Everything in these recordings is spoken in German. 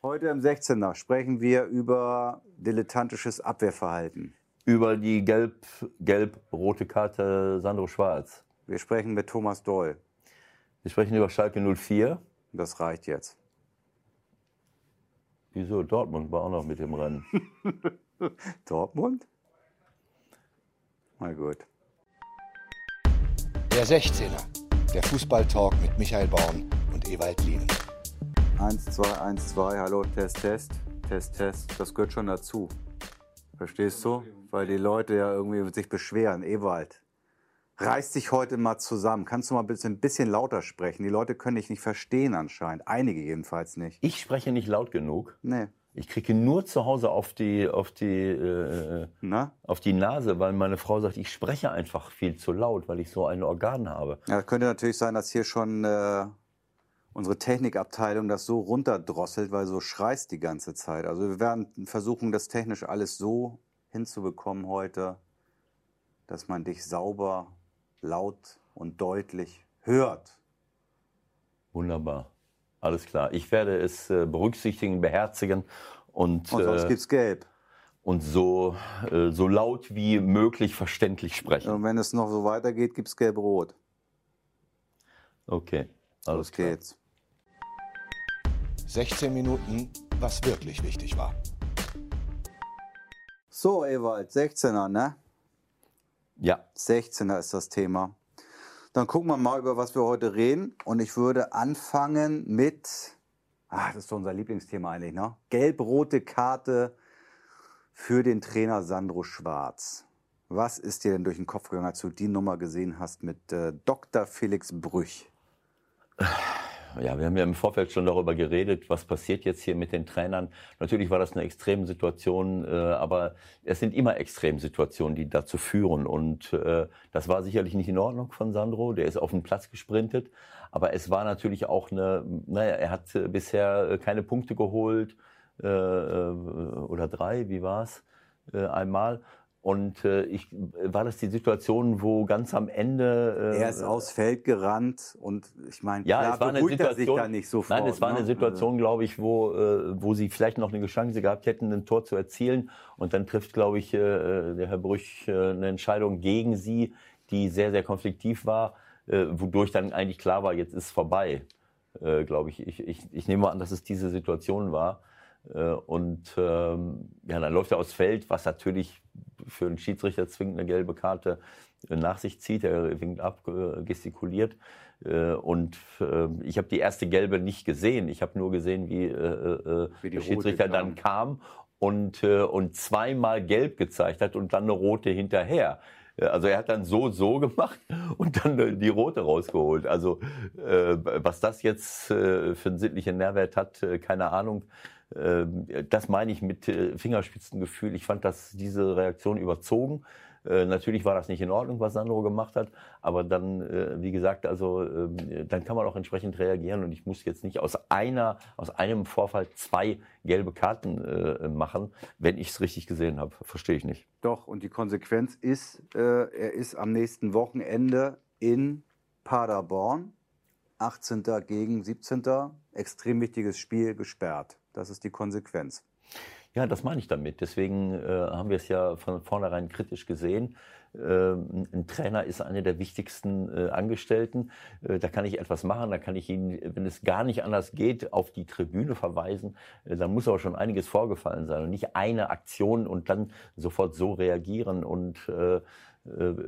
Heute im 16er sprechen wir über dilettantisches Abwehrverhalten. Über die gelb, gelb-rote Karte Sandro Schwarz. Wir sprechen mit Thomas Doll. Wir sprechen über Schalke 04. Das reicht jetzt. Wieso? Dortmund war auch noch mit dem Rennen. Dortmund? Na gut. Der 16er. Der Fußballtalk mit Michael Baum und Ewald Lien. 1, 2, 1, 2, hallo, Test, Test, Test, Test. Das gehört schon dazu. Verstehst du? Weil die Leute ja irgendwie sich beschweren. Ewald, reiß dich heute mal zusammen. Kannst du mal ein bisschen, ein bisschen lauter sprechen? Die Leute können dich nicht verstehen anscheinend. Einige jedenfalls nicht. Ich spreche nicht laut genug. Nee. Ich kriege nur zu Hause auf die, auf, die, äh, Na? auf die Nase, weil meine Frau sagt, ich spreche einfach viel zu laut, weil ich so ein Organ habe. Ja, könnte natürlich sein, dass hier schon äh, unsere Technikabteilung das so runterdrosselt, weil so schreist die ganze Zeit. Also wir werden versuchen, das technisch alles so hinzubekommen heute, dass man dich sauber, laut und deutlich hört. Wunderbar. Alles klar. Ich werde es äh, berücksichtigen, beherzigen und, Und sonst äh, gibt's gelb. und so, äh, so laut wie möglich verständlich sprechen. Und wenn es noch so weitergeht, gibt's gelb-rot. Okay. Alles Los klar. geht's. 16 Minuten, was wirklich wichtig war. So, Ewald, 16er, ne? Ja. 16er ist das Thema. Dann gucken wir mal, über was wir heute reden. Und ich würde anfangen mit, ah, das ist doch unser Lieblingsthema eigentlich, ne? Gelb-rote Karte für den Trainer Sandro Schwarz. Was ist dir denn durch den Kopf gegangen, als du die Nummer gesehen hast mit äh, Dr. Felix Brüch? Ja, wir haben ja im Vorfeld schon darüber geredet, was passiert jetzt hier mit den Trainern. Natürlich war das eine Extremsituation, äh, aber es sind immer Extremsituationen, die dazu führen. Und äh, das war sicherlich nicht in Ordnung von Sandro. Der ist auf den Platz gesprintet. Aber es war natürlich auch eine, naja, er hat äh, bisher äh, keine Punkte geholt äh, äh, oder drei, wie war's einmal. Und äh, ich, war das die Situation, wo ganz am Ende. Äh, Er ist aufs Feld gerannt und ich meine, ja, klar es war eine er Situation. da nicht sofort. nein, es war ne? eine Situation, glaube ich, wo, äh, wo sie vielleicht noch eine Chance gehabt hätten, ein Tor zu erzielen. Und dann trifft, glaube ich, äh, der Herr Brüch äh, eine Entscheidung gegen sie, die sehr, sehr konfliktiv war, äh, wodurch dann eigentlich klar war, jetzt ist es vorbei. Äh, glaube ich. Ich, ich. ich nehme an, dass es diese Situation war. Äh, und ähm, ja, dann läuft er aufs Feld, was natürlich für einen Schiedsrichter zwingend eine gelbe Karte äh, nach sich zieht. Er winkt ab, äh, gestikuliert. Äh, Und ich habe die erste gelbe nicht gesehen. Ich habe nur gesehen, wie, Wie der Schiedsrichter dann kam und, und zweimal gelb gezeigt hat und dann eine rote hinterher. Also er hat dann so, so gemacht und dann die rote rausgeholt. Also was das jetzt für einen sittlichen Nährwert hat, keine Ahnung. Ähm, Das meine ich mit äh, Fingerspitzengefühl. Ich fand das, diese Reaktion überzogen. Äh, Natürlich war das nicht in Ordnung, was Sandro gemacht hat, aber dann, äh, wie gesagt, also ähm, dann kann man auch entsprechend reagieren und ich muss jetzt nicht aus einer, aus einem Vorfall zwei gelbe Karten äh, machen, wenn ich es richtig gesehen habe. Verstehe ich nicht. Doch, und die Konsequenz ist, äh, er ist am nächsten Wochenende in Paderborn, 18. gegen 17. Extrem wichtiges Spiel gesperrt. Das ist die Konsequenz. Ja, das meine ich damit. Deswegen äh, haben wir es ja von vornherein kritisch gesehen. Ähm, ein Trainer ist einer der wichtigsten äh, Angestellten. Äh, da kann ich etwas machen, da kann ich ihn, wenn es gar nicht anders geht, auf die Tribüne verweisen. Äh, dann muss aber schon einiges vorgefallen sein und nicht eine Aktion und dann sofort so reagieren. Und äh,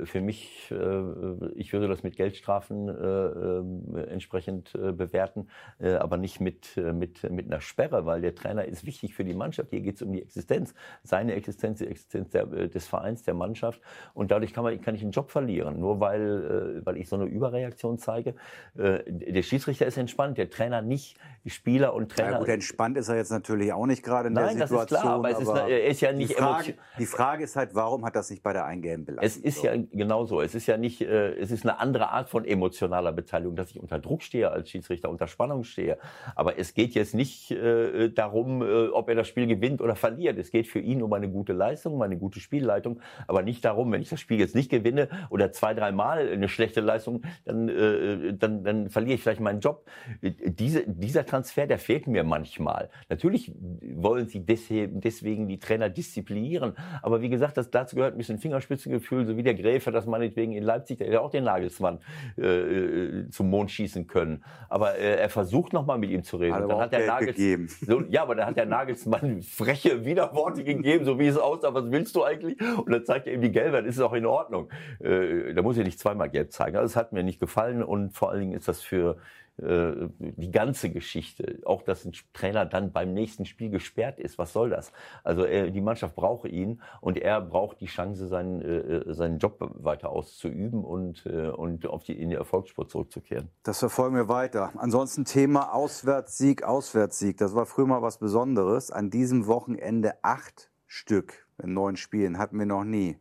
für mich, äh, ich würde das mit Geldstrafen äh, äh, entsprechend äh, bewerten, äh, aber nicht mit, äh, mit, mit einer Sperre, weil der Trainer ist wichtig für die Mannschaft. Hier geht es um die Existenz, seine Existenz, die Existenz der, äh, des Vereins, der Mannschaft. Und dadurch kann, man, kann ich einen Job verlieren, nur weil, äh, weil ich so eine Überreaktion zeige. Äh, der Schiedsrichter ist entspannt, der Trainer nicht. Spieler und Trainer. Ja, gut, entspannt ist er jetzt natürlich auch nicht gerade in Nein, der das ist Situation. klar, aber es ist, er ist ja nicht die Frage, die Frage ist halt, warum hat das nicht bei der Eingelben belassen? Es ist so. ja genauso. Es ist ja nicht, äh, es ist eine andere Art von emotionaler Beteiligung, dass ich unter Druck stehe als Schiedsrichter, unter Spannung stehe. Aber es geht jetzt nicht äh, darum, äh, ob er das Spiel gewinnt oder verliert. Es geht für ihn um eine gute Leistung, um eine gute Spielleitung, aber nicht darum, wenn ich das Spiel jetzt nicht gewinne oder zwei, dreimal eine schlechte Leistung, dann, äh, dann, dann verliere ich vielleicht meinen Job. Diese, dieser Transfer, der fehlt mir manchmal. Natürlich wollen sie deswegen die Trainer disziplinieren, aber wie gesagt, das, dazu gehört ein bisschen Fingerspitzengefühl, so wie der Gräfe, das meinetwegen in Leipzig, der hätte auch den Nagelsmann äh, äh, zum Mond schießen können. Aber äh, er versucht nochmal mit ihm zu reden. Hat dann hat der Geld Nagels gegeben. so, ja, aber dann hat der Nagelsmann freche Widerworte gegeben, so wie es aussah, was willst du eigentlich? Und dann zeigt er ihm die Gelbe, dann ist es auch in Ordnung. Äh, da muss er nicht zweimal gelb zeigen. Also das hat mir nicht gefallen und vor allen Dingen ist das für die ganze Geschichte, auch dass ein Trainer dann beim nächsten Spiel gesperrt ist, was soll das? Also er, die Mannschaft braucht ihn und er braucht die Chance, seinen, äh, seinen Job weiter auszuüben und, äh, und auf die, in die Erfolgsspur zurückzukehren. Das verfolgen wir weiter. Ansonsten Thema Auswärtssieg, Auswärtssieg. Das war früher mal was Besonderes. An diesem Wochenende acht Stück in neun Spielen hatten wir noch nie.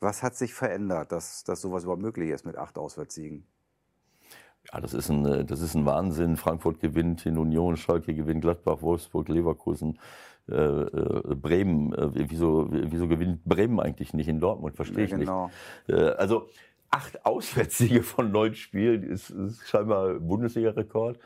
Was hat sich verändert, dass, dass sowas überhaupt möglich ist mit acht Auswärtssiegen? Ja, das ist ein, äh, das ist ein Wahnsinn. Frankfurt gewinnt in Union, Schalke gewinnt, Gladbach, Wolfsburg, Leverkusen, äh, äh, Bremen. Äh, wieso, wieso gewinnt Bremen eigentlich nicht in Dortmund? Verstehe ich Ja, genau. nicht. Äh, also acht Auswärtssiege von neun Spielen ist, ist scheinbar Bundesliga-Rekord.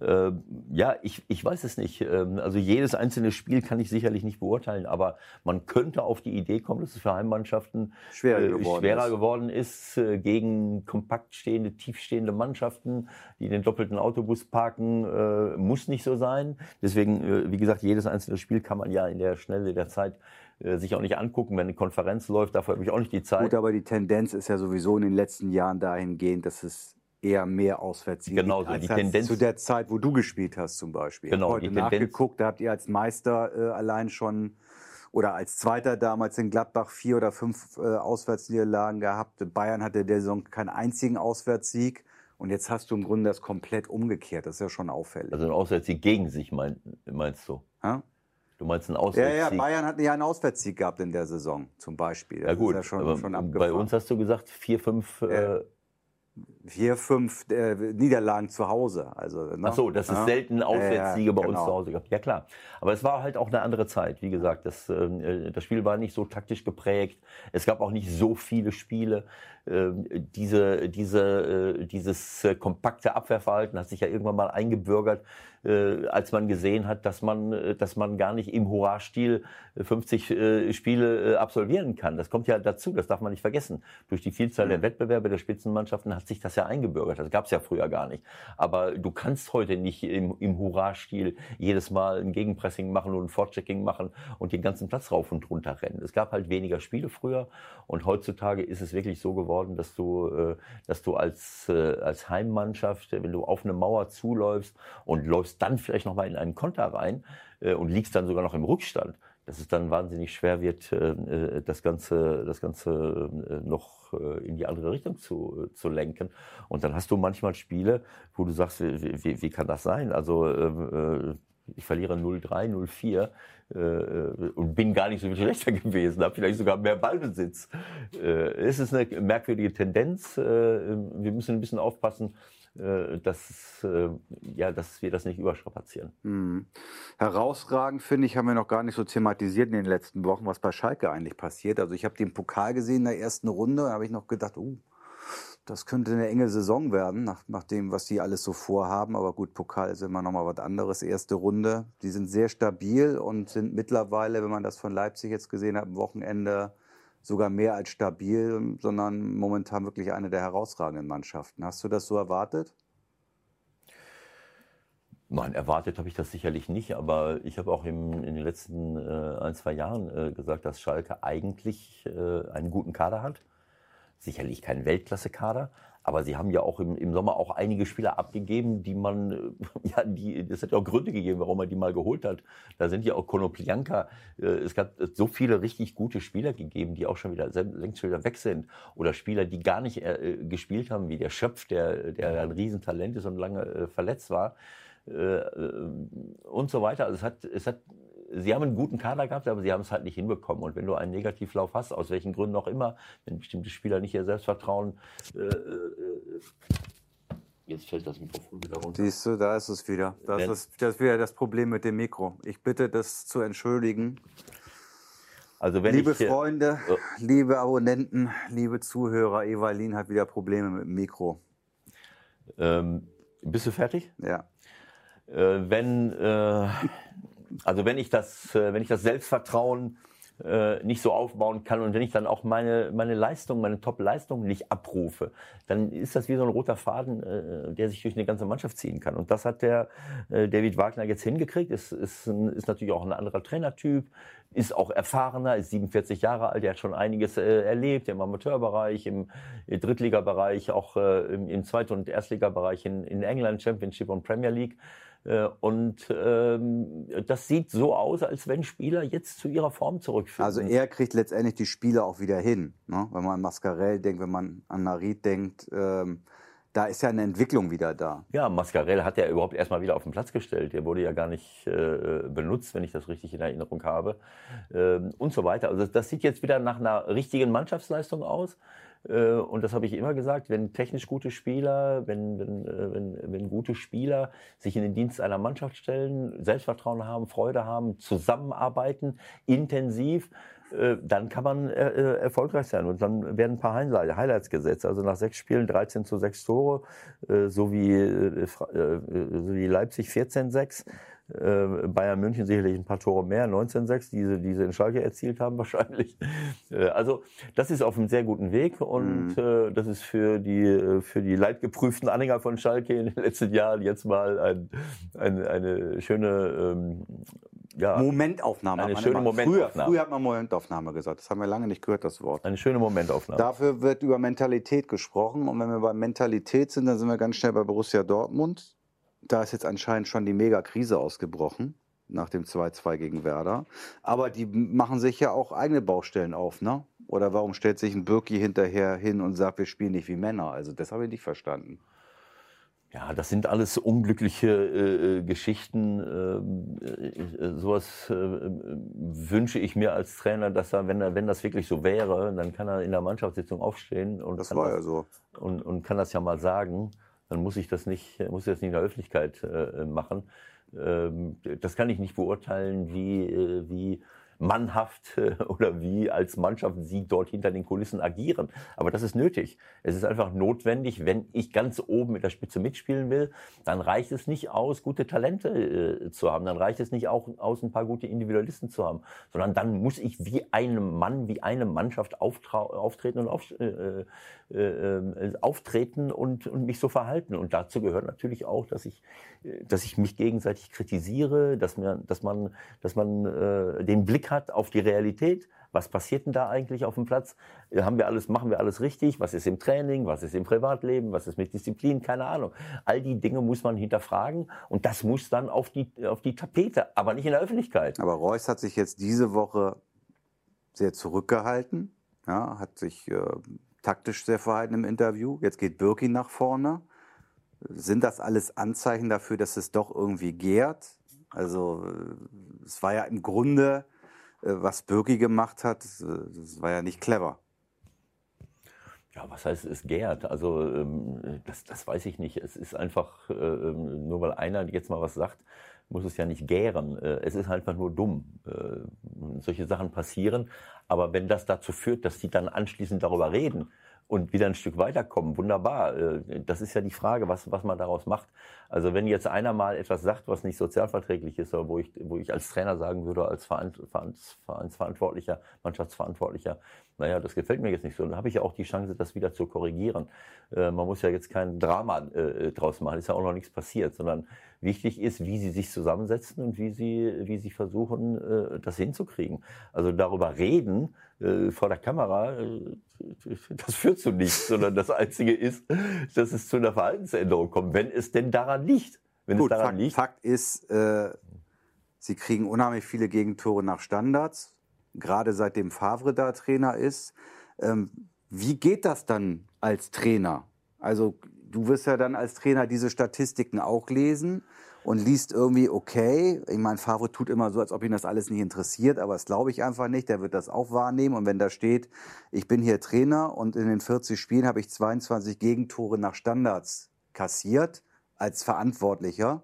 Äh, ja, ich, ich weiß es nicht. Ähm, also jedes einzelne Spiel kann ich sicherlich nicht beurteilen, aber man könnte auf die Idee kommen, dass es für Heimmannschaften Schwerer äh, geworden schwerer ist. geworden ist äh, gegen kompakt stehende, tiefstehende Mannschaften, die den doppelten Autobus parken. Äh, muss nicht so sein. Deswegen, äh, wie gesagt, jedes einzelne Spiel kann man ja in der Schnelle der Zeit äh, sich auch nicht angucken, wenn eine Konferenz läuft. Dafür habe ich auch nicht die Zeit. Gut, aber die Tendenz ist ja sowieso in den letzten Jahren dahingehend, dass es eher mehr Auswärtssiege Genau, als die Tendenz- zu der Zeit, wo du gespielt hast zum Beispiel. Genau, Heute die Tendenz- nachgeguckt, da habt ihr als Meister äh, allein schon oder als Zweiter damals in Gladbach vier oder fünf äh, Auswärtsniederlagen gehabt. Bayern hatte der Saison keinen einzigen Auswärtssieg. Und jetzt hast du im Grunde das komplett umgekehrt. Das ist ja schon auffällig. Also ein Auswärtssieg gegen sich, mein, meinst du? ja? Du meinst einen ja, Auswärtssieg? ja, Bayern hat ja einen Auswärtssieg gehabt in der Saison zum Beispiel. Das Ja gut, ja schon, schon bei uns hast du gesagt vier, fünf. Äh, Äh, vier, fünf äh, Niederlagen zu Hause. Also, ne? Ach so, das ist Ja. selten Auswärtssiege Ja, bei genau. uns zu Hause. Ja klar, aber es war halt auch eine andere Zeit. Wie gesagt, das, ähm, äh, das Spiel war nicht so taktisch geprägt. Es gab auch nicht so viele Spiele. Ähm, diese, diese, äh, dieses äh, kompakte Abwehrverhalten hat sich ja irgendwann mal eingebürgert, äh, als man gesehen hat, dass man, äh, dass man gar nicht im Hurra-Stil äh, 50 äh, Spiele äh, absolvieren kann. Das kommt ja dazu, das darf man nicht vergessen. Durch die Vielzahl der Wettbewerbe der Spitzenmannschaften hat sich das ja eingebürgert. Das gab es ja früher gar nicht. Aber du kannst heute nicht im, im Hurra-Stil jedes Mal ein Gegenpressing machen und ein Fortchecking machen und den ganzen Platz rauf und runter rennen. Es gab halt weniger Spiele früher und heutzutage ist es wirklich so geworden, dass du, äh, dass du als, äh, als Heimmannschaft, äh, wenn du auf eine Mauer zuläufst und läufst dann vielleicht nochmal in einen Konter rein äh, und liegst dann sogar noch im Rückstand, dass es dann wahnsinnig schwer wird, äh, äh, das Ganze, das Ganze äh, noch äh, in die andere Richtung zu, äh, zu lenken. Und dann hast du manchmal Spiele, wo du sagst, wie, wie, wie kann das sein? Also ähm, äh, ich verliere 0-3, 0-4 äh, äh, und bin gar nicht so viel schlechter gewesen, habe vielleicht sogar mehr Ballbesitz. Äh, es ist eine merkwürdige Tendenz. Äh, wir müssen ein bisschen aufpassen, dass, äh, ja, dass wir das nicht überstrapazieren. Mhm. Herausragend finde ich, haben wir noch gar nicht so thematisiert in den letzten Wochen, was bei Schalke eigentlich passiert. Also ich habe den Pokal gesehen in der ersten Runde, da habe ich noch gedacht, uh, das könnte eine enge Saison werden, nach, nach dem, was die alles so vorhaben. Aber gut, Pokal ist immer noch mal was anderes. Erste Runde, die sind sehr stabil und sind mittlerweile, wenn man das von Leipzig jetzt gesehen hat, am Wochenende sogar mehr als stabil, sondern momentan wirklich eine der herausragenden Mannschaften. Hast du das so erwartet? Nein, erwartet habe ich das sicherlich nicht, aber ich habe auch im, in den letzten äh, ein, zwei Jahren äh, gesagt, dass Schalke eigentlich äh, einen guten Kader hat. Sicherlich keinen Weltklasse-Kader, aber sie haben ja auch im, im Sommer auch einige Spieler abgegeben, die man, ja, die, das hat ja auch Gründe gegeben, warum man die mal geholt hat. Da sind ja auch Konoplyanka, äh, es gab so viele richtig gute Spieler gegeben, die auch schon wieder längst wieder weg sind. Oder Spieler, die gar nicht äh, gespielt haben, wie der Schöpf, der, der ein Riesentalent ist und lange äh, verletzt war. Äh, äh, und so weiter. Also es hat, es hat sie haben einen guten Kader gehabt, aber sie haben es halt nicht hinbekommen. Und wenn du einen Negativlauf hast, aus welchen Gründen auch immer, wenn bestimmte Spieler nicht ihr Selbstvertrauen äh, äh, Jetzt fällt das Mikrofon wieder runter. Siehst du, da ist es wieder. Das ist, das ist wieder das Problem mit dem Mikro. Ich bitte, das zu entschuldigen. Also wenn liebe ich, Freunde, äh, liebe Abonnenten, liebe Zuhörer, Evalin hat wieder Probleme mit dem Mikro. Ähm, bist du fertig? Ja. Äh, wenn, äh, also wenn ich das, äh, wenn ich das Selbstvertrauen äh, nicht so aufbauen kann und wenn ich dann auch meine, meine Leistung, meine Top-Leistung nicht abrufe, dann ist das wie so ein roter Faden, äh, der sich durch eine ganze Mannschaft ziehen kann. Und das hat der David Wagner jetzt hingekriegt. Ist, ist, ist natürlich auch ein anderer Trainertyp, ist auch erfahrener, ist 47 Jahre alt, der hat schon einiges erlebt im Amateurbereich, im Drittligabereich, auch im, im Zweit- und Erstligabereich in, in England, Championship und Premier League. Äh, Und ähm, das sieht so aus, als wenn Spieler jetzt zu ihrer Form zurückfinden. Also er kriegt letztendlich die Spiele auch wieder hin. Ne? Wenn man an Mascarell denkt, wenn man an Narid denkt, ähm, da ist ja eine Entwicklung wieder da. Ja, Mascarell hat er überhaupt erstmal wieder auf den Platz gestellt. Der wurde ja gar nicht äh, benutzt, wenn ich das richtig in Erinnerung habe. Ähm, und so weiter. Also das sieht jetzt wieder nach einer richtigen Mannschaftsleistung aus. Äh, und das habe ich immer gesagt, wenn technisch gute Spieler, wenn, wenn, äh, wenn, wenn gute Spieler sich in den Dienst einer Mannschaft stellen, Selbstvertrauen haben, Freude haben, zusammenarbeiten, intensiv, äh, dann kann man erfolgreich sein. Und dann werden ein paar Highlights gesetzt. Also nach sechs Spielen 13 zu 6 Tore, so, wie, so wie Leipzig 14-6. Äh, Bayern München sicherlich ein paar Tore mehr, 19-6, die, die sie in Schalke erzielt haben wahrscheinlich. Äh, also das ist auf einem sehr guten Weg und mhm. äh, das ist für die, äh, für die leidgeprüften Anhänger von Schalke in den letzten Jahren jetzt mal ein, ein, eine schöne ähm, ja, Momentaufnahme. Eine schöne Momentaufnahme. Früher, früher hat man Momentaufnahme gesagt. Das haben wir lange nicht gehört, das Wort. Eine schöne Momentaufnahme. Dafür wird über Mentalität gesprochen. Und wenn wir bei Mentalität sind, dann sind wir ganz schnell bei Borussia Dortmund da ist jetzt anscheinend schon die Mega-Krise ausgebrochen nach dem 2-2 gegen Werder. Aber die machen sich ja auch eigene Baustellen auf, ne? Oder warum stellt sich ein Birki hinterher hin und sagt, wir spielen nicht wie Männer? Also das habe ich nicht verstanden. Ja, das sind alles unglückliche äh, äh Geschichten. Ähm, äh, äh, sowas äh, wünsche ich mir als Trainer, dass er, wenn er, wenn das wirklich so wäre, dann kann er in der Mannschaftssitzung aufstehen und, das kann, war das, ja so. und, und kann das ja mal sagen dann muss ich das nicht, muss ich das nicht in der Öffentlichkeit äh, machen. Ähm, das kann ich nicht beurteilen, wie, äh, wie mannhaft oder wie als Mannschaft sie dort hinter den Kulissen agieren. Aber das ist nötig. Es ist einfach notwendig, wenn ich ganz oben mit der Spitze mitspielen will, dann reicht es nicht aus, gute Talente äh, zu haben. Dann reicht es nicht auch aus, ein paar gute Individualisten zu haben, sondern dann muss ich wie ein Mann, wie eine Mannschaft auftreten und auf, äh, äh, äh, auftreten und, und mich so verhalten. Und dazu gehört natürlich auch, dass ich, dass ich mich gegenseitig kritisiere, dass, mir, dass man, dass man äh, den Blick hat auf die Realität. Was passiert denn da eigentlich auf dem Platz? Haben wir alles, machen wir alles richtig? Was ist im Training? Was ist im Privatleben? Was ist mit Disziplin? Keine Ahnung. All die Dinge muss man hinterfragen und das muss dann auf die, auf die Tapete, aber nicht in der Öffentlichkeit. Aber Reus hat sich jetzt diese Woche sehr zurückgehalten, ja, hat sich äh, taktisch sehr verhalten im Interview. Jetzt geht Birki nach vorne. Sind das alles Anzeichen dafür, dass es doch irgendwie gärt? Also äh, es war ja im Grunde äh, was Birki gemacht hat, das war ja nicht clever. Ja, was heißt es gärt? Also ähm, das, das weiß ich nicht. Es ist einfach, äh, ähm, nur weil einer jetzt mal was sagt, muss es ja nicht gären. Äh, es ist einfach nur dumm. Solche Sachen passieren. Aber wenn das dazu führt, dass die dann anschließend darüber reden, und wieder ein Stück weiterkommen. Wunderbar. Das ist ja die Frage, was, was man daraus macht. Also wenn jetzt einer mal etwas sagt, was nicht sozialverträglich ist, oder wo ich, wo ich als Trainer sagen würde, als Vereinsverantwortlicher, Mannschaftsverantwortlicher, naja, das gefällt mir jetzt nicht so, dann habe ich ja auch die Chance, das wieder zu korrigieren. Äh, man muss ja jetzt kein Drama äh, draus machen, ist ja auch noch nichts passiert, sondern wichtig ist, wie sie sich zusammensetzen und wie sie, wie sie versuchen, äh, das hinzukriegen. Also darüber reden äh, vor der Kamera, äh, das führt zu nichts, sondern das Einzige ist, dass es zu einer Verhaltensänderung kommt, wenn es denn daran liegt. Wenn Gut, es daran Fakt, liegt. Fakt ist, äh, sie kriegen unheimlich viele Gegentore nach Standards gerade seitdem Favre da Trainer ist. Ähm, wie geht das dann als Trainer? Also du wirst ja dann als Trainer diese Statistiken auch lesen und liest irgendwie, okay, ich meine, Favre tut immer so, als ob ihn das alles nicht interessiert, aber das glaube ich einfach nicht. Der wird das auch wahrnehmen. Und wenn da steht, ich bin hier Trainer und in den 40 Spielen habe ich 22 Gegentore nach Standards kassiert als Verantwortlicher,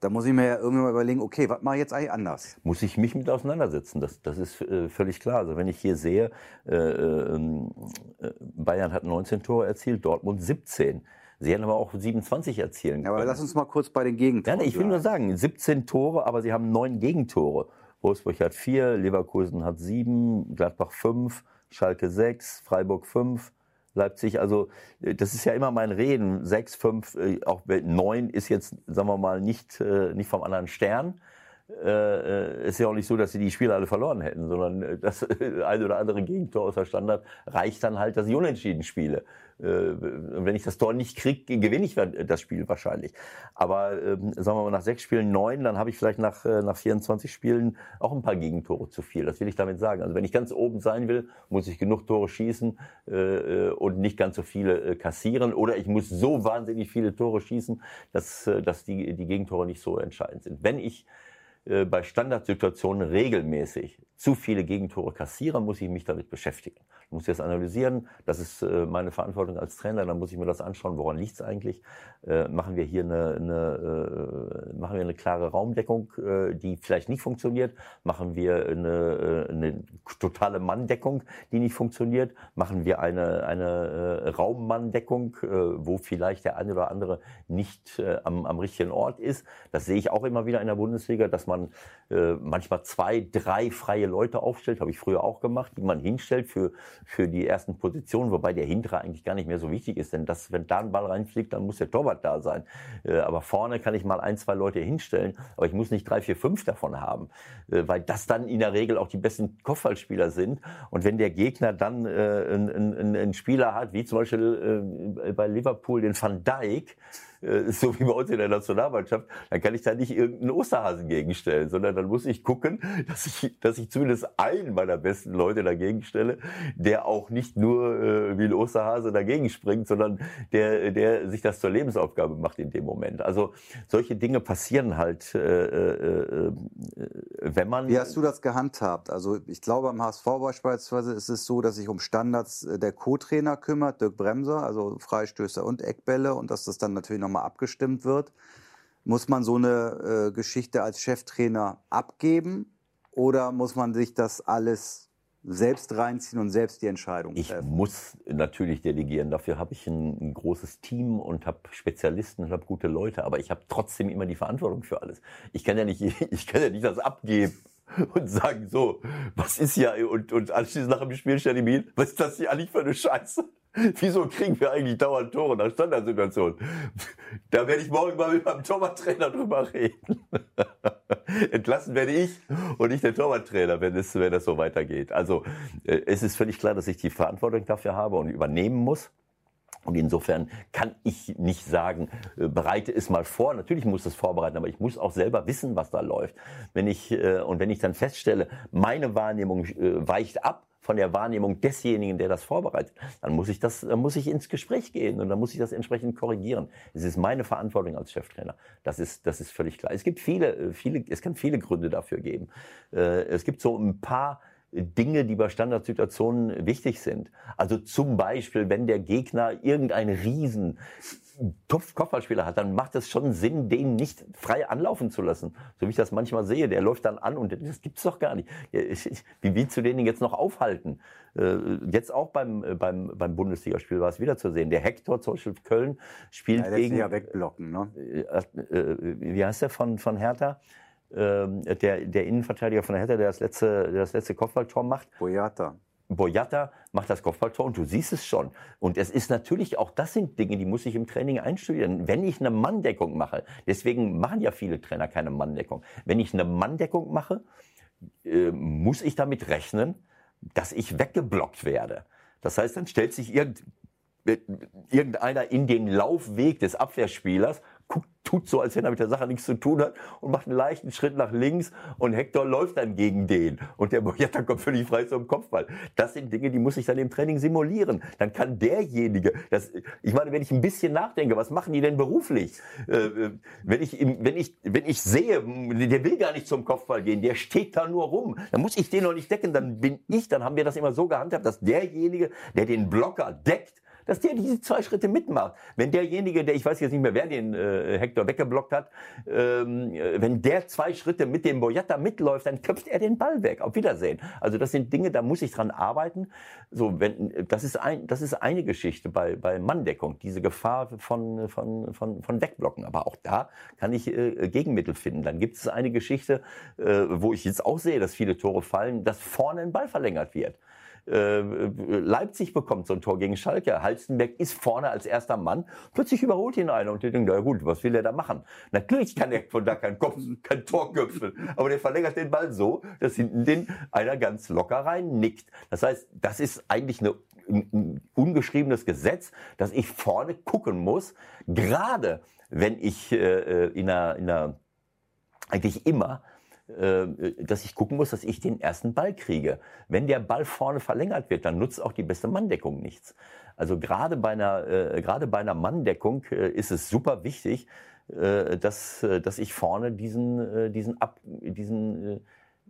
da muss ich mir ja irgendwann mal überlegen, okay, was mache ich jetzt eigentlich anders? Muss ich mich mit auseinandersetzen, das, das ist äh, völlig klar. Also wenn ich hier sehe, äh, ähm, äh, Bayern hat 19 Tore erzielt, Dortmund 17. Sie hätten aber auch 27 erzielen können. Ja, aber lass uns mal kurz bei den Gegentoren. Ja, ich will nur sagen, 17 Tore, aber sie haben neun Gegentore. Wolfsburg hat vier, Leverkusen hat sieben, Gladbach fünf, Schalke sechs, Freiburg fünf, Leipzig. Also äh, das ist ja immer mein Reden. Sechs, fünf, äh, auch neun ist jetzt, sagen wir mal, nicht, äh, nicht vom anderen Stern äh, ist ja auch nicht so, dass sie die Spiele alle verloren hätten, sondern äh, das eine oder andere Gegentor aus der Standard reicht dann halt, dass ich unentschieden spiele. Äh, wenn ich das Tor nicht kriege, gewinne ich das Spiel wahrscheinlich. Aber ähm, sagen wir mal nach sechs Spielen neun, dann habe ich vielleicht nach, äh, nach 24 Spielen auch ein paar Gegentore zu viel. Das will ich damit sagen. Also wenn ich ganz oben sein will, muss ich genug Tore schießen äh, äh und nicht ganz so viele äh, kassieren. Oder ich muss so wahnsinnig viele Tore schießen, dass, äh, dass die, die Gegentore nicht so entscheidend sind. Wenn ich äh, bei Standardsituationen regelmäßig zu viele Gegentore kassiere, muss ich mich damit beschäftigen. Ich muss jetzt analysieren, das ist äh, meine Verantwortung als Trainer, dann muss ich mir das anschauen, woran liegt es eigentlich. Äh, machen wir hier eine, eine, machen wir eine klare Raumdeckung, die vielleicht nicht funktioniert? Machen wir eine, eine totale Manndeckung, die nicht funktioniert? Machen wir eine, eine Raummanndeckung, wo vielleicht der eine oder andere nicht am, am richtigen Ort ist? Das sehe ich auch immer wieder in der Bundesliga, dass man man äh, manchmal zwei, drei freie Leute aufstellt, habe ich früher auch gemacht, die man hinstellt für, für die ersten Positionen, wobei der hintere eigentlich gar nicht mehr so wichtig ist, denn das, wenn da ein Ball reinfliegt, dann muss der Torwart da sein. Äh, aber vorne kann ich mal ein, zwei Leute hinstellen, aber ich muss nicht drei, vier, fünf davon haben, äh, weil das dann in der Regel auch die besten Kopfballspieler sind. Und wenn der Gegner dann äh, einen, einen, einen Spieler hat, wie zum Beispiel äh, bei Liverpool den Van Dijk, äh, so wie bei uns in der Nationalmannschaft, dann kann ich da nicht irgendeinen Osterhasen gegenstellen, sondern dann muss ich gucken, dass ich, dass ich zumindest einen meiner besten Leute dagegen stelle, der auch nicht nur äh, wie ein Osterhase dagegen springt, sondern der, der sich das zur Lebensaufgabe macht in dem Moment. Also solche Dinge passieren halt, äh, äh, äh wenn man. Wie hast du das gehandhabt? Also ich glaube, am HSV beispielsweise ist es so, dass sich um Standards der Co-Trainer kümmert, Dirk Bremser, also Freistöße und Eckbälle und dass das dann natürlich nochmal abgestimmt wird. Muss man so eine äh, Geschichte als Cheftrainer abgeben oder muss man sich das alles selbst reinziehen und selbst die Entscheidung treffen? Ich muss natürlich delegieren. Dafür habe ich ein, ein, großes Team und habe Spezialisten und habe gute Leute. Aber ich habe trotzdem immer die Verantwortung für alles. Ich kann ja nicht, ich kann ja nicht das abgeben und sagen so, was ist ja und, und anschließend nach dem Spiel stellen die mir was ist das hier eigentlich für eine Scheiße? Wieso kriegen wir eigentlich dauernd Tore nach Standardsituationen? Da werde ich morgen mal mit meinem Torwarttrainer drüber reden. Entlassen werde ich und nicht der Torwarttrainer, wenn es, wenn es so weitergeht. Also äh, es ist völlig klar, dass ich die Verantwortung dafür habe und übernehmen muss. Und insofern kann ich nicht sagen, äh, bereite es mal vor. Natürlich muss es vorbereiten, aber ich muss auch selber wissen, was da läuft. Wenn ich, äh, und wenn ich dann feststelle, meine Wahrnehmung weicht ab von der Wahrnehmung desjenigen, der das vorbereitet, dann muss ich das, dann muss ich ins Gespräch gehen und dann muss ich das entsprechend korrigieren. Es ist meine Verantwortung als Cheftrainer. Das ist, das ist völlig klar. Es gibt viele, viele, es kann viele Gründe dafür geben. Äh, es gibt so ein paar Dinge, die bei Standardsituationen wichtig sind. Also zum Beispiel, wenn der Gegner irgendeinen riesen Kopfballspieler hat, dann macht es schon Sinn, den nicht frei anlaufen zu lassen. So wie ich das manchmal sehe, der läuft dann an und das gibt's doch gar nicht. Wie willst du den jetzt noch aufhalten? Äh, jetzt auch beim, äh, beim, beim Bundesligaspiel war es wieder zu sehen. Der Hector zum Beispiel Köln spielt ja, gegen... ja wegblocken, ne? Äh, wie heißt der von, von Hertha? Ähm, der, der Innenverteidiger von der Hertha, der das letzte, der das letzte Kopfballtor macht. Boyata. Boyata macht das Kopfballtor und du siehst es schon. Und es ist natürlich auch, das sind Dinge, die muss ich im Training einstudieren. Wenn ich eine Manndeckung mache, deswegen machen ja viele Trainer keine Manndeckung. Wenn ich eine Manndeckung mache, äh, muss ich damit rechnen, dass ich weggeblockt werde. Das heißt, dann stellt sich irgend, irgendeiner in den Laufweg des Abwehrspielers, guckt, tut so, als wenn er mit der Sache nichts zu tun hat und macht einen leichten Schritt nach links und Hector läuft dann gegen den und der Boyata kommt völlig frei zum Kopfball. Das sind Dinge, die muss ich dann im Training simulieren. Dann kann derjenige, das, ich meine, wenn ich ein bisschen nachdenke, was machen die denn beruflich? Äh, äh wenn ich, wenn ich, wenn ich sehe, der will gar nicht zum Kopfball gehen, der steht da nur rum, dann muss ich den noch nicht decken, dann bin ich, dann haben wir das immer so gehandhabt, dass derjenige, der den Blocker deckt, dass der diese zwei Schritte mitmacht. Wenn derjenige, der, ich weiß jetzt nicht mehr, wer den äh, Hector weggeblockt hat, ähm, äh, wenn der zwei Schritte mit dem Boyata mitläuft, dann köpft er den Ball weg. Auf Wiedersehen. Also das sind Dinge, da muss ich dran arbeiten. So, wenn, das ist ein, das ist eine Geschichte bei, bei Manndeckung, diese Gefahr von, von, von, von Wegblocken. Aber auch da kann ich äh, Gegenmittel finden. Dann gibt es eine Geschichte, äh, wo ich jetzt auch sehe, dass viele Tore fallen, dass vorne ein Ball verlängert wird. Äh, Leipzig bekommt so ein Tor gegen Schalke. Halstenberg ist vorne als erster Mann. Plötzlich überholt ihn einer und die denken, na gut, was will er da machen? Natürlich kann er von da kein, Kopf, kein Tor köpfen, aber der verlängert den Ball so, dass hinten den einer ganz locker rein nickt. Das heißt, das ist eigentlich eine, ein ungeschriebenes Gesetz, dass ich vorne gucken muss, gerade wenn ich äh, in einer, in einer eigentlich immer äh, dass ich gucken muss, dass ich den ersten Ball kriege. Wenn der Ball vorne verlängert wird, dann nutzt auch die beste Manndeckung nichts. Also gerade bei einer, äh, gerade bei einer Manndeckung äh, ist es super wichtig, äh, dass, äh, dass ich vorne diesen, äh, diesen, Ab, diesen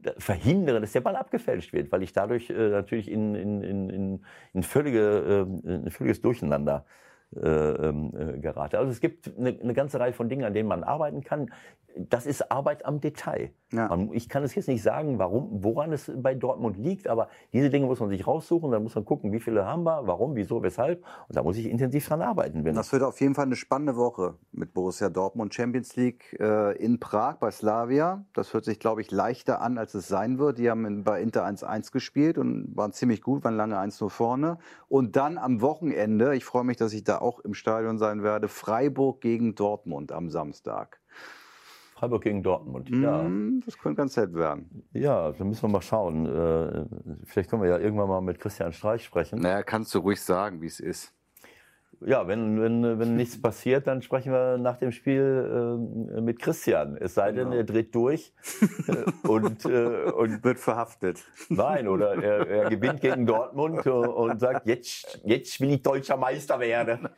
äh, verhindere, dass der Ball abgefälscht wird, weil ich dadurch äh, natürlich in, in, in, in, völlige, äh, in völliges Durcheinander äh, äh, gerate. Also es gibt eine, eine ganze Reihe von Dingen, an denen man arbeiten kann das ist Arbeit am Detail. Ja. Man, ich kann es jetzt nicht sagen, warum, woran es bei Dortmund liegt, aber diese Dinge muss man sich raussuchen, dann muss man gucken, wie viele haben wir, warum, wieso, weshalb. Und da muss ich intensiv dran arbeiten. Wenn das wird auf jeden Fall eine spannende Woche mit Borussia Dortmund Champions League äh, in Prag bei Slavia. Das hört sich, glaube ich, leichter an, als es sein wird. Die haben in, bei Inter 1-1 gespielt und waren ziemlich gut, waren lange 1 nur vorne. Und dann am Wochenende, ich freue mich, dass ich da auch im Stadion sein werde, Freiburg gegen Dortmund am Samstag. Freiburg gegen Dortmund. Ja. Mm, das könnte ganz nett werden. Ja, da müssen wir mal schauen. Äh, vielleicht können wir ja irgendwann mal mit Christian Streich sprechen. Naja, kannst du ruhig sagen, wie es ist ja, wenn, wenn, wenn nichts passiert, dann sprechen wir nach dem Spiel äh, mit Christian. Es sei denn, genau. er dreht durch äh, und, äh, und wird verhaftet. Nein, oder er, er gewinnt gegen Dortmund und sagt, jetzt, jetzt will ich deutscher Meister werden.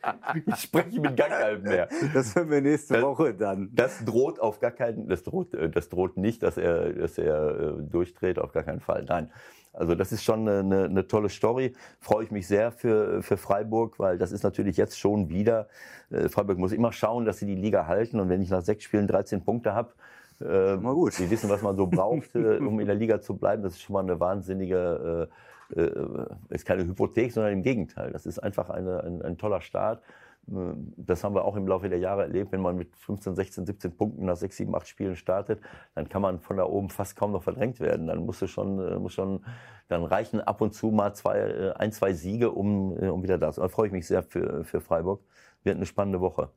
Ich spreche mit gar keinem mehr. Das hören wir nächste das, Woche dann. Das droht auf gar keinen, das droht, das droht nicht, dass er, dass er äh, durchdreht, auf gar keinen Fall. Nein. Also das ist schon eine, eine, tolle Story. Freue ich mich sehr für, für Freiburg, weil das ist natürlich jetzt schon wieder. Äh, Freiburg muss immer schauen, dass sie die Liga halten. Und wenn ich nach sechs Spielen 13 Punkte habe, äh, mal gut. Sie wissen, was man so braucht, äh, um in der Liga zu bleiben. Das ist schon mal eine wahnsinnige, äh, äh, ist keine Hypothek, sondern im Gegenteil. Das ist einfach eine, ein, ein toller Start. Das haben wir auch im Laufe der Jahre erlebt. Wenn man mit 15, 16, 17 Punkten nach 6, 7, 8 Spielen startet, dann kann man von da oben fast kaum noch verdrängt werden. Dann musst du schon, äh, muss schon, dann reichen ab und zu mal zwei, äh, ein, zwei Siege, um, äh, um wieder da zu sein. Da freue ich mich sehr für, für Freiburg. Wird eine spannende Woche.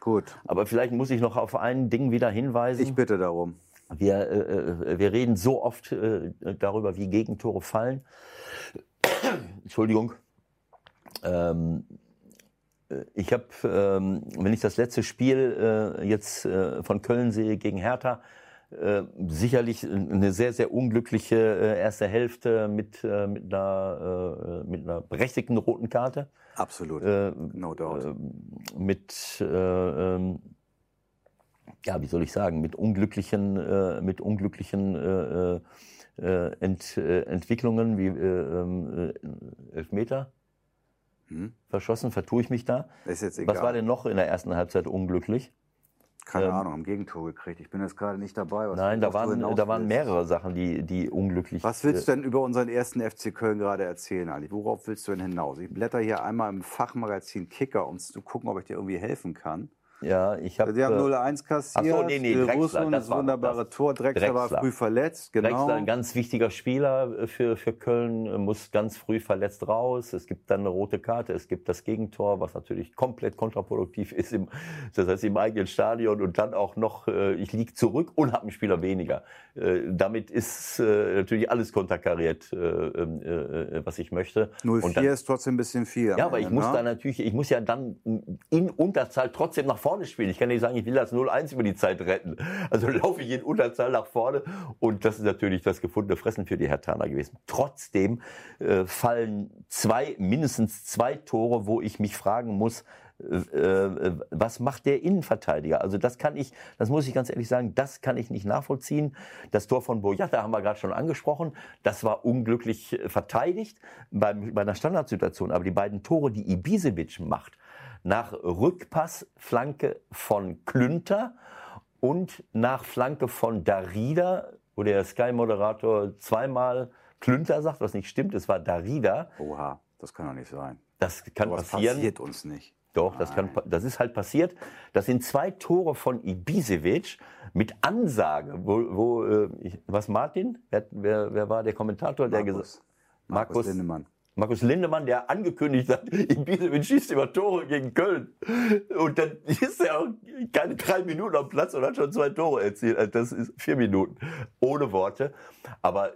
Gut. Aber vielleicht muss ich noch auf ein Ding wieder hinweisen. Ich bitte darum. Wir, äh, wir reden so oft äh, darüber, wie Gegentore fallen. Entschuldigung. Ähm, äh, ich habe, ähm, wenn ich das letzte Spiel äh, jetzt äh, von Köln sehe gegen Hertha, äh, sicherlich eine sehr, sehr unglückliche äh, erste Hälfte mit, äh, mit, einer, mit einer berechtigten roten Karte. Absolut. no doubt. mit, ähm, ja, wie soll ich sagen, mit unglücklichen, mit unglücklichen Ent, Entwicklungen wie ähm, Elfmeter hm? Verschossen, vertue ich mich da. Ist jetzt egal. Was war denn noch in der ersten Halbzeit unglücklich? Keine ähm, Ahnung, am Gegentor gekriegt. Ich bin jetzt gerade nicht dabei. nein, da waren, da waren mehrere Sachen, die, die unglücklich Was willst du denn über unseren ersten FC Köln gerade erzählen, Ali? Worauf willst du denn hinaus? Ich blätter hier einmal im Fachmagazin Kicker, um zu gucken, ob ich dir irgendwie helfen kann. Ja, ich habe. Die haben 0-1 äh, kassiert. Ach so, nee, nee, Drexler, das, das wunderbare das, Tor. Drexler, Drexler, war früh verletzt, genau. Drexler, ein ganz wichtiger Spieler äh, für, für Köln, äh, muss ganz früh verletzt raus. Es gibt dann eine rote Karte, es gibt das Gegentor, was natürlich komplett kontraproduktiv ist, im, das heißt im eigenen Stadion und dann auch noch, ich liege zurück und habe einen Spieler weniger. Damit ist natürlich alles konterkariert, ähm, was ich möchte. 0-4 ist trotzdem ein bisschen viel. Ja, aber ich muss ne? da natürlich, ich muss ja dann in Unterzahl trotzdem nach vorne vorne spielen. Ich kann nicht sagen, ich will das 0-1 über die Zeit retten. Also laufe ich in Unterzahl nach vorne und das ist natürlich das gefundene Fressen für die Hertaner gewesen. Trotzdem äh, fallen zwei, mindestens zwei Tore, wo ich mich fragen muss, äh, äh, was macht der Innenverteidiger? Also das kann ich, das muss ich ganz ehrlich sagen, das kann ich nicht nachvollziehen. Das Tor von Boyata haben wir gerade schon angesprochen. Das war unglücklich verteidigt beim, bei einer Standardsituation. Aber die beiden Tore, die Ibisevic macht, nach Rückpass, Flanke von Klünter und nach Flanke von Darida, wo der Sky-Moderator zweimal Klünter sagt, was nicht stimmt, es war Darida. Oha, das kann doch nicht sein. Das kann Was passieren. passiert uns nicht. Doch, das, kann, das ist halt passiert. Das sind zwei Tore von Ibisevic mit Ansage. Wo, wo, äh, ich, was Martin? Wer, wer, wer war der Kommentator, der Markus. gesagt Markus Lindemann. Markus Lindemann, der angekündigt hat, Ibisevic schießt über Tore gegen Köln. Und dann ist er auch keine drei Minuten am Platz und hat schon zwei Tore erzielt. Also Das ist vier Minuten. Ohne Worte. Aber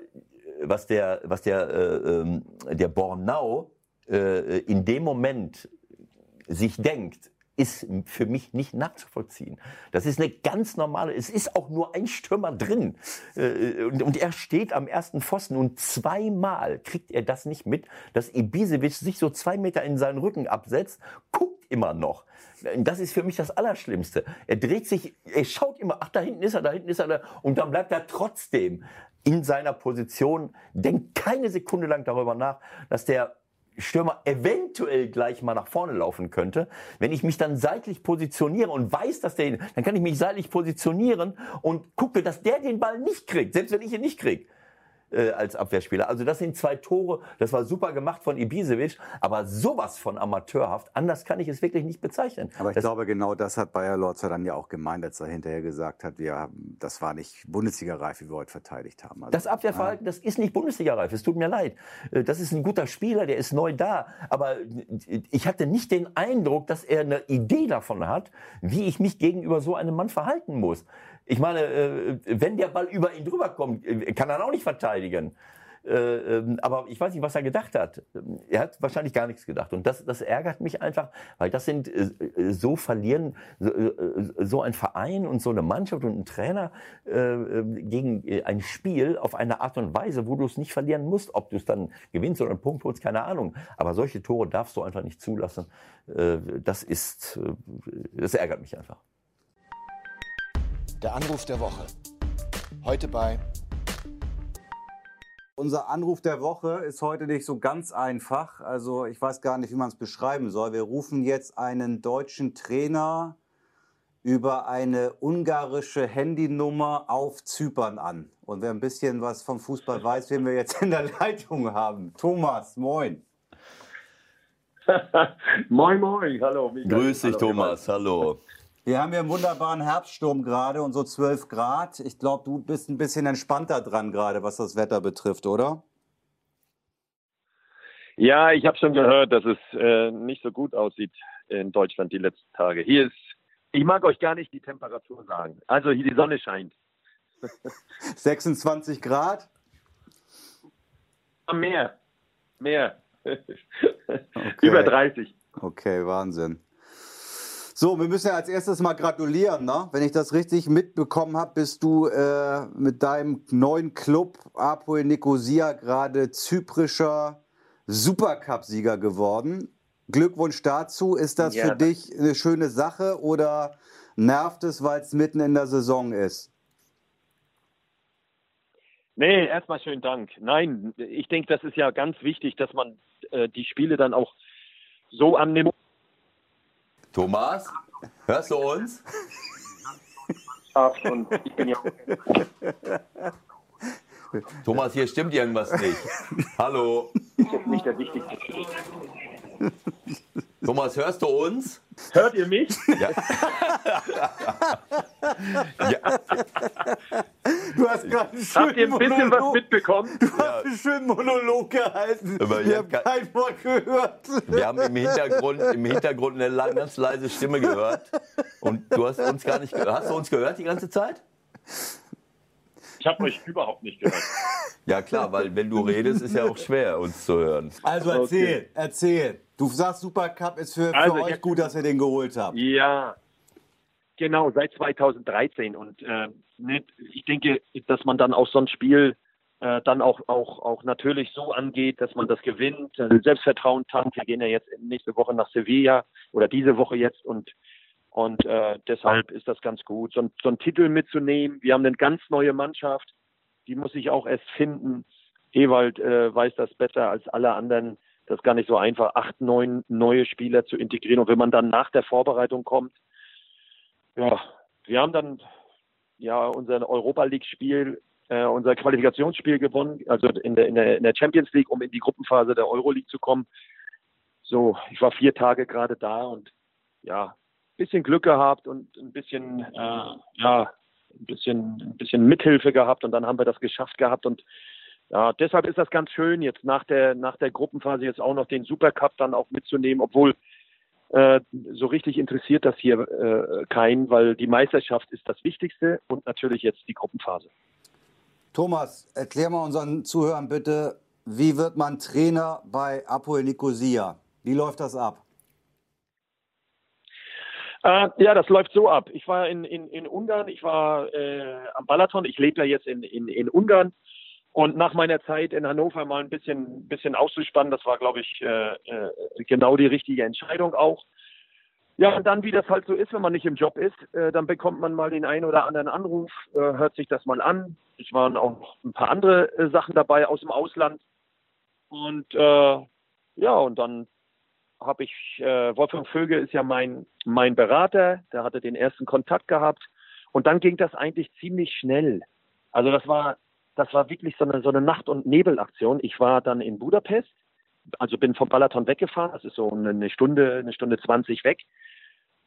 was der, was der, äh, ähm, der Bornau äh, in dem Moment sich denkt, ist für mich nicht nachzuvollziehen. Das ist eine ganz normale, es ist auch nur ein Stürmer drin. Äh, Und, er steht am ersten Pfosten und zweimal kriegt er das nicht mit, dass Ibisevic sich so zwei Meter in seinen Rücken absetzt, guckt immer noch. Das ist für mich das Allerschlimmste. Er dreht sich, er schaut immer, ach, da hinten ist er, da hinten ist er, und dann bleibt er trotzdem in seiner Position, denkt keine Sekunde lang darüber nach, dass der Stürmer eventuell gleich mal nach vorne laufen könnte. Wenn ich mich dann seitlich positioniere und weiß, dass der, dann kann ich mich seitlich positionieren und gucke, dass der den Ball nicht kriegt, selbst wenn ich ihn nicht kriege äh, als Abwehrspieler. Also das sind zwei Tore, das war super gemacht von Ibisevic, aber sowas von amateurhaft, anders kann ich es wirklich nicht bezeichnen. Aber ich das, glaube, genau das hat Bayer Lorzer dann ja auch gemeint, als er hinterher gesagt hat, wir haben, das war nicht Bundesliga-reif, wie wir heute verteidigt haben. Also, Das Abwehrverhalten, das ist nicht Bundesliga-reif. Es tut mir leid. Äh, Das ist ein guter Spieler, der ist neu da. Aber ich hatte nicht den Eindruck, dass er eine Idee davon hat, wie ich mich gegenüber so einem Mann verhalten muss. Ich meine, äh, wenn der Ball über ihn drüber kommt, äh, kann er auch nicht verteidigen. Äh, ähm, Aber ich weiß nicht, was er gedacht hat. Er hat wahrscheinlich gar nichts gedacht. Und das, das ärgert mich einfach, weil das sind so verlieren, so, ein Verein und so eine Mannschaft und ein Trainer gegen ein Spiel auf eine Art und Weise, wo du es nicht verlieren musst. Ob du es dann gewinnst oder einen Punkt holst, keine Ahnung. Aber solche Tore darfst du einfach nicht zulassen. Das ist, das ärgert mich einfach. Der Anruf der Woche. Heute bei Unser Anruf der Woche ist heute nicht so ganz einfach. Also ich weiß gar nicht, wie man es beschreiben soll. Wir rufen jetzt einen deutschen Trainer über eine ungarische Handynummer auf Zypern an. Und wer ein bisschen was vom Fußball weiß, wen wir jetzt in der Leitung haben. Thomas, moin. moin, moin, hallo. Michael. Grüß dich, Hallo, Thomas. Hallo. Wir haben hier einen wunderbaren Herbststurm gerade und so 12 Grad. Ich glaube, du bist ein bisschen entspannter dran gerade, was das Wetter betrifft, oder? Ja, ich habe schon gehört, dass es äh, nicht so gut aussieht in Deutschland die letzten Tage. Hier ist, ich mag euch gar nicht die Temperatur sagen. Also hier die Sonne scheint. 26 Grad? Mehr, mehr. Über 30. Okay, Wahnsinn. So, wir müssen ja als erstes mal gratulieren, ne? Wenn ich das richtig mitbekommen habe, bist du äh, mit deinem neuen Club Apoel Nicosia gerade zyprischer Supercup-Sieger geworden. Glückwunsch dazu. Ist das Ja, für dich eine schöne Sache oder nervt es, weil es mitten in der Saison ist? Nee, erstmal schönen Dank. Nein, ich denke, das ist ja ganz wichtig, dass man äh, die Spiele dann auch so annimmt. Thomas, hörst du uns? Und ich bin ja Thomas, hier stimmt irgendwas nicht. Hallo. jetzt nicht der wichtigste. Thomas, hörst du uns? Hört ihr mich? Ja. ja. Du hast gerade einen Habt ihr ein bisschen was Monolog- mitbekommen? Du hast einen schönen Monolog gehalten. Aber ich Wir hab haben kein- Wort gehört. Wir haben im Hintergrund, im Hintergrund eine ganz leise Stimme gehört. Und du hast uns gar nicht gehört. Hast du uns gehört die ganze Zeit? Ich habe euch überhaupt nicht gehört. Ja klar, weil wenn du redest, ist ja auch schwer, uns zu hören. Also erzähl, erzähl. Du sagst, Supercup ist für, für Also euch gut, dass ihr den geholt habt. Ja, Genau, seit 2013. Und äh, ne, ich denke, dass man dann auch so ein Spiel äh, dann auch, auch, auch natürlich so angeht, dass man das gewinnt. Selbstvertrauen tankt. Wir gehen ja jetzt nächste Woche nach Sevilla oder diese Woche jetzt und und äh, deshalb ist das ganz gut, so, so einen Titel mitzunehmen. Wir haben eine ganz neue Mannschaft, die muss sich auch erst finden. Ewald äh, weiß das besser als alle anderen. Das ist gar nicht so einfach, acht, neun neue Spieler zu integrieren. Und wenn man dann nach der Vorbereitung kommt, ja, wir haben dann ja unser Europa League-Spiel, äh, unser Qualifikationsspiel gewonnen, also in der, in, der, in der Champions League, um in die Gruppenphase der Euro League zu kommen. So, ich war vier Tage gerade da und ja, bisschen Glück gehabt und ein bisschen, äh, ja, ein bisschen, ein bisschen Mithilfe gehabt und dann haben wir das geschafft gehabt und ja, deshalb ist das ganz schön, jetzt nach der, nach der Gruppenphase jetzt auch noch den Supercup dann auch mitzunehmen, obwohl äh, so richtig interessiert das hier äh, keinen, weil die Meisterschaft ist das Wichtigste und natürlich jetzt die Gruppenphase. Thomas, erklär mal unseren Zuhörern bitte, wie wird man Trainer bei Apoel Nicosia? Wie läuft das ab? Äh, ja, das läuft so ab. Ich war in, in, in Ungarn, ich war äh, am Balaton, ich lebe ja jetzt in, in, in Ungarn und nach meiner Zeit in Hannover mal ein bisschen, bisschen auszuspannen, das war, glaube ich, äh, äh, genau die richtige Entscheidung auch. Ja, und dann, wie das halt so ist, wenn man nicht im Job ist, äh, dann bekommt man mal den einen oder anderen Anruf, äh, hört sich das mal an. Es waren auch noch ein paar andere äh, Sachen dabei aus dem Ausland. Und äh, ja, und dann habe ich, äh, Wolfgang Vöge ist ja mein, mein Berater, der hatte den ersten Kontakt gehabt. Und dann ging das eigentlich ziemlich schnell. Also das war das war wirklich so eine, so eine Nacht- und Nebelaktion. Ich war dann in Budapest, also bin vom Balaton weggefahren, das ist so eine Stunde, eine Stunde 20 weg.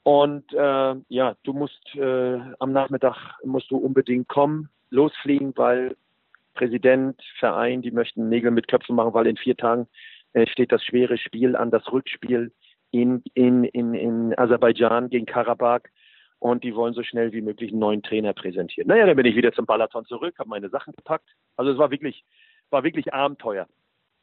Und äh, ja, du musst äh, am Nachmittag musst du unbedingt kommen, losfliegen, weil Präsident, Verein, die möchten Nägel mit Köpfen machen, weil in vier Tagen steht das schwere Spiel an, das Rückspiel in, in, in, in Aserbaidschan gegen Karabakh und die wollen so schnell wie möglich einen neuen Trainer präsentieren. Naja, dann bin ich wieder zum Balaton zurück, habe meine Sachen gepackt. Also es war wirklich, war wirklich Abenteuer.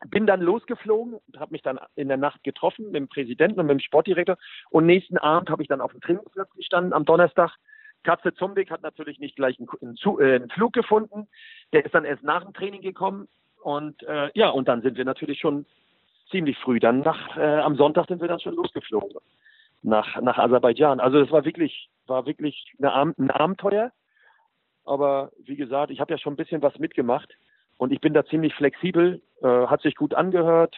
Bin dann losgeflogen, habe mich dann in der Nacht getroffen mit dem Präsidenten und mit dem Sportdirektor und nächsten Abend habe ich dann auf dem Trainingsplatz gestanden am Donnerstag. Katze Zumbig hat natürlich nicht gleich einen, einen, äh, einen, Flug gefunden. Der ist dann erst nach dem Training gekommen und äh, ja, und dann sind wir natürlich schon ziemlich früh. Dann nach, äh, am Sonntag sind wir dann schon losgeflogen nach, nach Aserbaidschan. Also das war wirklich, war wirklich eine, ein Abenteuer. Aber wie gesagt, ich habe ja schon ein bisschen was mitgemacht und ich bin da ziemlich flexibel, äh, hat sich gut angehört.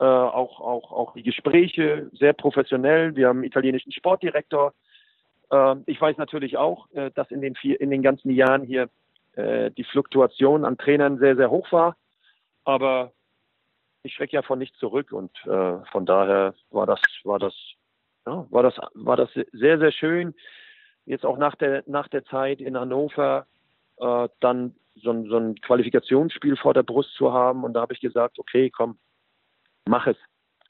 Äh, auch, auch, auch die Gespräche sehr professionell. Wir haben einen italienischen Sportdirektor. Äh, ich weiß natürlich auch, äh, dass in den, vier, in den ganzen Jahren hier äh, die Fluktuation an Trainern sehr, sehr hoch war. Aber ich schrecke ja von nichts zurück und äh, von daher war das, war das ja, war das, war das sehr, sehr schön. Jetzt auch nach der, nach der Zeit in Hannover äh, dann so ein, so ein Qualifikationsspiel vor der Brust zu haben. Und da habe ich gesagt, okay, komm, mach es.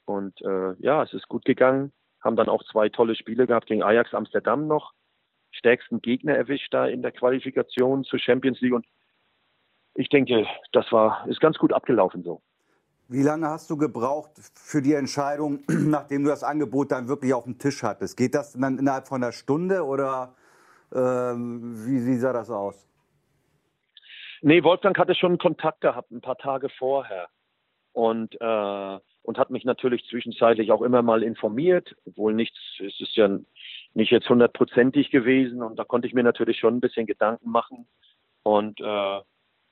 Und äh, ja, es ist gut gegangen. Haben dann auch zwei tolle Spiele gehabt gegen Ajax Amsterdam noch. Stärksten Gegner erwischt da in der Qualifikation zur Champions League. Und ich denke, das war, ist ganz gut abgelaufen so. Wie lange hast du gebraucht für die Entscheidung, nachdem du das Angebot dann wirklich auf dem Tisch hattest? Geht das dann innerhalb von einer Stunde oder äh, wie, wie sah das aus? Nee, Wolfgang hatte schon Kontakt gehabt, ein paar Tage vorher. Und, äh, und hat mich natürlich zwischenzeitlich auch immer mal informiert, obwohl nichts, es ist ja nicht jetzt hundertprozentig gewesen. Und da konnte ich mir natürlich schon ein bisschen Gedanken machen. Und äh,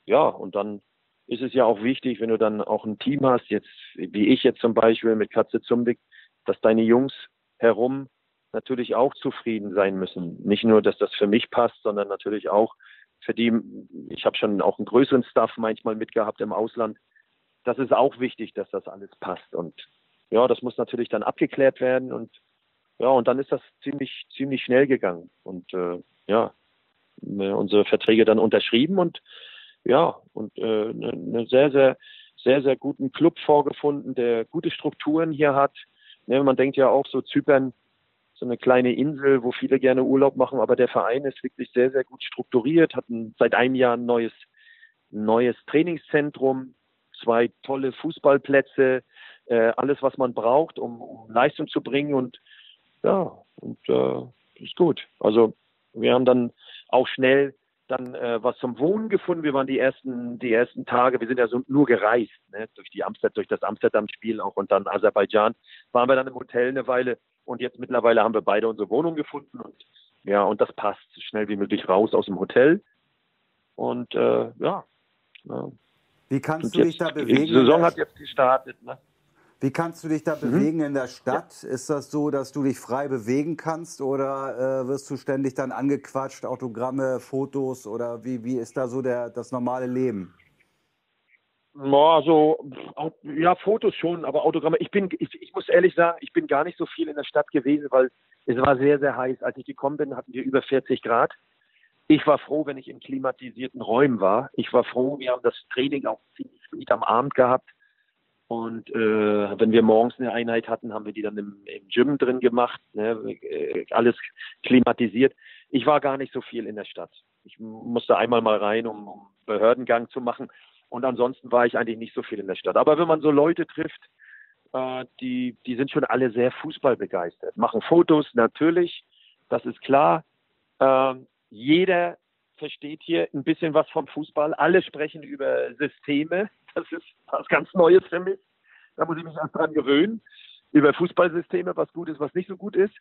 ja, und dann ist es ja auch wichtig, wenn du dann auch ein Team hast, jetzt wie ich jetzt zum Beispiel mit Katze Zumbig, dass deine Jungs herum natürlich auch zufrieden sein müssen. Nicht nur, dass das für mich passt, sondern natürlich auch für die, ich habe schon auch einen größeren Staff manchmal mitgehabt im Ausland. Das ist auch wichtig, dass das alles passt. Und ja, das muss natürlich dann abgeklärt werden und ja, und dann ist das ziemlich, ziemlich schnell gegangen. Und äh, ja, unsere Verträge dann unterschrieben und ja, und äh, eine, eine sehr, sehr, sehr, sehr guten Club vorgefunden, der gute Strukturen hier hat. Ne, man denkt ja auch so Zypern, so eine kleine Insel, wo viele gerne Urlaub machen, aber der Verein ist wirklich sehr, sehr gut strukturiert, hat ein, seit einem Jahr ein neues, neues Trainingszentrum, zwei tolle Fußballplätze, äh, alles, was man braucht, um, um Leistung zu bringen und ja, und äh, ist gut. Also Wir haben dann auch schnell dann äh, was zum Wohnen gefunden. Wir waren die ersten, die ersten Tage, wir sind ja so nur gereist, ne, durch die Amsterdam, durch das Amsterdam-Spiel auch und dann Aserbaidschan, waren wir dann im Hotel eine Weile und jetzt mittlerweile haben wir beide unsere Wohnung gefunden und ja, und das passt schnell wie möglich raus aus dem Hotel. Und äh, ja. ja. Wie kannst und du dich da bewegen? Die Saison hat jetzt gestartet. Ne? Wie kannst du dich da mhm. bewegen in der Stadt? Ja. Ist das so, dass du dich frei bewegen kannst oder äh, wirst du ständig dann angequatscht, Autogramme, Fotos oder wie, wie ist da so der, das normale Leben? Also, ja, Fotos schon, aber Autogramme. Ich bin, ich, ich muss ehrlich sagen, ich bin gar nicht so viel in der Stadt gewesen, weil es war sehr, sehr heiß. Als ich gekommen bin, hatten wir über 40 Grad. Ich war froh, wenn ich in klimatisierten Räumen war. Ich war froh, wir haben das Training auch ziemlich spät am Abend gehabt. Und äh, wenn wir morgens eine Einheit hatten, haben wir die dann im, im Gym drin gemacht, ne? Äh, alles klimatisiert. Ich war gar nicht so viel in der Stadt. Ich musste einmal mal rein, um, um Behördengang zu machen. Und ansonsten war ich eigentlich nicht so viel in der Stadt. Aber wenn man so Leute trifft, äh, die, die sind schon alle sehr fußballbegeistert, machen Fotos natürlich, das ist klar. Äh, jeder versteht hier ein bisschen was vom Fußball. Alle sprechen über Systeme. Das ist was ganz Neues für mich. Da muss ich mich erst dran gewöhnen. Über Fußballsysteme, was gut ist, was nicht so gut ist.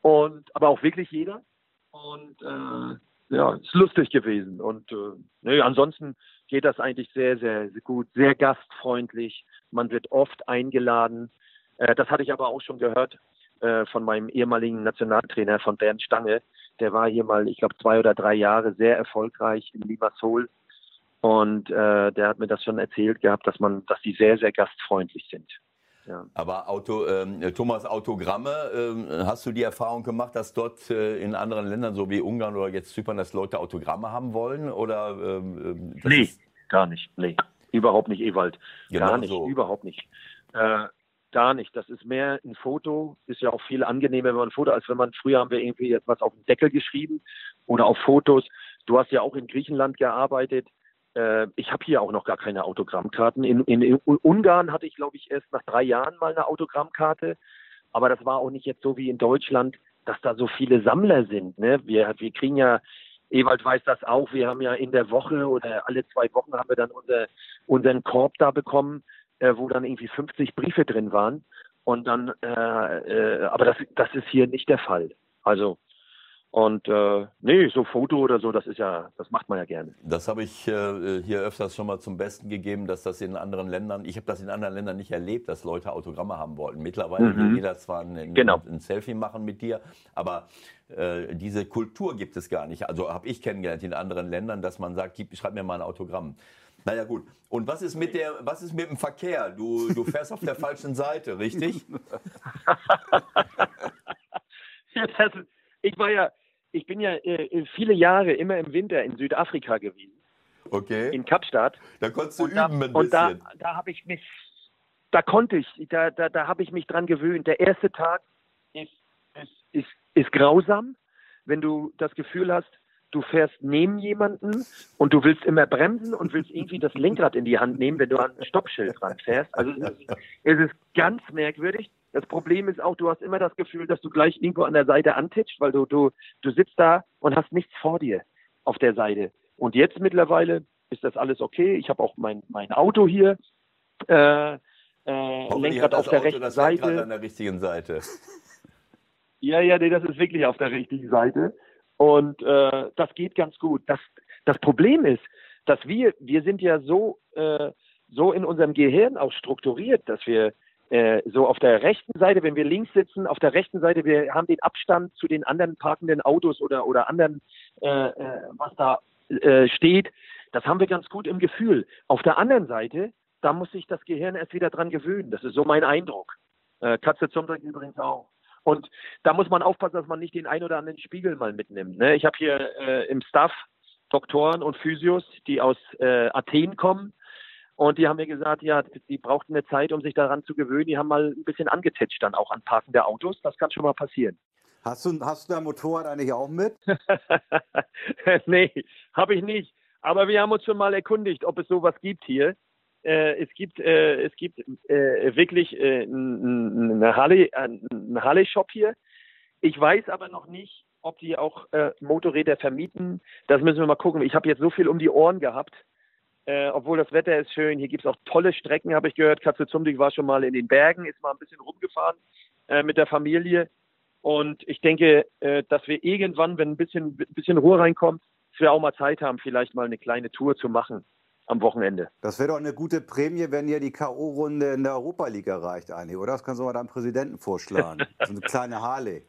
Und aber auch wirklich jeder. Und äh, ja, ist lustig gewesen. Und äh, nee, ansonsten geht das eigentlich sehr, sehr, sehr gut, sehr gastfreundlich. Man wird oft eingeladen. Äh, das hatte ich aber auch schon gehört äh, von meinem ehemaligen Nationaltrainer von Bernd Stange. Der war hier mal, ich glaube, zwei oder drei Jahre sehr erfolgreich in Limassol und äh, der hat mir das schon erzählt gehabt, dass man, dass die sehr, sehr gastfreundlich sind. Ja. Aber Auto, äh, Thomas, Autogramme, äh, hast du die Erfahrung gemacht, dass dort äh, in anderen Ländern, so wie Ungarn oder jetzt Zypern, dass Leute Autogramme haben wollen? Oder, ähm, äh, nee, gar nicht. Nee, überhaupt nicht, Ewald. Genau gar nicht, so. überhaupt nicht. Äh, gar nicht. Das ist mehr ein Foto. Ist ja auch viel angenehmer, wenn man ein Foto, als wenn man früher haben wir irgendwie etwas auf den Deckel geschrieben oder auf Fotos. Du hast ja auch in Griechenland gearbeitet äh, ich habe hier auch noch gar keine Autogrammkarten. In, in, in Ungarn hatte ich, glaube ich, erst nach drei Jahren mal eine Autogrammkarte. Aber das war auch nicht jetzt so wie in Deutschland, dass da so viele Sammler sind. Ne? Wir, wir kriegen ja, Ewald weiß das auch, wir haben ja in der Woche oder alle zwei Wochen haben wir dann unser, unseren Korb da bekommen, äh, wo dann irgendwie 50 Briefe drin waren. Und dann, äh, äh, aber das, das ist hier nicht der Fall. Also und äh, nee, so Foto oder so, das ist ja, das macht man ja gerne. Das habe ich äh, hier öfters schon mal zum Besten gegeben, dass das in anderen Ländern, ich habe das in anderen Ländern nicht erlebt, dass Leute Autogramme haben wollten. Mittlerweile will mhm. jeder zwar ein, genau. ein, Selfie machen mit dir, aber äh, diese Kultur gibt es gar nicht. Also habe ich kennengelernt in anderen Ländern, dass man sagt, gib, schreib mir mal ein Autogramm. Naja gut. Und was ist mit der, was ist mit dem Verkehr? Du, du fährst auf der falschen Seite, richtig? ja, das, ich war ja, ich bin ja äh, viele Jahre immer im Winter in Südafrika gewesen. Okay. In Kapstadt. Da konntest du und üben da, ein bisschen. Und da, da habe ich mich, da konnte ich, da, da, da habe ich mich dran gewöhnt. Der erste Tag ist, ist, ist, ist grausam, wenn du das Gefühl hast, du fährst neben jemanden und du willst immer bremsen und willst irgendwie das Lenkrad in die Hand nehmen, wenn du an ein Stoppschild dran fährst. Also es ist, es ist ganz merkwürdig. Das Problem ist auch, du hast immer das Gefühl, dass du gleich irgendwo an der Seite antitscht, weil du, du, du sitzt da und hast nichts vor dir auf der Seite. Und jetzt mittlerweile ist das alles okay. Ich habe auch mein, mein Auto hier. Äh, äh, Lenkrad auf der Auto rechten Seite. an der richtigen Seite. Ja, ja, nee, das ist wirklich auf der richtigen Seite. Und äh, das geht ganz gut. Das, das Problem ist, dass wir, wir sind ja so, äh, so in unserem Gehirn auch strukturiert, dass wir äh, so auf der rechten Seite, wenn wir links sitzen, auf der rechten Seite, wir haben den Abstand zu den anderen parkenden Autos oder, oder anderen, äh, äh, was da äh, steht, das haben wir ganz gut im Gefühl. Auf der anderen Seite, da muss sich das Gehirn erst wieder dran gewöhnen. Das ist so mein Eindruck. Äh, Katze Zumdreck übrigens auch. Und da muss man aufpassen, dass man nicht den ein oder anderen Spiegel mal mitnimmt. Ne? Ich habe hier äh, im Staff Doktoren und Physios, die aus äh, Athen kommen und die haben mir gesagt, ja, die brauchten eine Zeit, um sich daran zu gewöhnen. Die haben mal ein bisschen angetitscht dann auch an Parken der Autos. Das kann schon mal passieren. Hast du, hast du dein Motorrad eigentlich auch mit? nee, habe ich nicht. Aber wir haben uns schon mal erkundigt, ob es sowas gibt hier. Äh, es gibt, äh, es gibt äh, wirklich äh, eine Halle, einen Halle-Shop hier. Ich weiß aber noch nicht, ob die auch äh, Motorräder vermieten. Das müssen wir mal gucken. Ich habe jetzt so viel um die Ohren gehabt. Äh, obwohl das Wetter ist schön. Hier gibt es auch tolle Strecken, habe ich gehört. Katze Zumdig war schon mal in den Bergen, ist mal ein bisschen rumgefahren äh, mit der Familie. Und ich denke, äh, dass wir irgendwann, wenn ein bisschen, ein bisschen Ruhe reinkommt, dass wir auch mal Zeit haben, vielleicht mal eine kleine Tour zu machen am Wochenende. Das wäre doch eine gute Prämie, wenn ihr die K.O.-Runde in der Europa League erreicht, eigentlich, oder? Das kannst du mal deinem Präsidenten vorschlagen. so eine kleine Harley.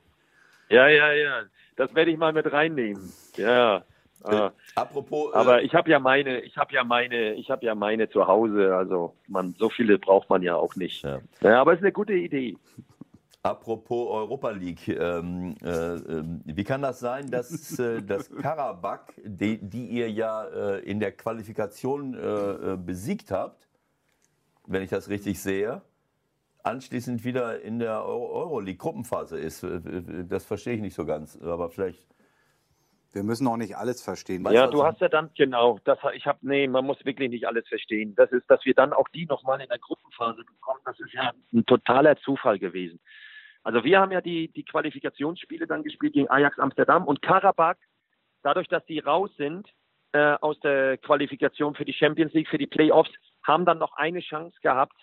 Ja, ja, ja. Das werde ich mal mit reinnehmen. Ja. Äh, apropos. Äh, aber ich habe ja meine, ich habe ja meine, ich habe ja meine zu Hause. Also man, so viele braucht man ja auch nicht. Ja. ja aber es ist eine gute Idee. Apropos Europa League, ähm, äh, ähm, wie kann das sein, dass äh, das Karabakh, die, die, ihr ja äh, in der Qualifikation äh, äh, besiegt habt, wenn ich das richtig sehe, anschließend wieder in der Euroleague-Gruppenphase ist? Äh, das verstehe ich nicht so ganz, aber vielleicht. Wir müssen auch nicht alles verstehen. Ja, du hast ja dann, genau, das, ich habe, nee, man muss wirklich nicht alles verstehen. Das ist, dass wir dann auch die nochmal in der Gruppenphase bekommen, das ist ja ein totaler Zufall gewesen. Also wir haben ja die, die Qualifikationsspiele dann gespielt gegen Ajax Amsterdam und Karabakh, dadurch, dass die raus sind äh, aus der Qualifikation für die Champions League, für die Playoffs, haben dann noch eine Chance gehabt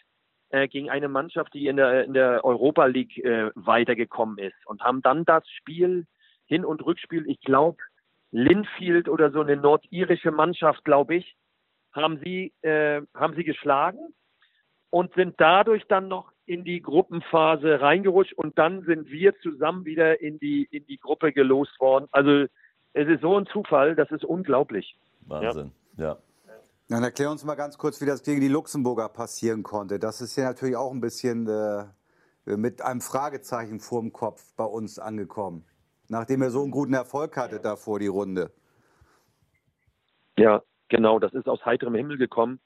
äh, gegen eine Mannschaft, die in der, in der Europa League äh, weitergekommen ist und haben dann das Spiel, Hin- und Rückspiel, ich glaube, Linfield oder so eine nordirische Mannschaft, glaube ich, haben sie, äh, haben sie geschlagen und sind dadurch dann noch in die Gruppenphase reingerutscht und dann sind wir zusammen wieder in die, in die Gruppe gelost worden. Also es ist so ein Zufall, das ist unglaublich. Wahnsinn, ja. ja. Dann erklär uns mal ganz kurz, wie das gegen die Luxemburger passieren konnte. Das ist ja natürlich auch ein bisschen äh, mit einem Fragezeichen vorm Kopf bei uns angekommen, nachdem er so einen guten Erfolg hatte da vor die Runde. Ja, genau, das ist aus heiterem Himmel gekommen,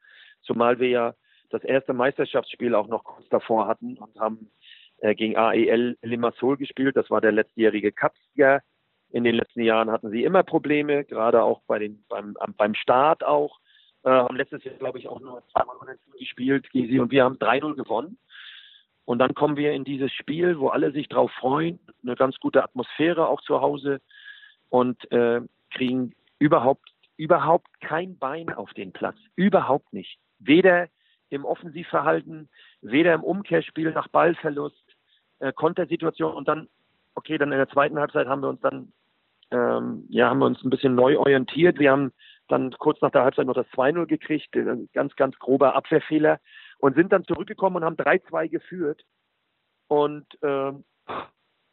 zumal wir ja das erste Meisterschaftsspiel auch noch kurz davor hatten und haben äh, gegen AEL Limassol gespielt. Das war der letztjährige Cupsieger. In den letzten Jahren hatten sie immer Probleme, gerade auch bei den, beim, beim Start auch. Äh, haben letztes Jahr, glaube ich, auch nur zweimal gespielt gegen sie und wir haben 3-0 gewonnen. Und dann kommen wir in dieses Spiel, wo alle sich drauf freuen, eine ganz gute Atmosphäre auch zu Hause und äh, kriegen überhaupt überhaupt kein Bein auf den Platz, überhaupt nicht. Weder im Offensivverhalten, weder im Umkehrspiel nach Ballverlust, äh, Kontersituation und dann, okay, dann in der zweiten Halbzeit haben wir uns dann, ähm, ja, haben wir uns ein bisschen neu orientiert. Wir haben dann kurz nach der Halbzeit noch das 2-0 gekriegt, äh, ganz, ganz grober Abwehrfehler und sind dann zurückgekommen und haben 3-2 geführt und äh,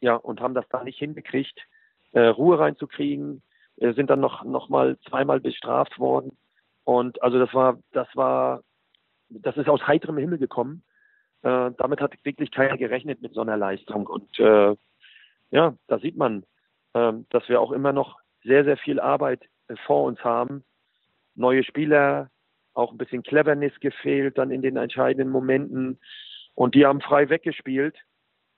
ja, und haben das da nicht hingekriegt, äh, Ruhe reinzukriegen, äh, sind dann noch, noch mal zweimal bestraft worden. Und also das war, das war das ist aus heiterem Himmel gekommen. Äh, damit hat wirklich keiner gerechnet mit so einer Leistung. Und äh, ja, da sieht man, äh, dass wir auch immer noch sehr, sehr viel Arbeit äh, vor uns haben. Neue Spieler, auch ein bisschen Cleverness gefehlt dann in den entscheidenden Momenten. Und die haben frei weggespielt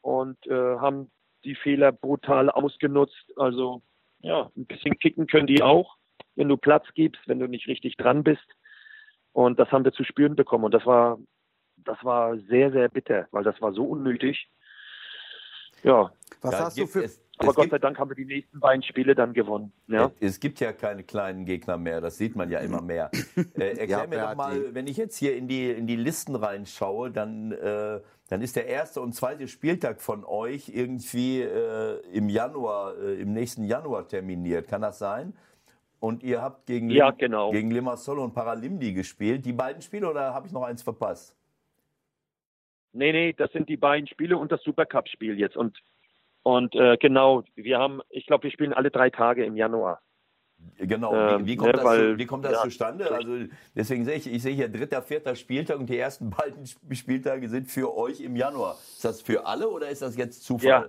und äh, haben die Fehler brutal ausgenutzt. Also ja, ein bisschen kicken können die auch, wenn du Platz gibst, wenn du nicht richtig dran bist. Und das haben wir zu spüren bekommen. Und das war, das war sehr, sehr bitter, weil das war so unnötig. Ja. Was ja, hast du für. Es, aber es Gott sei Dank haben wir die nächsten beiden Spiele dann gewonnen. Ja? Es gibt ja keine kleinen Gegner mehr, das sieht man ja immer mehr. Äh, erklär ja, mir doch mal, wenn ich jetzt hier in die, in die Listen reinschaue, dann, äh, dann ist der erste und zweite Spieltag von euch irgendwie äh, im Januar, äh, im nächsten Januar terminiert. Kann das sein? Und ihr habt gegen, ja, genau. gegen Limassol und Paralimdi gespielt. Die beiden Spiele oder habe ich noch eins verpasst? Nee, nee, das sind die beiden Spiele und das Supercup-Spiel jetzt. Und, und äh, genau, wir haben, ich glaube, wir spielen alle drei Tage im Januar. Genau, wie, wie, kommt, ähm, das, weil, wie kommt das ja, zustande? Also deswegen sehe ich, ich sehe hier dritter, vierter Spieltag und die ersten beiden Spieltage sind für euch im Januar. Ist das für alle oder ist das jetzt Zufall? Ja.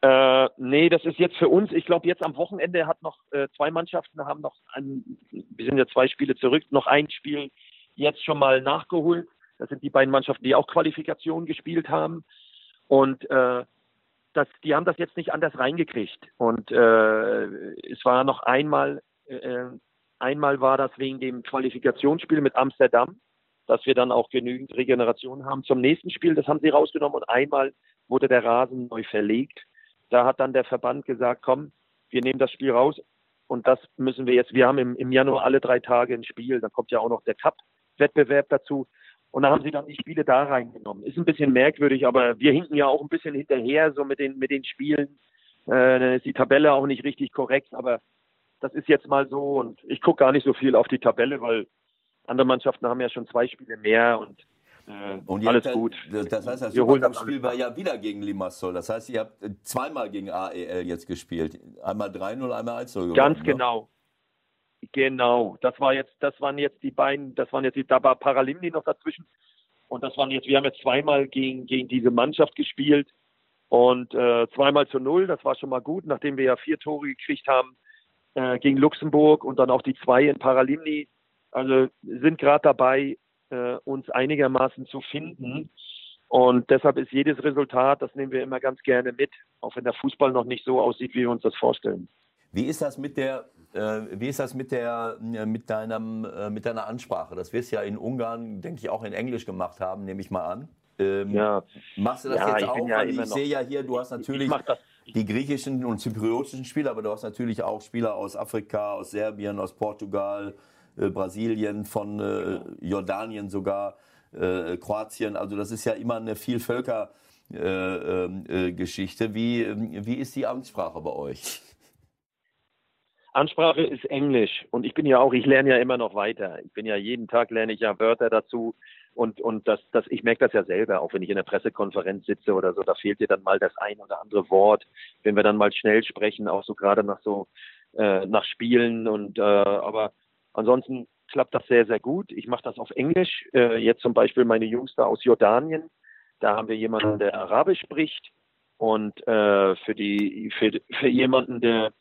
Äh, nee, das ist jetzt für uns. Ich glaube, jetzt am Wochenende hat noch äh, zwei Mannschaften haben noch ein, wir sind ja zwei Spiele zurück, noch ein Spiel jetzt schon mal nachgeholt. Das sind die beiden Mannschaften, die auch Qualifikation gespielt haben. Und äh, das, die haben das jetzt nicht anders reingekriegt. Und äh, es war noch einmal, äh, einmal war das wegen dem Qualifikationsspiel mit Amsterdam, dass wir dann auch genügend Regeneration haben zum nächsten Spiel. Das haben sie rausgenommen und einmal wurde der Rasen neu verlegt Da hat dann der Verband gesagt, komm, wir nehmen das Spiel raus und das müssen wir jetzt, wir haben im, im Januar alle drei Tage ein Spiel, dann kommt ja auch noch der Cup-Wettbewerb dazu. Und da haben sie dann die Spiele da reingenommen. Ist ein bisschen merkwürdig, aber wir hinken ja auch ein bisschen hinterher, so mit den, mit den Spielen. Äh, dann ist die Tabelle auch nicht richtig korrekt, aber das ist jetzt mal so und ich gucke gar nicht so viel auf die Tabelle, weil andere Mannschaften haben ja schon zwei Spiele mehr und äh, und alles habt, gut. Das heißt, das Supercup-Spiel war ja wieder gegen Limassol. Das heißt, ihr habt zweimal gegen AEL jetzt gespielt. Einmal 3-0, einmal 1-0 Ganz ne? genau. Genau. Das war jetzt, das waren jetzt die beiden, das waren jetzt die, da war Paralimni noch dazwischen. Und das waren jetzt, wir haben jetzt zweimal gegen, gegen diese Mannschaft gespielt und äh, zweimal zu null. Das war schon mal gut, nachdem wir ja vier Tore gekriegt haben äh, gegen Luxemburg und dann auch die zwei in Paralimni. Also sind gerade dabei, äh, uns einigermaßen zu finden. Und deshalb ist jedes Resultat, das nehmen wir immer ganz gerne mit, auch wenn der Fußball noch nicht so aussieht, wie wir uns das vorstellen. Wie ist das mit der, äh, wie ist das mit der, äh, mit deinem, äh, mit deiner Ansprache? Das wirst du ja in Ungarn, denke ich, auch in Englisch gemacht haben, nehme ich mal an. Ähm, ja. Machst du das ja, jetzt auch? Ja Weil ich sehe ja hier, du hast natürlich die griechischen und zypriotischen Spieler, aber du hast natürlich auch Spieler aus Afrika, aus Serbien, aus Portugal, äh, Brasilien, von äh, Jordanien sogar, äh, Kroatien. Also das ist ja immer eine Vielvölker-Geschichte. Ähm, wie, wie ist die Amtssprache bei euch? Ansprache ist Englisch und ich bin ja auch, ich lerne ja immer noch weiter. Ich bin ja jeden Tag lerne ich ja Wörter dazu und und das das ich merke das ja selber, auch wenn ich in der Pressekonferenz sitze oder so, da fehlt dir dann mal das ein oder andere Wort, wenn wir dann mal schnell sprechen, auch so gerade nach so äh, nach Spielen und äh, aber Ansonsten klappt das sehr, sehr gut. Ich mache das auf Englisch. Äh, jetzt zum Beispiel meine Jüngste aus Jordanien. Da haben wir jemanden, der Arabisch spricht. Und äh, für, die, für, für jemanden, der,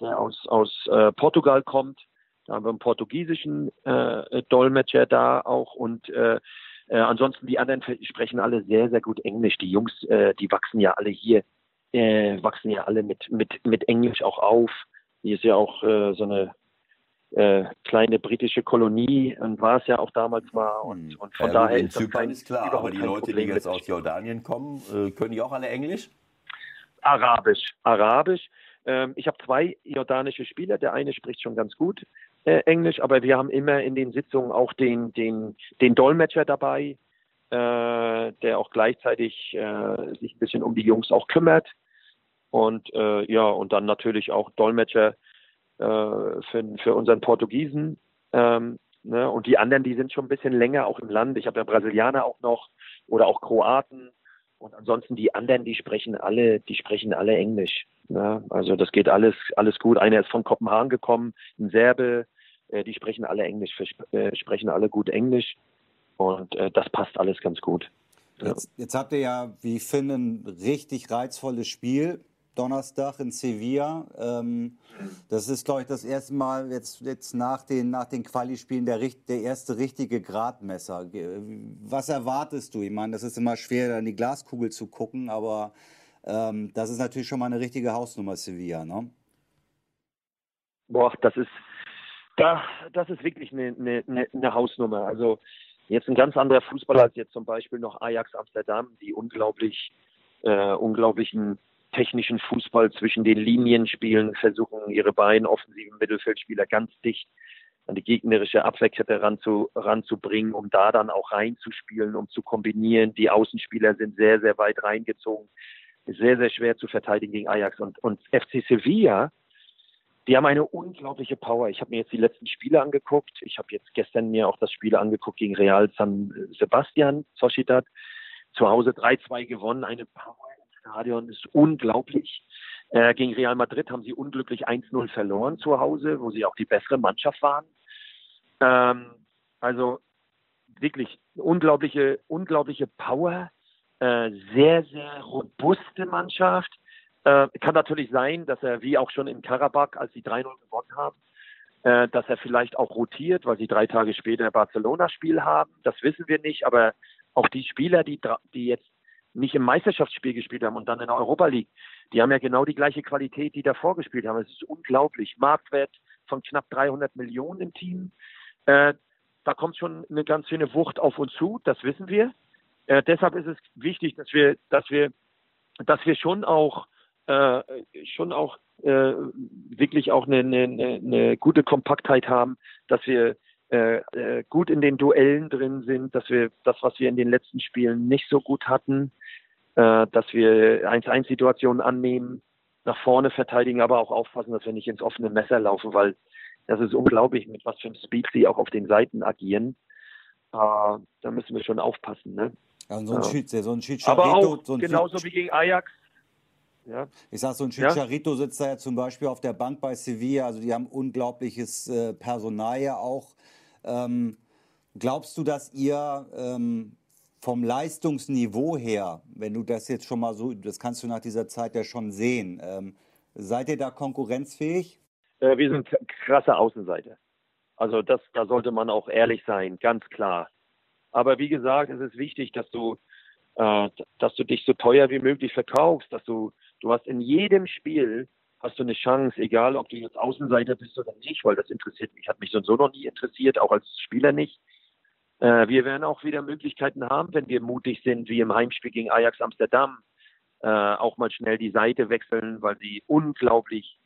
der aus, aus äh, Portugal kommt, da haben wir einen portugiesischen äh, Dolmetscher da auch. Und äh, äh, ansonsten die anderen sprechen alle sehr, sehr gut Englisch. Die Jungs, äh, die wachsen ja alle hier, äh, wachsen ja alle mit, mit, mit Englisch auch auf. Hier ist ja auch äh, so eine äh, kleine britische Kolonie und war es ja auch damals mal und, hm. und von ja, daher ist Zypern kein, ist klar, aber die Leute, Problem die jetzt aus Jordanien kommen, äh, können die auch alle Englisch? Arabisch, Arabisch. Ähm, ich habe zwei jordanische Spieler. Der eine spricht schon ganz gut äh, Englisch, aber wir haben immer in den Sitzungen auch den den den Dolmetscher dabei, äh, der auch gleichzeitig äh, sich ein bisschen um die Jungs auch kümmert und äh, ja und dann natürlich auch Dolmetscher für, für unseren Portugiesen. Ähm, ne? Und die anderen, die sind schon ein bisschen länger auch im Land. Ich habe ja Brasilianer auch noch oder auch Kroaten. Und ansonsten die anderen, die sprechen alle, die sprechen alle Englisch. Ne? Also das geht alles, alles gut. Einer ist von Kopenhagen gekommen, ein Serbe, äh, die sprechen alle Englisch, äh, sprechen alle gut Englisch. Und äh, das passt alles ganz gut. Jetzt, jetzt habt ihr ja, wie ich finde, ein richtig reizvolles Spiel. Donnerstag in Sevilla. Ähm, das ist, glaube ich, das erste Mal jetzt, jetzt nach den, nach den Quali-Spielen der, der erste richtige Gradmesser. Was erwartest du? Ich meine, das ist immer schwer, in die Glaskugel zu gucken, aber ähm, das ist natürlich schon mal eine richtige Hausnummer, Sevilla, ne? Boah, das ist, da, das ist wirklich eine, eine, eine Hausnummer. Also jetzt ein ganz anderer Fußball als jetzt zum Beispiel noch Ajax Amsterdam, die unglaublich, äh, unglaublichen technischen Fußball zwischen den Linien spielen, versuchen ihre beiden offensiven Mittelfeldspieler ganz dicht an die gegnerische Abwehrkette ranzu, ranzubringen, um da dann auch reinzuspielen, um zu kombinieren. Die Außenspieler sind sehr, sehr weit reingezogen. Sehr, sehr schwer zu verteidigen gegen Ajax. Und, und FC Sevilla, die haben eine unglaubliche Power. Ich habe mir jetzt die letzten Spiele angeguckt. Ich habe jetzt gestern mir auch das Spiel angeguckt gegen Real San Sebastian, Sociedad. Zu Hause 3-2 gewonnen, eine Power Stadion ist unglaublich. Äh, gegen Real Madrid haben sie unglücklich 1-0 verloren zu Hause, wo sie auch die bessere Mannschaft waren. Ähm, also wirklich unglaubliche, unglaubliche Power, äh, sehr, sehr robuste Mannschaft. Äh, kann natürlich sein, dass er, wie auch schon in Karabakh, als sie 3-0 gewonnen haben, äh, dass er vielleicht auch rotiert, weil sie drei Tage später ein Barcelona-Spiel haben. Das wissen wir nicht, aber auch die Spieler, die, die jetzt nicht im Meisterschaftsspiel gespielt haben und dann in der Europa League. Die haben ja genau die gleiche Qualität, die davor gespielt haben. Es ist unglaublich. Marktwert von knapp 300 Millionen im Team. Äh, da kommt schon eine ganz schöne Wucht auf uns zu, das wissen wir. Äh, deshalb ist es wichtig, dass wir, dass wir, dass wir schon auch äh, schon auch äh, wirklich auch eine, eine, eine gute Kompaktheit haben, dass wir äh, äh, gut in den Duellen drin sind, dass wir das, was wir in den letzten Spielen nicht so gut hatten, äh, dass wir 1-1-Situationen annehmen, nach vorne verteidigen, aber auch aufpassen, dass wir nicht ins offene Messer laufen, weil das ist unglaublich, mit was für einem Speed sie auch auf den Seiten agieren. Äh, da müssen wir schon aufpassen. Ne? Ja, so ein, Schied, so ein aber auch so ein genauso wie gegen Ajax. Ja. Ich sag, so ein Chicharito ja. sitzt da ja zum Beispiel auf der Bank bei Sevilla. Also die haben unglaubliches äh, Personal ja auch. Ähm, glaubst du, dass ihr ähm, vom Leistungsniveau her, wenn du das jetzt schon mal so, das kannst du nach dieser Zeit ja schon sehen, ähm, seid ihr da konkurrenzfähig? Äh, wir sind krasse Außenseite. Also das, da sollte man auch ehrlich sein, ganz klar. Aber wie gesagt, es ist wichtig, dass du, äh, dass du dich so teuer wie möglich verkaufst, dass du, du hast in jedem Spiel hast du eine Chance, egal ob du jetzt Außenseiter bist oder nicht, weil das interessiert mich, hat mich so so noch nie interessiert, auch als Spieler nicht. Äh, wir werden auch wieder Möglichkeiten haben, wenn wir mutig sind, wie im Heimspiel gegen Ajax Amsterdam, äh, auch mal schnell die Seite wechseln, weil sie unglaublich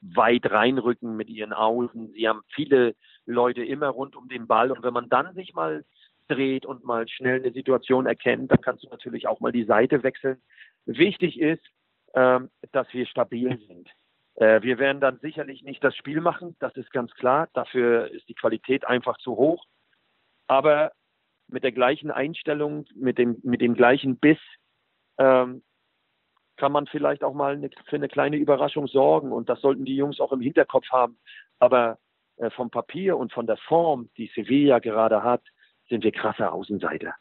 weit reinrücken mit ihren Außen. Sie haben viele Leute immer rund um den Ball und wenn man dann sich mal dreht und mal schnell eine Situation erkennt, dann kannst du natürlich auch mal die Seite wechseln. Wichtig ist, ähm, dass wir stabil sind. Äh, wir werden dann sicherlich nicht das Spiel machen, das ist ganz klar. Dafür ist die Qualität einfach zu hoch. Aber mit der gleichen Einstellung, mit dem, mit dem gleichen Biss, ähm, kann man vielleicht auch mal eine, für eine kleine Überraschung sorgen. Und das sollten die Jungs auch im Hinterkopf haben. Aber äh, vom Papier und von der Form, die Sevilla gerade hat, sind wir krasse Außenseiter.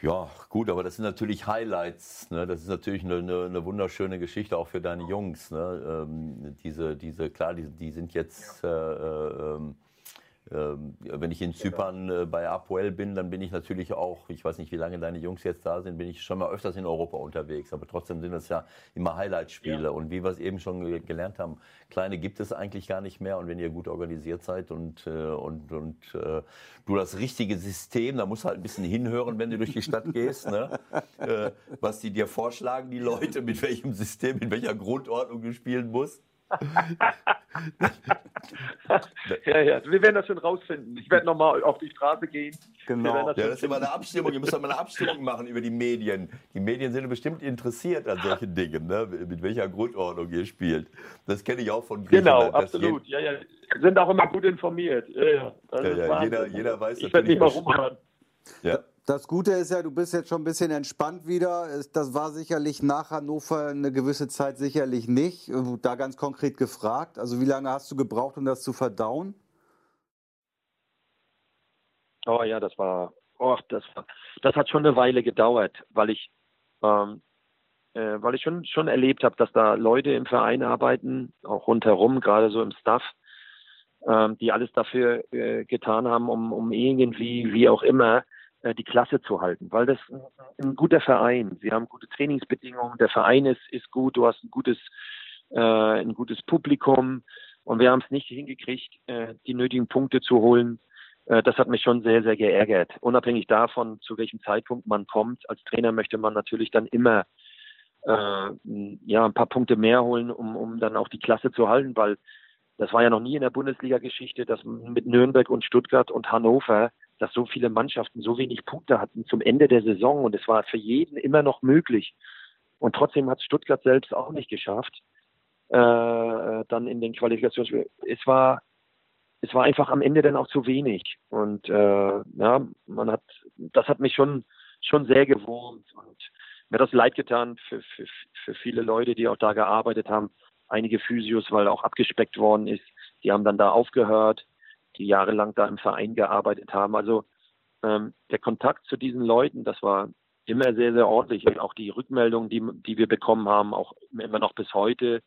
Ja, gut, aber das sind natürlich Highlights. Ne? Das ist natürlich eine, eine, eine, wunderschöne Geschichte auch für deine Jungs. Ne? Ähm, diese, diese, klar, die, die sind jetzt äh, äh, ähm, wenn ich in genau. Zypern äh, bei Apoel bin, dann bin ich natürlich auch, ich weiß nicht, wie lange deine Jungs jetzt da sind, bin ich schon mal öfters in Europa unterwegs. Aber trotzdem sind das ja immer Highlight-Spiele. Ja. Und wie wir es eben schon gelernt haben, kleine gibt es eigentlich gar nicht mehr. Und wenn ihr gut organisiert seid und, äh, und, und äh, du das richtige System, da musst du halt ein bisschen hinhören, wenn du durch die Stadt gehst, ne? was die dir vorschlagen, die Leute, mit welchem System, in welcher Grundordnung du spielen musst. Ja, ja, wir werden das schon rausfinden. Ich werde nochmal auf die Straße gehen. Genau. Das ja, das ist immer eine Abstimmung. Ihr müsst doch mal eine Abstimmung machen über die Medien. Die Medien sind bestimmt interessiert an solchen Dingen, ne? mit welcher Grundordnung ihr spielt. Das kenne ich auch von Griechenland. Genau, absolut. Ja, ja. Sind auch immer gut informiert. Ja, ja. ja, ja. Jeder, jeder weiß Ich werde nicht mal rumhören. Ja. Das Gute ist ja, du bist jetzt schon ein bisschen entspannt wieder. Das war sicherlich nach Hannover eine gewisse Zeit sicherlich nicht. Da ganz konkret gefragt. Also wie lange hast du gebraucht, um das zu verdauen? Oh ja, das war, oh, das war, das hat schon eine Weile gedauert, weil ich, ähm, äh, weil ich schon schon erlebt habe, dass da Leute im Verein arbeiten, auch rundherum, gerade so im Staff, ähm, die alles dafür äh, getan haben, um, um irgendwie, wie auch immer, äh, die Klasse zu halten, weil das ein guter Verein. Sie haben gute Trainingsbedingungen, der Verein ist, ist gut, du hast ein gutes, äh, ein gutes Publikum und wir haben es nicht hingekriegt, äh, die nötigen Punkte zu holen. Äh, das hat mich schon sehr, sehr geärgert. Unabhängig davon, zu welchem Zeitpunkt man kommt, als Trainer möchte man natürlich dann immer äh, ja, ein paar Punkte mehr holen, um, um dann auch die Klasse zu halten, weil das war ja noch nie in der Bundesliga-Geschichte, dass mit Nürnberg und Stuttgart und Hannover dass so viele Mannschaften so wenig Punkte hatten zum Ende der Saison und es war für jeden immer noch möglich. Und trotzdem hat Stuttgart selbst auch nicht geschafft, äh, dann in den Qualifikationsspielen. Es war, es war einfach am Ende dann auch zu wenig. Und äh, ja, man hat, das hat mich schon, schon sehr gewurmt und mir das leid getan für, für, für viele Leute, die auch da gearbeitet haben. Einige Physios, weil auch abgespeckt worden ist, die haben dann da aufgehört die jahrelang da im Verein gearbeitet haben. Also ähm, der Kontakt zu diesen Leuten, das war immer sehr, sehr ordentlich. Und auch die Rückmeldungen, die, die wir bekommen haben, auch immer noch bis heute.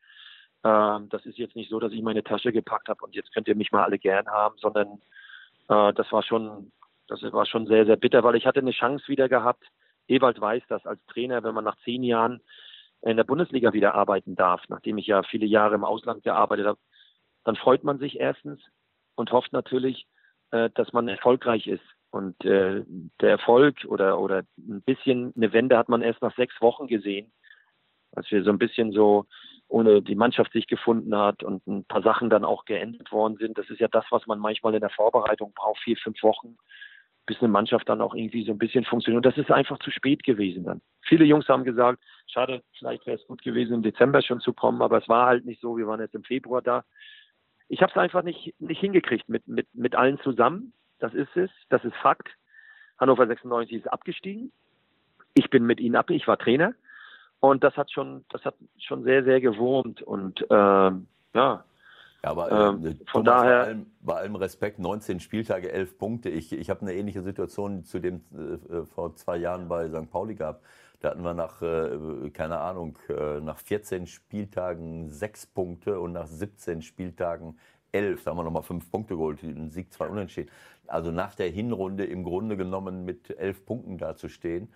Ähm, das ist jetzt nicht so, dass ich meine Tasche gepackt habe und jetzt könnt ihr mich mal alle gern haben, sondern äh, das war schon, das war schon sehr, sehr bitter, weil ich hatte eine Chance wieder gehabt. Ewald weiß das als Trainer, wenn man nach zehn Jahren in der Bundesliga wieder arbeiten darf, nachdem ich ja viele Jahre im Ausland gearbeitet habe, dann freut man sich erstens und hofft natürlich, äh, dass man erfolgreich ist. Und äh, der Erfolg oder, oder ein bisschen eine Wende hat man erst nach sechs Wochen gesehen, als wir so ein bisschen so ohne die Mannschaft sich gefunden hat und ein paar Sachen dann auch geändert worden sind. Das ist ja das, was man manchmal in der Vorbereitung braucht, vier, fünf Wochen, bis eine Mannschaft dann auch irgendwie so ein bisschen funktioniert. Und das ist einfach zu spät gewesen dann. Viele Jungs haben gesagt, schade, vielleicht wäre es gut gewesen, im Dezember schon zu kommen, aber es war halt nicht so. Wir waren jetzt im Februar da. Ich habe es einfach nicht, nicht hingekriegt mit, mit, mit allen zusammen. Das ist es. Das ist Fakt. Hannover 96 ist abgestiegen. Ich bin mit ihnen ab. Ich war Trainer. Und das hat schon, das hat schon sehr, sehr gewurmt. Und ähm, ja, ja, aber ähm, äh, von Thomas, daher. Bei allem, bei allem, Respekt, 19 Spieltage, 11 Punkte. Ich, ich habe eine ähnliche Situation zu dem äh, äh, vor zwei Jahren bei St. Pauli gehabt. Da hatten wir nach, äh, keine Ahnung, äh, nach 14 Spieltagen 6 Punkte und nach 17 Spieltagen 11. Da haben wir nochmal 5 Punkte geholt. Ein Sieg, zwei Unentschieden. Also nach der Hinrunde im Grunde genommen mit 11 Punkten dazustehen.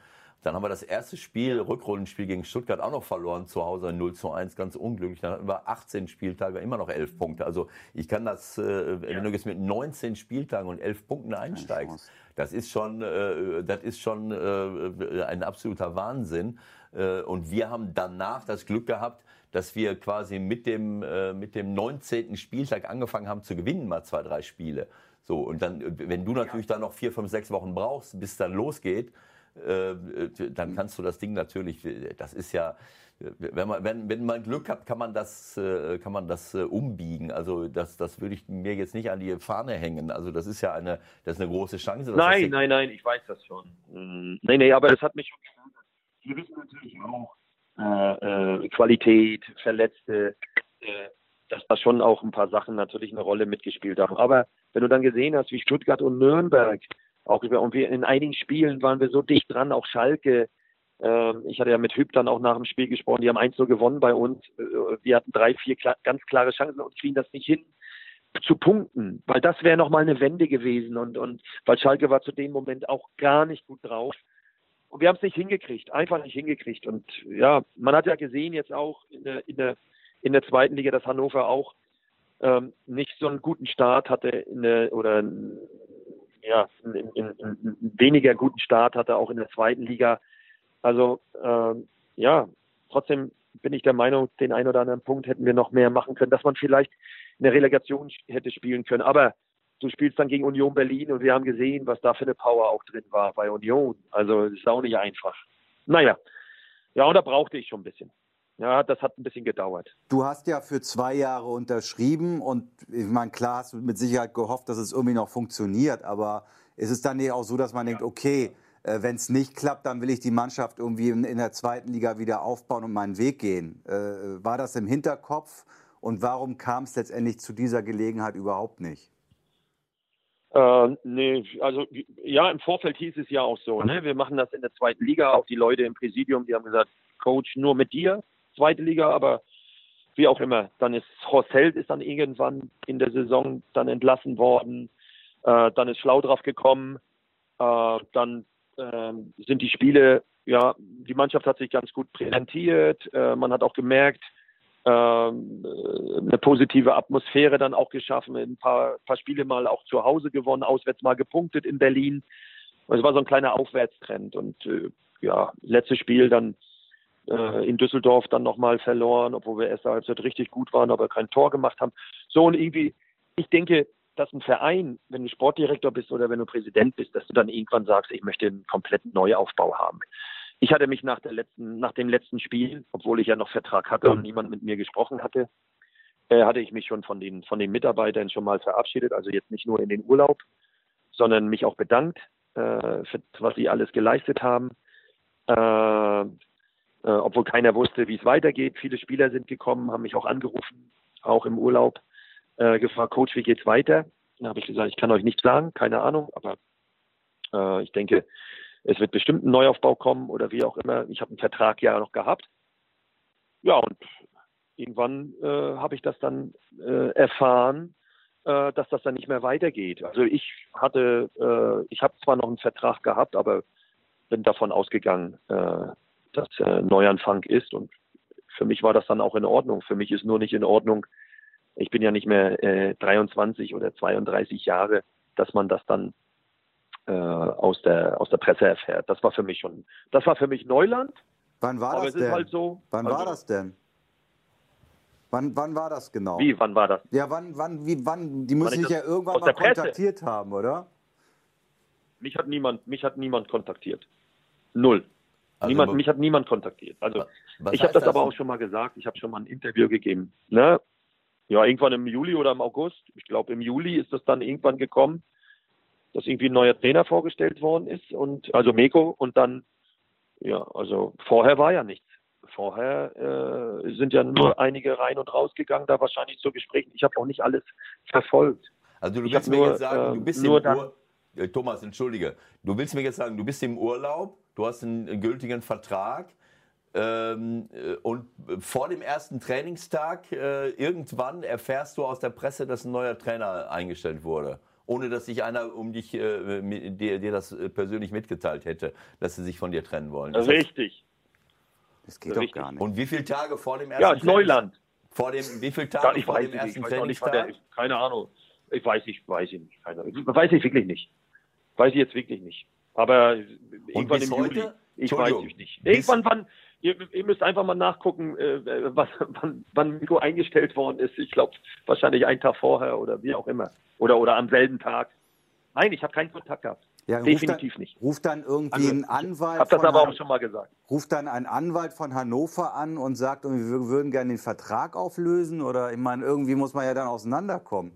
Dann haben wir das erste Spiel, Rückrundenspiel gegen Stuttgart auch noch verloren zu Hause 0 zu 1, ganz unglücklich. Dann hatten wir 18 Spieltage, immer noch 11 Punkte. Also ich kann das, äh, wenn du jetzt mit 19 Spieltagen und 11 Punkten einsteigst, das ist schon, äh, das ist schon äh, ein absoluter Wahnsinn. Äh, und wir haben danach das Glück gehabt, dass wir quasi mit dem, äh, mit dem 19. Spieltag angefangen haben zu gewinnen, mal zwei, drei Spiele. So, und dann, wenn du natürlich dann noch vier, fünf, sechs Wochen brauchst, bis dann losgeht, dann kannst du das Ding natürlich, das ist ja, wenn man, wenn, wenn man Glück hat, kann man das, äh, kann man das äh, umbiegen. Also das, das würde ich mir jetzt nicht an die Fahne hängen. Also das ist ja eine, das ist eine große Chance. Nein, nein, nein, ich weiß das schon. Mm, nein, nein, aber das hat mich schon gefreut. Wir wissen natürlich auch äh, Qualität, Verletzte, äh, dass da schon auch ein paar Sachen natürlich eine Rolle mitgespielt haben. Aber wenn du dann gesehen hast, wie Stuttgart und Nürnberg auch über, und wir in einigen Spielen waren wir so dicht dran, auch Schalke. Ähm, ich hatte ja mit Hüb dann auch nach dem Spiel gesprochen, die haben 1 so gewonnen bei uns. Äh, wir hatten drei, vier klar, ganz klare Chancen und kriegen das nicht hin zu punkten, weil das wäre nochmal eine Wende gewesen und, und weil Schalke war zu dem Moment auch gar nicht gut drauf. Und wir haben es nicht hingekriegt, einfach nicht hingekriegt. Und ja, man hat ja gesehen jetzt auch in der, in der, in der zweiten Liga, dass Hannover auch ähm, nicht so einen guten Start hatte in der, oder ja, einen, einen, einen weniger guten Start hatte, auch in der zweiten Liga. Also ähm, ja, trotzdem bin ich der Meinung, den einen oder anderen Punkt hätten wir noch mehr machen können, dass man vielleicht in der Relegation hätte spielen können. Aber du spielst dann gegen Union Berlin und wir haben gesehen, was da für eine Power auch drin war bei Union. Also ist auch nicht einfach. Naja, ja, und da brauchte ich schon ein bisschen. Ja, das hat ein bisschen gedauert. Du hast ja für zwei Jahre unterschrieben und ich meine, klar hast du mit Sicherheit gehofft, dass es irgendwie noch funktioniert, aber ist es dann nicht auch so, dass man ja. denkt, okay, äh, wenn es nicht klappt, dann will ich die Mannschaft irgendwie in, in, der zweiten Liga wieder aufbauen und meinen Weg gehen. Äh, war das im Hinterkopf und warum kam es letztendlich zu dieser Gelegenheit überhaupt nicht? Äh, nee, also ja, im Vorfeld hieß es ja auch so, ne? wir machen das in der zweiten Liga, auch die Leute im Präsidium, die haben gesagt, Coach, nur mit dir, zweite Liga, aber wie auch immer. Dann ist Horst Held ist dann irgendwann in der Saison dann entlassen worden. Äh, dann ist Schlau drauf gekommen. Äh, dann äh, sind die Spiele, ja, die Mannschaft hat sich ganz gut präsentiert. Äh, man hat auch gemerkt, ähm, eine positive Atmosphäre dann auch geschaffen, ein paar, paar Spiele mal auch zu Hause gewonnen, auswärts mal gepunktet in Berlin. Es war so ein kleiner Aufwärtstrend und äh, ja, letztes Spiel dann äh, in Düsseldorf dann nochmal verloren, obwohl wir erst Halbzeit richtig gut waren, aber kein Tor gemacht haben. So und irgendwie, ich denke, dass ein Verein, wenn du Sportdirektor bist oder wenn du Präsident bist, dass du dann irgendwann sagst, ich möchte einen kompletten Neuaufbau haben. Ich hatte mich nach, der letzten, nach dem letzten Spiel, obwohl ich ja noch Vertrag hatte und niemand mit mir gesprochen hatte, äh, hatte ich mich schon von den, von den Mitarbeitern schon mal verabschiedet, also jetzt nicht nur in den Urlaub, sondern mich auch bedankt äh, für was sie alles geleistet haben. Äh, äh, obwohl keiner wusste, wie es weitergeht. Viele Spieler sind gekommen, haben mich auch angerufen, auch im Urlaub, äh, gefragt, Coach, wie geht's weiter? Dann habe ich gesagt, ich kann euch nichts sagen, keine Ahnung, aber äh, ich denke, es wird bestimmt ein Neuaufbau kommen oder wie auch immer. Ich habe einen Vertrag ja noch gehabt. Ja, und irgendwann äh, habe ich das dann äh, erfahren, äh, dass das dann nicht mehr weitergeht. Also ich hatte, äh, ich habe zwar noch einen Vertrag gehabt, aber bin davon ausgegangen, dass äh, Neuanfang ist. Und für mich war das dann auch in Ordnung. Für mich ist nur nicht in Ordnung, ich bin ja nicht mehr äh, 23 oder 32 Jahre, dass man das dann äh, aus, der, aus der Presse erfährt. Das war für mich schon, das war für mich Neuland. Wann war Aber das es ist denn? halt so. Wann Also- war das denn? Wann, wann war das genau? Wie, wann war das? Ja, wann, wann, wie, wann? Die müssen ich dich ja das irgendwann mal kontaktiert haben, oder? Mich hat niemand, mich hat niemand kontaktiert. Null. Also niemand, mich hat niemand kontaktiert. Also ich habe das aber auch schon mal gesagt. Ich habe schon mal ein Interview gegeben. Ne? Ja, irgendwann im Juli oder im August. Ich glaube, im Juli ist das dann irgendwann gekommen, dass irgendwie ein neuer Trainer vorgestellt worden ist und also Meko und dann ja, also vorher war ja nichts. Vorher äh, sind ja nur einige rein und rausgegangen, da wahrscheinlich zu Gesprächen. Ich habe auch nicht alles verfolgt. Also du Ich willst mir nur, jetzt sagen, du ähm, bist im dann- Ur äh, Thomas, entschuldige. Du willst mir jetzt sagen, du bist im Urlaub, du hast einen, gültigen Vertrag ähm, äh, und vor dem ersten Trainingstag äh, irgendwann erfährst du aus der Presse, dass ein neuer Trainer eingestellt wurde. Ohne dass sich einer um dich, äh, mit- dir, dir das äh, persönlich mitgeteilt hätte, dass sie sich von dir trennen wollen. Richtig. Das geht doch Richtig. gar nicht. Und wie viele Tage vor dem ersten Ja, ist Neuland. Vor dem, wie viele Tage vor weiß dem ich nicht. ersten Ich weiß auch nicht, wann der, Trainingstag? keine Ahnung. Ich weiß nicht, weiß ich nicht. Keine, weiß ich wirklich nicht. Weiß ich jetzt wirklich nicht. Aber irgendwann im heute? Juli. Ich weiß es nicht. Irgendwann, wann, ihr, ihr müsst einfach mal nachgucken, äh, was, wann, wann Nico eingestellt worden ist. Ich glaube, wahrscheinlich einen Tag vorher oder wie auch immer. Oder, oder am selben Tag. Nein, ich habe keinen Kontakt gehabt. Ja, Definitiv dann, nicht. Ruft dann irgendwie Also, ein ich Anwalt habe das aber Han- auch schon mal gesagt. ruft dann ein Anwalt von Hannover an und sagt, wir würden gerne den Vertrag auflösen oder ich meine, irgendwie muss man ja dann auseinanderkommen.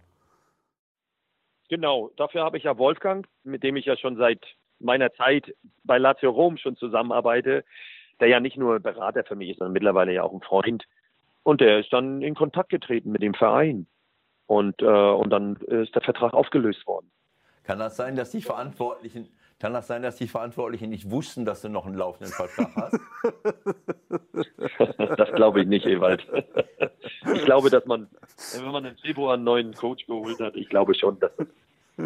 Genau, dafür habe ich ja Wolfgang, mit dem ich ja schon seit meiner Zeit bei Lazio Rom schon zusammenarbeite, der ja nicht nur Berater für mich ist, sondern mittlerweile ja auch ein Freund. Und der ist dann in Kontakt getreten mit dem Verein. Und, äh, und dann ist der Vertrag aufgelöst worden. Kann das sein, dass die Verantwortlichen, kann das sein, dass die Verantwortlichen nicht wussten, dass du noch einen laufenden Vertrag hast? Das glaube ich nicht, Ewald. Ich glaube, dass man, wenn man im Februar einen neuen Coach geholt hat, ich glaube schon, dass,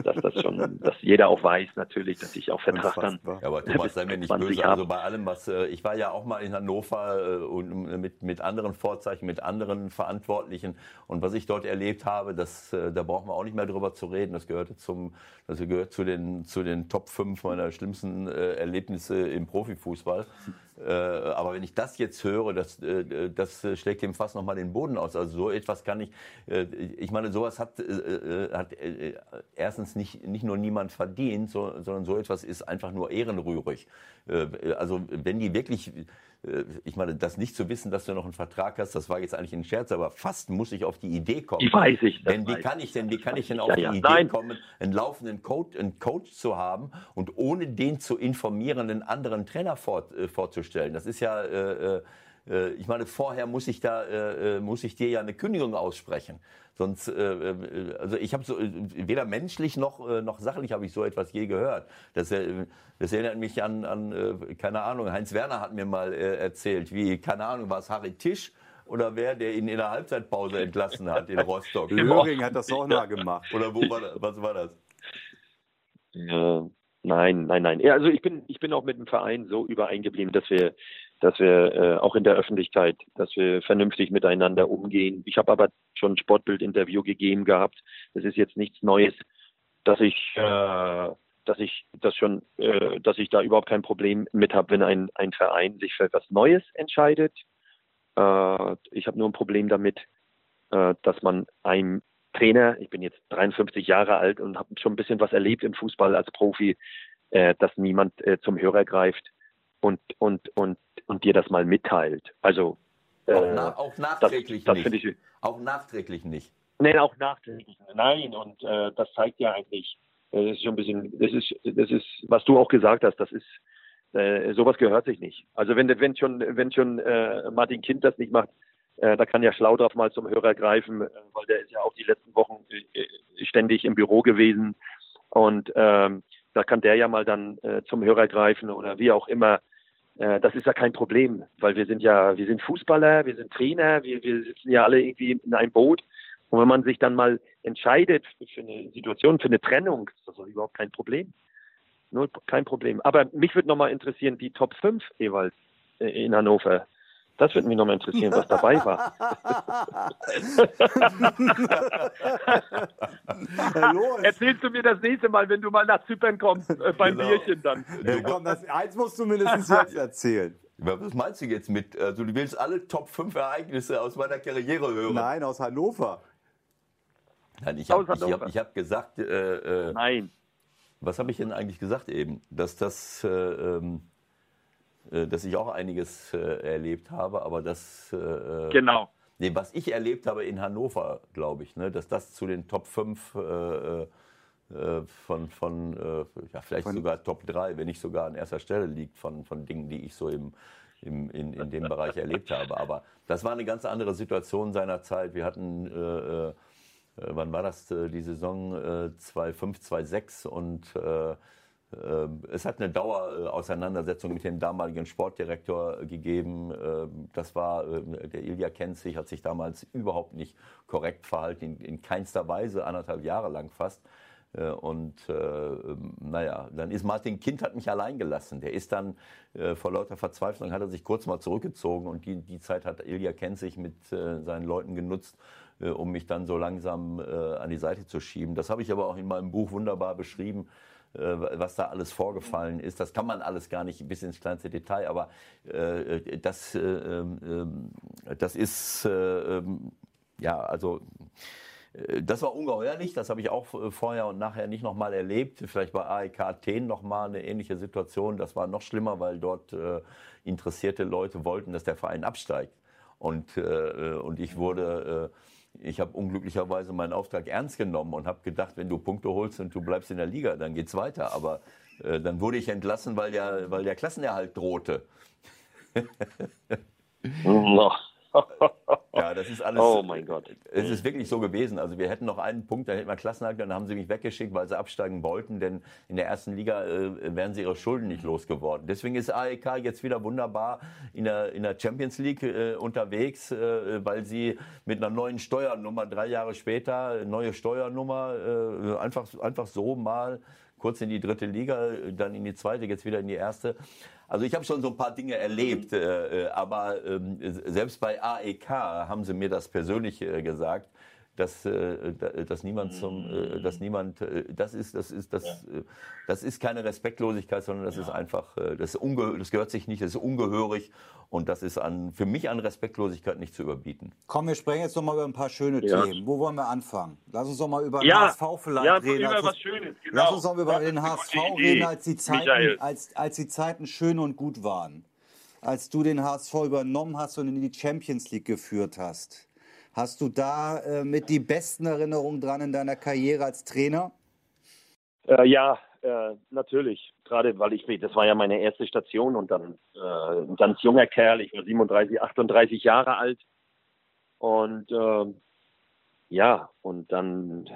dass das schon, dass jeder auch weiß natürlich, dass ich auch Vertrag dann. Ja, aber Thomas, sei mir nicht 20 böse. Also bei allem, was äh, ich war ja auch mal in Hannover äh, und äh, mit, mit anderen Vorzeichen, mit anderen Verantwortlichen. Und was ich dort erlebt habe, das, da brauchen wir auch nicht mehr drüber zu reden. Das gehörte zum, das gehört zu den, zu den Top 5 meiner schlimmsten Erlebnisse im Profifußball. Äh, aber wenn ich das jetzt höre, das, äh, das schlägt dem fast nochmal den Boden aus. Also so etwas kann ich, äh, ich meine, sowas hat, hat äh, erstens nicht, nicht nur niemand verdient, so, sondern so etwas ist einfach nur ehrenrührig. Äh, also wenn die wirklich, äh, ich meine, das nicht zu wissen, dass du noch einen Vertrag hast, das war jetzt eigentlich ein Scherz, aber fast muss ich auf die Idee kommen. Die weiß ich. Denn wie kann ich denn, wie kann ich denn Ja, auf die ja. Idee Nein. kommen, einen laufenden Coach, einen Coach zu haben und ohne den zu informieren, einen anderen Trainer fort, äh, vorzustellen? Das ist ja, äh, äh, ich meine, vorher muss ich da, äh, äh, muss ich dir ja eine Kündigung aussprechen. Sonst, äh, äh, also ich habe so äh, weder menschlich noch äh, noch sachlich habe ich so etwas je gehört. Das, äh, das erinnert mich an, an äh, keine Ahnung. Heinz Werner hat mir mal äh, erzählt, wie keine Ahnung, war es Harry Tisch oder wer, der ihn in der Halbzeitpause entlassen hat in Rostock? Löring hat das auch mal gemacht. Oder wo war das? Was war das? Ja, nein, nein, nein. Ja, also ich bin, ich bin auch mit dem Verein so übereingeblieben, dass wir, dass wir äh, auch in der Öffentlichkeit, dass wir vernünftig miteinander umgehen. Ich habe aber schon ein Sportbild-Interview gegeben gehabt. Das ist jetzt nichts Neues, dass ich, äh, dass ich das schon, äh, dass ich da überhaupt kein Problem mit habe, wenn ein, ein Verein sich für etwas Neues entscheidet. Äh, ich habe nur ein Problem damit, äh, dass man einem Trainer, ich bin jetzt 53 Jahre alt und habe schon ein bisschen was erlebt im Fußball als Profi, äh, dass niemand äh, zum Hörer greift und, und, und, und dir das mal mitteilt. Also äh, Auch, na, auch das, nachträglich das finde nicht. ich. Auch nachträglich nicht. Nein, auch nachträglich. Nein, und äh, das zeigt ja eigentlich, äh, das ist schon ein bisschen, das ist, das ist, was du auch gesagt hast, das ist, äh, sowas gehört sich nicht. Also wenn, wenn schon, wenn schon äh, Martin Kind das nicht macht, äh, da kann ja Schlaudraff mal zum Hörer greifen, äh, weil der ist ja auch die letzten Wochen äh, ständig im Büro gewesen und ähm, da kann der ja mal dann äh, zum Hörer greifen oder wie auch immer. Äh, das ist ja kein Problem, weil wir sind ja, wir sind Fußballer, wir sind Trainer, wir, wir sitzen ja alle irgendwie in einem Boot. Und wenn man sich dann mal entscheidet für eine Situation, für eine Trennung, ist das überhaupt kein Problem. Nur kein Problem. Aber mich würde nochmal interessieren, die Top 5 jeweils äh, in Hannover. Das würde mich nochmal interessieren, was dabei war. Erzählst du mir das nächste Mal, wenn du mal nach Zypern kommst, äh, beim Genau. Bierchen dann. Ja, komm, das, eins musst du mindestens jetzt erzählen. Was meinst du jetzt mit? Also du willst alle Top 5 Ereignisse aus meiner Karriere hören? Nein, aus Hannover. Nein, ich habe hab, hab gesagt. Äh, äh, Nein. Was habe ich denn eigentlich gesagt eben? Dass das. Äh, ähm, äh, dass ich auch einiges äh, erlebt habe, aber das. Äh, genau. Nee, was ich erlebt habe in Hannover, glaube ich, ne, dass das zu den Top 5 äh, von, von äh, ja, vielleicht von sogar Top 3, wenn nicht sogar an erster Stelle liegt von, von Dingen, die ich so im, im, in, in dem Bereich erlebt habe. Aber das war eine ganz andere Situation seiner Zeit. Wir hatten, äh, äh, wann war das, die Saison äh, 2005, 2006 und ähm, es hat eine Dauerauseinandersetzung mit dem damaligen Sportdirektor gegeben. Ähm, das war, äh, der Ilja sich, hat sich damals überhaupt nicht korrekt verhalten, in, keinster Weise, anderthalb Jahre lang fast. Äh, und äh, ähm, naja, dann ist Martin Kind hat mich allein gelassen. Der ist dann äh, vor lauter Verzweiflung hat er sich kurz mal zurückgezogen und die, die Zeit hat Ilja Kenzig mit äh, seinen Leuten genutzt, äh, um mich dann so langsam an die Seite zu schieben. Das habe ich aber auch in meinem Buch wunderbar beschrieben. Äh, was da alles vorgefallen ist. Das kann man alles gar nicht bis ins kleinste Detail, aber äh, das, äh, ähm, das ist, ähm, ja, also das war ungeheuerlich, das habe ich auch vorher und nachher nicht nochmal erlebt. Vielleicht bei AEK Athen nochmal eine ähnliche Situation. Das war noch schlimmer, weil dort äh, interessierte Leute wollten, dass der Verein absteigt. Und, äh, und ich wurde äh, ich habe unglücklicherweise meinen Auftrag ernst genommen und habe gedacht, wenn du Punkte holst und du bleibst in der Liga, dann geht's weiter. Aber äh, dann wurde ich entlassen, weil der, weil der Klassenerhalt drohte. ja, das ist alles. Oh mein Gott. Es ist wirklich so gewesen. Also wir hätten noch einen Punkt, da hätten wir Klassenhalt, dann haben sie mich weggeschickt, weil sie absteigen wollten, denn in der ersten Liga äh, wären sie ihre Schulden nicht losgeworden. Deswegen ist AEK jetzt wieder wunderbar in der, in der Champions League äh, unterwegs, äh, weil sie mit einer neuen Steuernummer drei Jahre später, neue Steuernummer, äh, einfach, einfach so mal kurz in die dritte Liga, dann in die zweite, jetzt wieder in die erste. Also ich habe schon so ein paar Dinge erlebt, mhm. äh, aber ähm, selbst bei AEK haben sie mir das persönlich äh, gesagt dass, äh, dass niemand zum, äh, dass niemand, äh, das ist, das ist, das, ja. das ist keine Respektlosigkeit, sondern das ja. ist einfach, das, ist das gehört sich nicht, das ist ungehörig und das ist an, für mich an Respektlosigkeit nicht zu überbieten. Komm, wir sprechen jetzt noch mal über ein paar schöne ja. Themen. Wo wollen wir anfangen? Lass uns doch mal über den HSV vielleicht reden. Über was Schönes, genau. Lass uns doch über den HSV reden, als die Zeiten, als, als die Zeiten schön und gut waren. Als du den HSV übernommen hast und in die Champions League geführt hast. Hast du da äh, mit die besten Erinnerungen dran in deiner Karriere als Trainer? Äh, ja, äh, natürlich. Gerade weil ich, das war ja meine erste Station und dann äh, ein ganz junger Kerl, ich war 37, 38 Jahre alt. Und ähm, ja, und dann,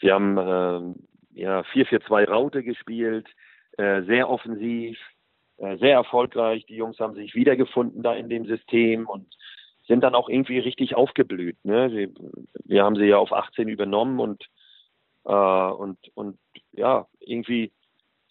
wir haben äh, ja 4-4-2 Raute gespielt, äh, sehr offensiv, sehr erfolgreich. Die Jungs haben sich wiedergefunden da in dem System und sind dann auch irgendwie richtig aufgeblüht. Ne? Wir, wir haben sie ja auf 18 übernommen und, äh, und, und ja, irgendwie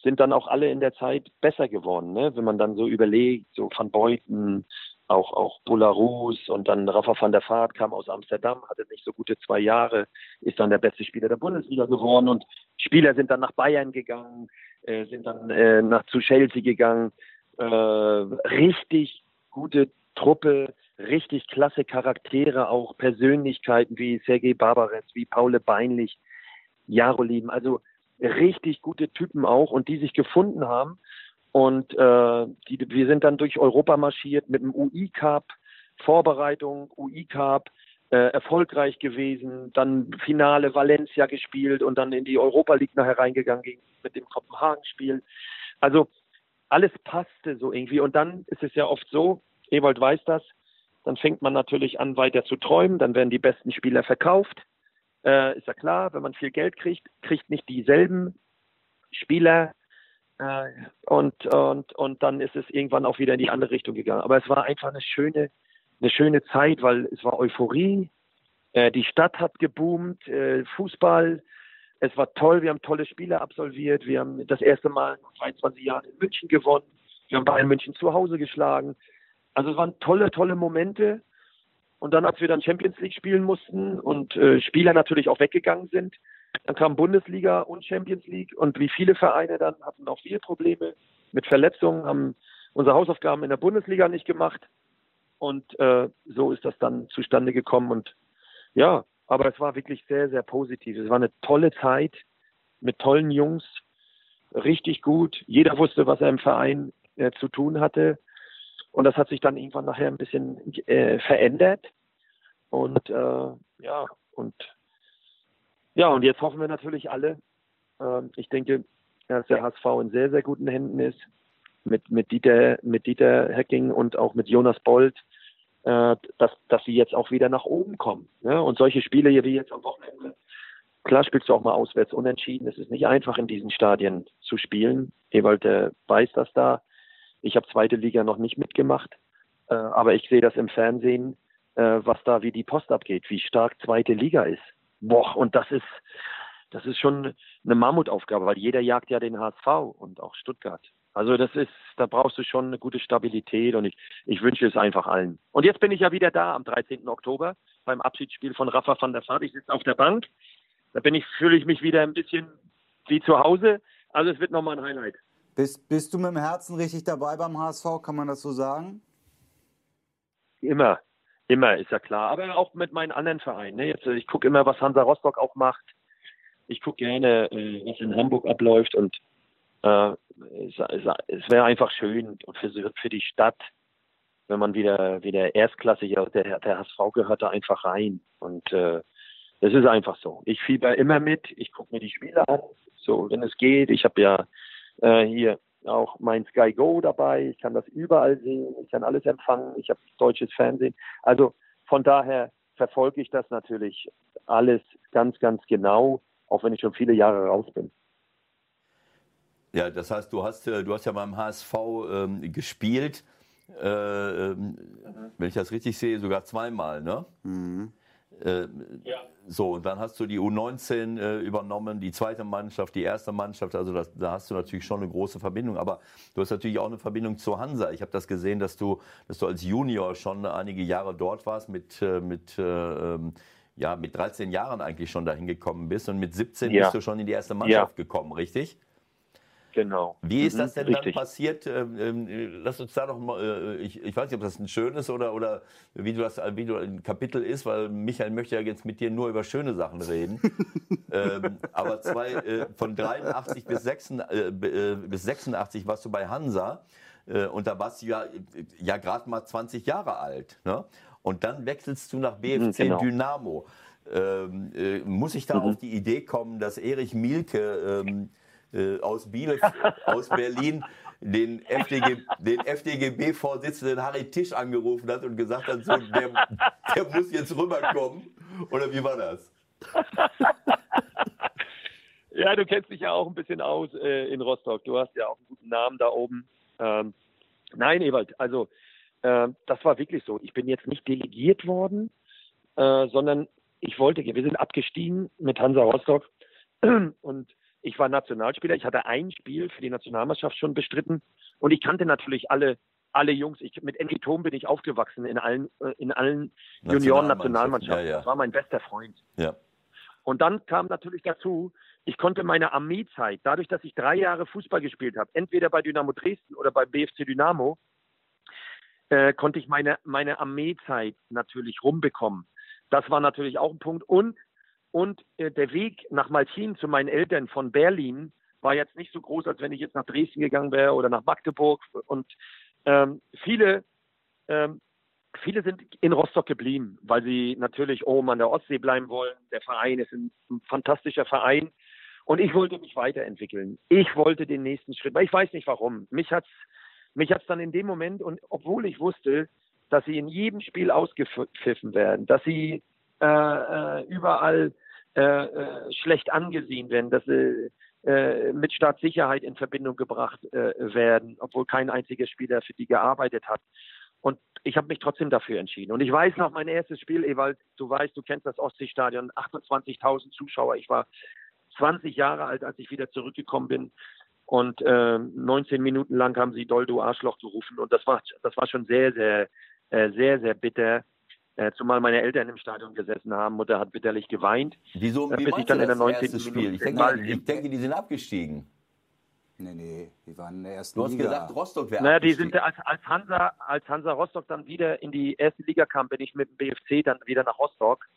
sind dann auch alle in der Zeit besser geworden. Ne? Wenn man dann so überlegt, so Van Beuten, auch, auch Bularus und dann Rafa van der Vaart kam aus Amsterdam, hatte nicht so gute zwei Jahre, ist dann der beste Spieler der Bundesliga geworden und Spieler sind dann nach Bayern gegangen, äh, sind dann äh, nach zu Chelsea gegangen. Äh, richtig gute Truppe, richtig klasse Charaktere, auch Persönlichkeiten wie Sergei Barbares, wie Paule Beinlich, Jarolin, also richtig gute Typen auch und die sich gefunden haben. Und äh, die, wir sind dann durch Europa marschiert mit dem UI Cup, Vorbereitung, UI Cup, äh, erfolgreich gewesen, dann Finale Valencia gespielt und dann in die Europa League nachher reingegangen gegen, mit dem Kopenhagen-Spiel. Also alles passte so irgendwie. Und dann ist es ja oft so, Ewald weiß das, dann fängt man natürlich an, weiter zu träumen. Dann werden die besten Spieler verkauft. Äh, ist ja klar, wenn man viel Geld kriegt, kriegt nicht dieselben Spieler. Äh, und, und, und dann ist es irgendwann auch wieder in die andere Richtung gegangen. Aber es war einfach eine schöne, eine schöne Zeit, weil es war Euphorie. Äh, die Stadt hat geboomt, äh, Fußball. Es war toll, wir haben tolle Spiele absolviert. Wir haben das erste Mal in 23 Jahren in München gewonnen. Wir haben Bayern München zu Hause geschlagen. Also es waren tolle, tolle Momente. Und dann, als wir dann Champions League spielen mussten und äh, Spieler natürlich auch weggegangen sind, dann kam Bundesliga und Champions League und wie viele Vereine dann hatten auch viele Probleme mit Verletzungen, haben, unsere Hausaufgaben in der Bundesliga nicht gemacht. Und äh, so ist das dann zustande gekommen. Und ja, aber es war wirklich sehr, sehr positiv. Es war eine tolle Zeit mit tollen Jungs, richtig gut. Jeder wusste, was er im Verein äh, zu tun hatte. Und das hat sich dann irgendwann nachher ein bisschen äh, verändert. Und äh, ja, und ja, und jetzt hoffen wir natürlich alle. Äh, ich denke, dass der HSV in sehr, sehr guten Händen ist. Mit, mit Dieter, mit Dieter Hecking und auch mit Jonas Bold, äh, dass, dass sie jetzt auch wieder nach oben kommen. Ne? Und solche Spiele hier wie jetzt am Wochenende, klar spielst du auch mal auswärts unentschieden. Es ist nicht einfach in diesen Stadien zu spielen. Ewald äh, weiß das da. Ich habe zweite Liga noch nicht mitgemacht, äh, aber ich sehe das im Fernsehen, äh, was da wie die Post abgeht, wie stark zweite Liga ist. Boah, und das ist, das ist schon eine Mammutaufgabe, weil jeder jagt ja den HSV und auch Stuttgart. Also das ist, da brauchst du schon eine gute Stabilität und ich, ich wünsche es einfach allen. Und jetzt bin ich ja wieder da am 13. Oktober beim Abschiedsspiel von Rafa van der Vaart. Ich sitze auf der Bank. Da bin ich, fühle ich mich wieder ein bisschen wie zu Hause. Also es wird nochmal ein Highlight. Bist, bist du mit dem Herzen richtig dabei beim HSV, kann man das so sagen? Immer, immer, ist ja klar. Aber auch mit meinen anderen Vereinen. Ne? Jetzt, ich gucke immer, was Hansa Rostock auch macht. Ich gucke gerne, äh, was in Hamburg abläuft und äh, es, es wäre einfach schön für, für die Stadt, wenn man wieder wieder erstklassig, der, der HSV gehört da einfach rein. Und äh, ist einfach so. Ich fieber immer mit, ich gucke mir die Spiele an, so wenn es geht. Ich habe ja äh, hier auch mein Sky Go dabei. Ich kann das überall sehen. Ich kann alles empfangen. Ich habe deutsches Fernsehen. Also von daher verfolge ich das natürlich alles ganz, ganz genau, auch wenn ich schon viele Jahre raus bin. Ja, das heißt, du hast, äh, du hast ja beim HSV ähm, gespielt, äh, ähm, wenn ich das richtig sehe, sogar zweimal, ne? Mhm. Äh, ja. So, und dann hast du die U19 äh, übernommen, die zweite Mannschaft, die erste Mannschaft. Also das, da hast du natürlich schon eine große Verbindung. Aber du hast natürlich auch eine Verbindung zu Hansa. Ich habe das gesehen, dass du, dass du als Junior schon einige Jahre dort warst, mit, äh, mit, äh, ähm, ja, mit 13 Jahren eigentlich schon dahin gekommen bist. Und mit 17 ja. bist du schon in die erste Mannschaft ja. gekommen, richtig? Genau. Wie ist das mhm, denn Richtig. dann passiert? Ähm, ähm, lass uns da noch mal, äh, ich, ich weiß nicht, ob das ein schönes oder, oder wie du das, wie du ein Kapitel ist, weil Michael möchte ja jetzt mit dir nur über schöne Sachen reden. ähm, aber zwei, äh, von 83 bis, 86, äh, äh, bis 86 warst du bei Hansa äh, und da warst du ja, ja gerade mal 20 Jahre alt. Ne? Und dann wechselst du nach BFC genau. Dynamo. Ähm, äh, muss ich da mhm. auf die Idee kommen, dass Erich Mielke ähm, äh, aus Bielefeld, aus Berlin den, FDG, den FDGB-Vorsitzenden Harry Tisch angerufen hat und gesagt hat, so, der, der muss jetzt rüberkommen. Oder wie war das? Ja, du kennst dich ja auch ein bisschen aus äh, in Rostock. Du hast ja auch einen guten Namen da oben. Ähm, nein, Ewald, also äh, das war wirklich so. Ich bin jetzt nicht delegiert worden, äh, sondern ich wollte, wir sind abgestiegen mit Hansa Rostock und ich war Nationalspieler. Ich hatte ein Spiel für die Nationalmannschaft schon bestritten und ich kannte natürlich alle alle Jungs. Ich, mit Enki Thom bin ich aufgewachsen in allen äh, in allen Junioren-Nationalmannschaften. Ja, ja. Das war mein bester Freund. Ja. Und dann kam natürlich dazu, ich konnte meine Armeezeit, dadurch, dass ich drei Jahre Fußball gespielt habe, entweder bei Dynamo Dresden oder bei BFC Dynamo, äh, konnte ich meine, meine Armeezeit natürlich rumbekommen. Das war natürlich auch ein Punkt. Und und äh, der Weg nach Maltin zu meinen Eltern von Berlin war jetzt nicht so groß, als wenn ich jetzt nach Dresden gegangen wäre oder nach Magdeburg. Und ähm, viele, ähm, viele sind in Rostock geblieben, weil sie natürlich oben an der Ostsee bleiben wollen. Der Verein ist ein, ein fantastischer Verein. Und ich wollte mich weiterentwickeln. Ich wollte den nächsten Schritt, weil ich weiß nicht warum. Mich hat's, mich hat's dann in dem Moment und obwohl ich wusste, dass sie in jedem Spiel ausgepfiffen werden, dass sie äh, äh, überall äh, äh, schlecht angesehen werden, dass sie äh, mit Staatssicherheit in Verbindung gebracht äh, werden, obwohl kein einziger Spieler für die gearbeitet hat. Und ich habe mich trotzdem dafür entschieden. Und ich weiß noch, mein erstes Spiel, Ewald, du weißt, du kennst das Ostseestadion, 28.000 Zuschauer. Ich war 20 Jahre alt, als ich wieder zurückgekommen bin. Und äh, 19 Minuten lang haben sie Doldo Arschloch gerufen. Und das war, das war schon sehr, sehr, äh, sehr, sehr bitter. Äh, zumal meine Eltern im Stadion gesessen haben. Mutter hat bitterlich geweint. Wieso? Wie bis ich dann in der 19. Spiel? Ich denke, ich denke, die sind abgestiegen. Nee, nee, die waren in der ersten Du hast Liga. gesagt, Rostock wäre Naja, die sind als, als Hansa, als Hansa Rostock dann wieder in die erste Liga kam, bin ich mit dem BFC dann wieder nach Rostock.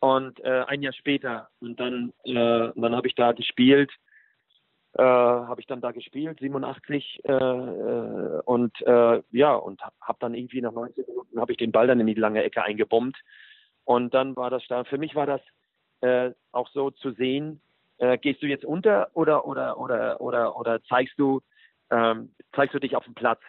Und äh, ein Jahr später. Und dann, äh, dann habe ich da gespielt. Äh, habe ich dann da gespielt, 87 äh, äh, und äh, ja und habe dann irgendwie nach 19 Minuten habe ich den Ball dann in die lange Ecke eingebombt und dann war das da. Für mich war das äh, auch so zu sehen, äh, gehst du jetzt unter oder oder oder oder oder zeigst du ähm, zeigst du dich auf dem Platz?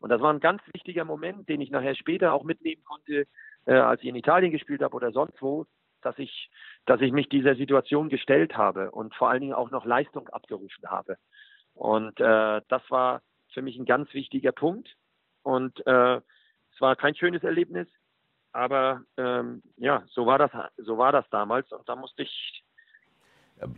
Und das war ein ganz wichtiger Moment, den ich nachher später auch mitnehmen konnte, äh, als ich in Italien gespielt habe oder sonst wo, dass ich, dass ich mich dieser Situation gestellt habe und vor allen Dingen auch noch Leistung abgerufen habe. Und äh, das war für mich ein ganz wichtiger Punkt. Und äh, es war kein schönes Erlebnis, aber ähm, ja, so war das, so war das damals. Und da musste ich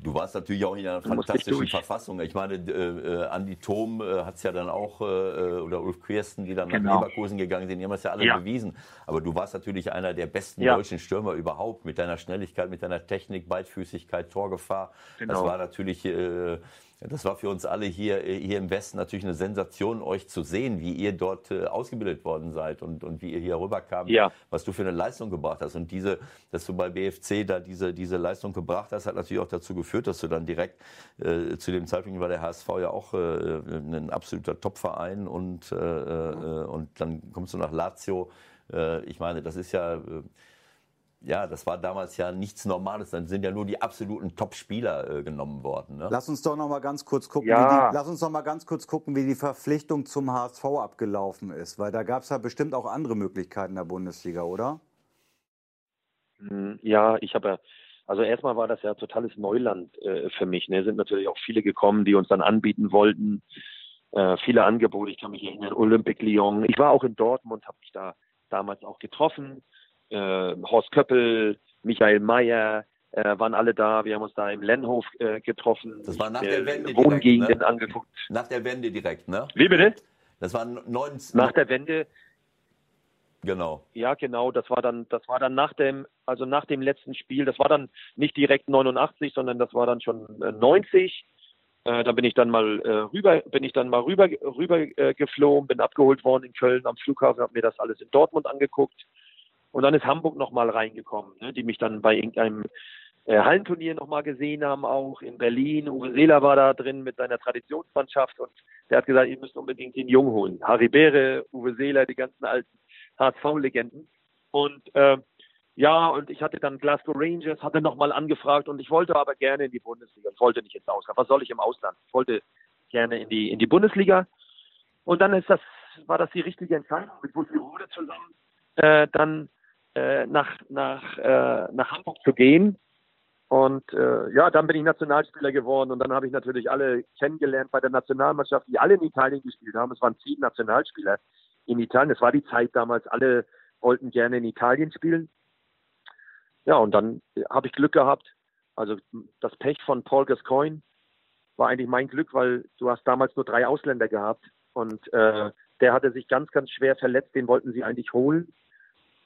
Du warst natürlich auch in einer fantastischen. Verfassung. Ich meine, äh, äh, Andi Thom äh, hat es ja dann auch, äh, oder Ulf Kirsten, die dann Genau. nach Leverkusen gegangen sind, die haben es ja alle Ja. bewiesen. Aber du warst natürlich einer der besten Ja. deutschen Stürmer überhaupt, mit deiner Schnelligkeit, mit deiner Technik, Beidfüßigkeit, Torgefahr. Das Genau. war natürlich, äh, das war für uns alle hier, äh, hier im Westen natürlich eine Sensation, euch zu sehen, wie ihr dort äh, ausgebildet worden seid und, und wie ihr hier rüberkamt, Ja. was du für eine Leistung gebracht hast. Und diese, dass du bei BFC da diese, diese Leistung gebracht hast, hat natürlich auch dazu geführt, dass du dann direkt äh, zu dem Zeitpunkt war der HSV ja auch äh, ein absoluter Topverein und, äh, äh, und dann kommst du nach Lazio. Ich meine, das ist ja, ja, das war damals ja nichts Normales. Dann sind ja nur die absoluten Top-Spieler äh, genommen worden. Ne? Lass uns doch noch mal ganz kurz gucken, Ja. wie die, lass uns doch mal ganz kurz gucken, wie die Verpflichtung zum HSV abgelaufen ist, weil da gab es ja bestimmt auch andere Möglichkeiten in der Bundesliga, oder? Mm, Ja, ich habe ja, also erstmal war das ja totales Neuland äh, für mich. Ne? Sind natürlich auch viele gekommen, die uns dann anbieten wollten. Äh, viele Angebote, ich kann mich erinnern, Olympique Lyon. Ich war auch in Dortmund, habe mich da damals auch getroffen. Äh, Horst Köppel, Michael Mayer, äh, waren alle da. Wir haben uns da im Lennhof äh, getroffen. Das war nach Äh, der Wende Wohngegenden direkt, ne? angeguckt. Nach der Wende direkt, ne? Wie bitte? Das war 19. Nach der Wende genau. Ja, genau. Das war dann, das war dann nach dem, also nach dem letzten Spiel. Das war dann nicht direkt 89, sondern das war dann schon äh, 90. Äh, da bin ich dann mal äh, rüber, bin ich dann mal rüber, rüber äh, geflogen, bin abgeholt worden in Köln am Flughafen, habe mir das alles in Dortmund angeguckt. Und dann ist Hamburg nochmal reingekommen, ne, die mich dann bei irgendeinem äh, Hallenturnier nochmal gesehen haben, auch in Berlin. Uwe Seeler war da drin mit seiner Traditionsmannschaft und der hat gesagt, ihr müsst unbedingt den Jungen holen. Harry Beere, Uwe Seeler, die ganzen alten HSV-Legenden. Und äh, ja, und ich hatte dann Glasgow Rangers, hatte nochmal angefragt und ich wollte aber gerne in die Bundesliga. Ich wollte nicht ins Ausland. Was soll ich im Ausland? Ich wollte gerne in die, in die Bundesliga. Und dann ist das, war das die richtige Entscheidung mit Buxtehude zusammen, äh, dann äh, nach, nach, äh, nach Hamburg zu gehen. Und äh, ja, dann bin ich Nationalspieler geworden und dann habe ich natürlich alle kennengelernt bei der Nationalmannschaft, die alle in Italien gespielt haben. Es waren zehn Nationalspieler in Italien. Es war die Zeit damals, alle wollten gerne in Italien spielen. Ja, und dann habe ich Glück gehabt. Also das Pech von Paul Gascoigne war eigentlich mein Glück, weil du hast damals nur drei Ausländer gehabt und äh, der hatte sich ganz, ganz schwer verletzt. Den wollten sie eigentlich holen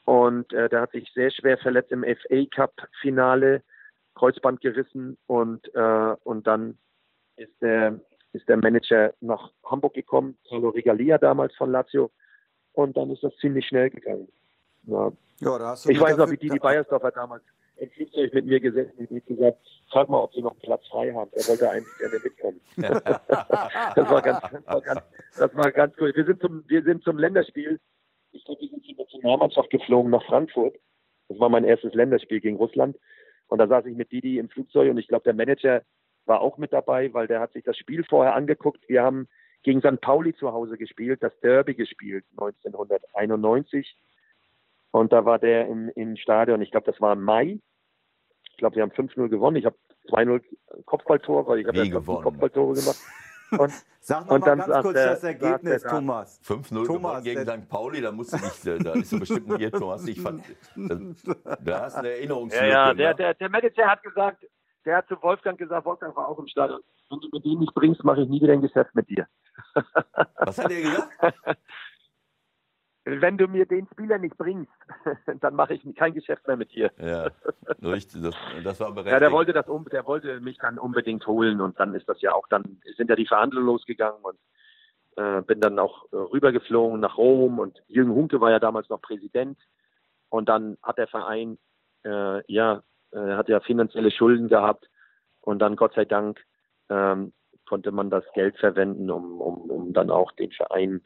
und äh, der hat sich sehr schwer verletzt im FA Cup Finale, Kreuzband gerissen und äh, und dann ist der ist der Manager nach Hamburg gekommen, Carlo Regalia damals von Lazio und dann ist das ziemlich schnell gegangen. Ja, Ja, da hast du ich weiß noch, wie Didi Beiersdorfer damals im Flugzeug mit mir gesessen und gesagt, frag mal, ob sie noch einen Platz frei haben. Er wollte eigentlich gerne mitkommen. das war ganz, das war ganz, das war ganz cool. Wir sind zum, wir sind zum Länderspiel. Ich glaube, wir sind zur Nationalmannschaft geflogen nach Frankfurt. Das war mein erstes Länderspiel gegen Russland. Und da saß ich mit Didi im Flugzeug und ich glaube, der Manager war auch mit dabei, weil der hat sich das Spiel vorher angeguckt. Wir haben gegen St. Pauli zu Hause gespielt, das Derby gespielt, 1991. Und da war der im, im Stadion, ich glaube, das war im Mai. Ich glaube, wir haben 5-0 gewonnen. Ich habe 2-0 Kopfballtor, weil ich habe ja? Kopfballtore gemacht. Und Sag noch Und mal dann ganz kurz der- das Ergebnis, der- Thomas. 5-0 Thomas, gewonnen gegen der- St. Pauli, da musst du nicht, äh, da ist so bestimmt ein. Hast dich ver- da, da hast du eine Erinnerungslücke. ja, ja, der, ne? der, der Manager hat gesagt, der hat zu Wolfgang gesagt, Wolfgang war auch im Stadion. Wenn du mit dem nicht bringst, mache ich nie wieder ein Geschäft mit dir. Was hat er gesagt? wenn du mir den Spieler nicht bringst, dann mache ich kein Geschäft mehr mit dir. Ja, richtig. Das, das war berechtigt. Ja, der wollte das der wollte mich dann unbedingt holen und dann ist das ja auch dann sind ja die Verhandlungen losgegangen und äh, bin dann auch äh, rübergeflogen nach Rom und Jürgen Hunke war ja damals noch Präsident und dann hat der Verein äh, ja äh, hat ja finanzielle Schulden gehabt und dann Gott sei Dank ähm, konnte man das Geld verwenden, um, um, um dann auch den Verein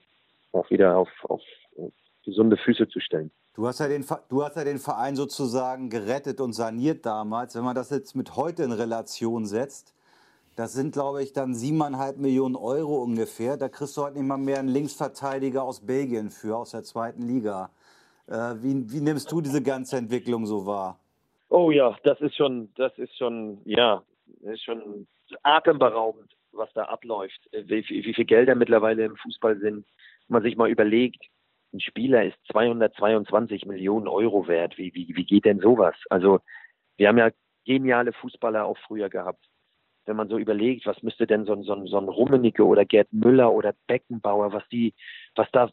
auch wieder auf, auf gesunde Füße zu stellen. Du hast, ja den, du hast ja den Verein sozusagen gerettet und saniert damals. Wenn man das jetzt mit heute in Relation setzt, das sind, glaube ich, dann siebeneinhalb Millionen Euro ungefähr. Da kriegst du heute nicht mal mehr einen Linksverteidiger aus Belgien für, aus der zweiten Liga. Äh, wie, wie nimmst du diese ganze Entwicklung so wahr? Oh ja, das ist schon, das ist schon, ja, ist schon atemberaubend, was da abläuft. Wie, wie viel Gelder mittlerweile im Fußball sind. Wenn man sich mal überlegt, ein Spieler ist 222 Millionen Euro wert. Wie, wie, wie geht denn sowas? Also, wir haben ja geniale Fußballer auch früher gehabt wenn man so überlegt, was müsste denn so ein, so so ein Rummenigge oder Gerd Müller oder Beckenbauer, was die, was da,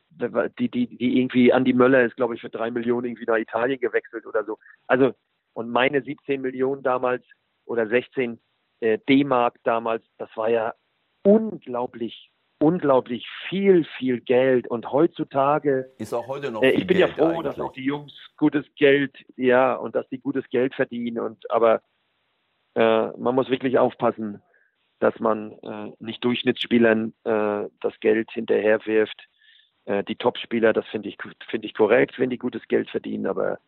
die, die, die irgendwie, Andi Möller ist, glaube ich, für drei Millionen irgendwie nach Italien gewechselt oder so. Also, und meine 17 Millionen damals oder 16 äh, D-Mark damals, das war ja unglaublich, unglaublich viel, viel Geld. Und heutzutage ist auch heute noch. Äh, ich bin Geld ja froh, eigentlich. dass auch die Jungs gutes Geld, ja, und dass die gutes Geld verdienen. Und aber äh, man muss wirklich aufpassen, dass man äh, nicht Durchschnittsspielern äh, das Geld hinterherwirft. Äh, die Topspieler, das finde ich, finde ich korrekt, wenn die gutes Geld verdienen, aber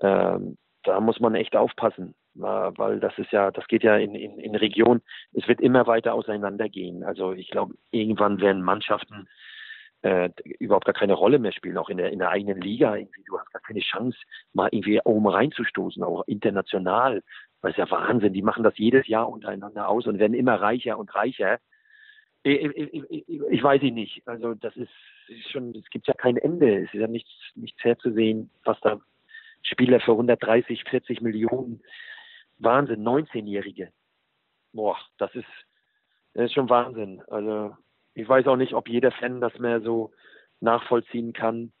ähm, da muss man echt aufpassen, weil das ist ja, das geht ja in, in, in Regionen, es wird immer weiter auseinandergehen. Also ich glaube, irgendwann werden Mannschaften äh, überhaupt gar keine Rolle mehr spielen, auch in der, in der eigenen Liga. Irgendwie, du hast gar keine Chance, mal irgendwie oben reinzustoßen, auch international. Das ist ja Wahnsinn. Die machen das jedes Jahr untereinander aus und werden immer reicher und reicher. Ich, ich, ich, ich weiß ich nicht. Also das ist, schon, es gibt ja kein Ende. Es ist ja nichts, nichts herzusehen, was da Spieler für 130, 40 Millionen, Wahnsinn, 19-Jährige. Boah, das ist, das ist schon Wahnsinn. Also ich weiß auch nicht, ob jeder Fan das mehr so nachvollziehen kann.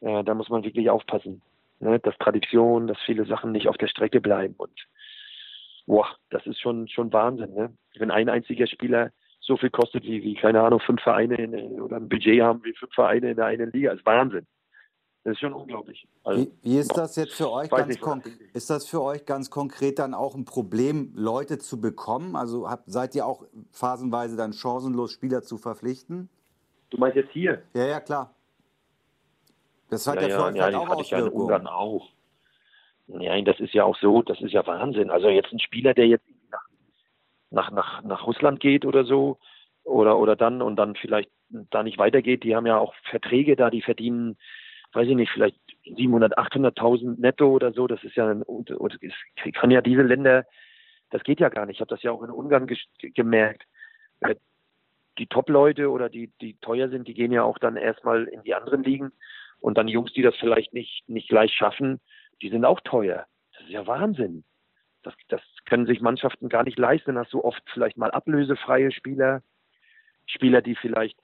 Äh, da muss man wirklich aufpassen. Ne? Dass Tradition, dass viele Sachen nicht auf der Strecke bleiben. Und boah, das ist schon, schon Wahnsinn. Ne? Wenn ein einziger Spieler so viel kostet wie, wie keine Ahnung, fünf Vereine in, oder ein Budget haben wie fünf Vereine in der einen Liga, ist Wahnsinn. Das ist schon unglaublich. Also, wie, wie, ist das jetzt für euch ganz konkret? Ist das für euch ganz konkret dann auch ein Problem, Leute zu bekommen? Also habt, seid ihr auch phasenweise dann chancenlos, Spieler zu verpflichten? Du meinst jetzt hier? Ja, ja, klar. Das hat ja, ja für euch ja, halt auch hatte ich ja in Ungarn auch. Nein, das ist ja auch so, das ist ja Wahnsinn. Also jetzt ein Spieler, der jetzt nach, nach, nach, nach Russland geht oder so, oder, oder dann und dann vielleicht da nicht weitergeht, die haben ja auch Verträge da, die verdienen, weiß ich nicht, vielleicht 700, 800.000 netto oder so. Das ist ja, ein, oder es kann ja diese Länder, das geht ja gar nicht. Ich habe das ja auch in Ungarn gemerkt. Äh, die Top-Leute oder die, die teuer sind, die gehen ja auch dann erstmal in die anderen Ligen. Und dann Jungs, die das vielleicht nicht, nicht gleich schaffen, die sind auch teuer. Das ist ja Wahnsinn. Das, das können sich Mannschaften gar nicht leisten. Dann hast du oft vielleicht mal ablösefreie Spieler, Spieler, die vielleicht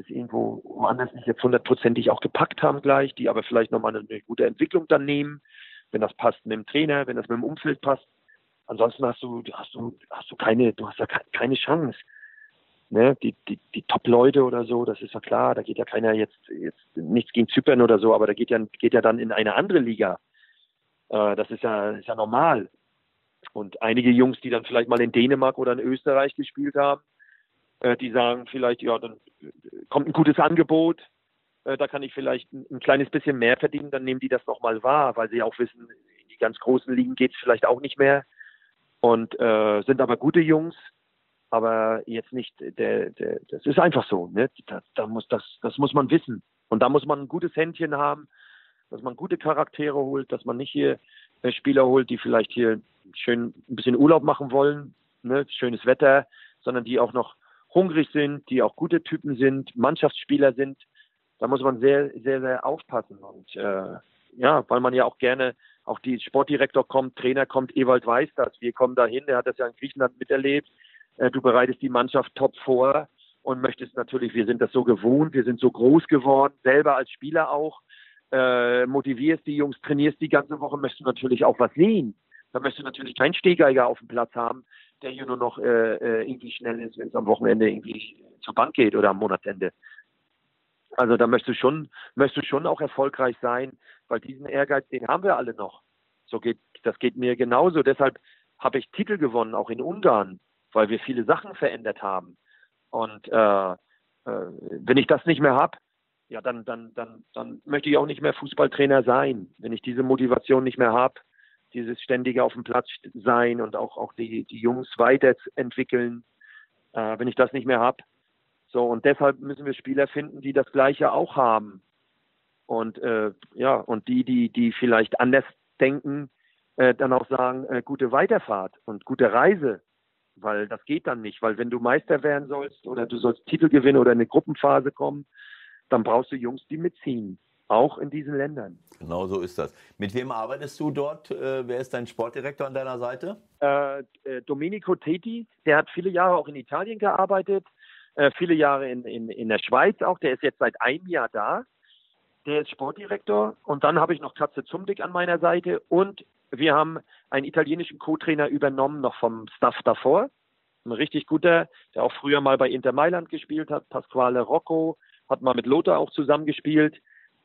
das irgendwo woanders nicht jetzt hundertprozentig auch gepackt haben gleich, die aber vielleicht nochmal eine, eine gute Entwicklung dann nehmen, wenn das passt mit dem Trainer, wenn das mit dem Umfeld passt. Ansonsten hast du, hast du, hast du keine, du hast ja keine Chance. Ne? Die, die, die Top-Leute oder so, das ist ja klar, da geht ja keiner jetzt, jetzt nichts gegen Zypern oder so, aber da geht ja, geht ja dann in eine andere Liga. Äh, das ist ja, ist ja normal. Und einige Jungs, die dann vielleicht mal in Dänemark oder in Österreich gespielt haben, äh, die sagen vielleicht, ja, dann kommt ein gutes Angebot, äh, da kann ich vielleicht ein, ein, kleines bisschen mehr verdienen, dann nehmen die das nochmal wahr, weil sie auch wissen, in die ganz großen Ligen geht es vielleicht auch nicht mehr. Und äh, sind aber gute Jungs, aber jetzt nicht der, der das ist einfach so, ne? Da, da muss das, das muss man wissen. Und da muss man ein gutes Händchen haben, dass man gute Charaktere holt, dass man nicht hier äh, Spieler holt, die vielleicht hier schön ein bisschen Urlaub machen wollen, ne? schönes Wetter, sondern die auch noch hungrig sind, die auch gute Typen sind, Mannschaftsspieler sind. Da muss man sehr, sehr, sehr aufpassen. Und äh, ja, weil man ja auch gerne, auch die Sportdirektor kommt, Trainer kommt, Ewald weiß das. Wir kommen dahin, der hat das ja in Griechenland miterlebt. Äh, du bereitest die Mannschaft top vor und möchtest natürlich, wir sind das so gewohnt, wir sind so groß geworden, selber als Spieler auch, äh, motivierst die Jungs, trainierst die ganze Woche, möchtest du natürlich auch was sehen. Da möchtest du natürlich keinen Stehgeiger auf dem Platz haben, der hier nur noch äh, äh irgendwie schnell ist, wenn es am Wochenende irgendwie zur Bank geht oder am Monatsende. Also da möchtest du schon, möchtest du schon auch erfolgreich sein, weil diesen Ehrgeiz, den haben wir alle noch. So geht, das geht mir genauso. Deshalb habe ich Titel gewonnen, auch in Ungarn, weil wir viele Sachen verändert haben. Und äh, äh, wenn ich das nicht mehr habe, ja, dann, dann, dann, dann möchte ich auch nicht mehr Fußballtrainer sein. Wenn ich diese Motivation nicht mehr habe, dieses ständige auf dem Platz sein und auch, auch die, die Jungs weiterentwickeln, äh, wenn ich das nicht mehr habe. So, und deshalb müssen wir Spieler finden, die das Gleiche auch haben. Und äh, ja, und die, die, die vielleicht anders denken, äh, dann auch sagen, äh, gute Weiterfahrt und gute Reise. Weil das geht dann nicht, weil wenn du Meister werden sollst oder du sollst Titel gewinnen oder in eine Gruppenphase kommen, dann brauchst du Jungs, die mitziehen auch in diesen Ländern. Genau so ist das. Mit wem arbeitest du dort? Äh, wer ist dein Sportdirektor an deiner Seite? Äh, äh, Domenico Teti, der hat viele Jahre auch in Italien gearbeitet, äh, viele Jahre in, in, in der Schweiz auch. Der ist jetzt seit einem Jahr da. Der ist Sportdirektor. Und dann habe ich noch Katze Zumdick an meiner Seite. Und wir haben einen italienischen Co-Trainer übernommen, noch vom Staff davor. Ein richtig guter, der auch früher mal bei Inter Mailand gespielt hat, Pasquale Rocco, hat mal mit Lothar auch zusammengespielt.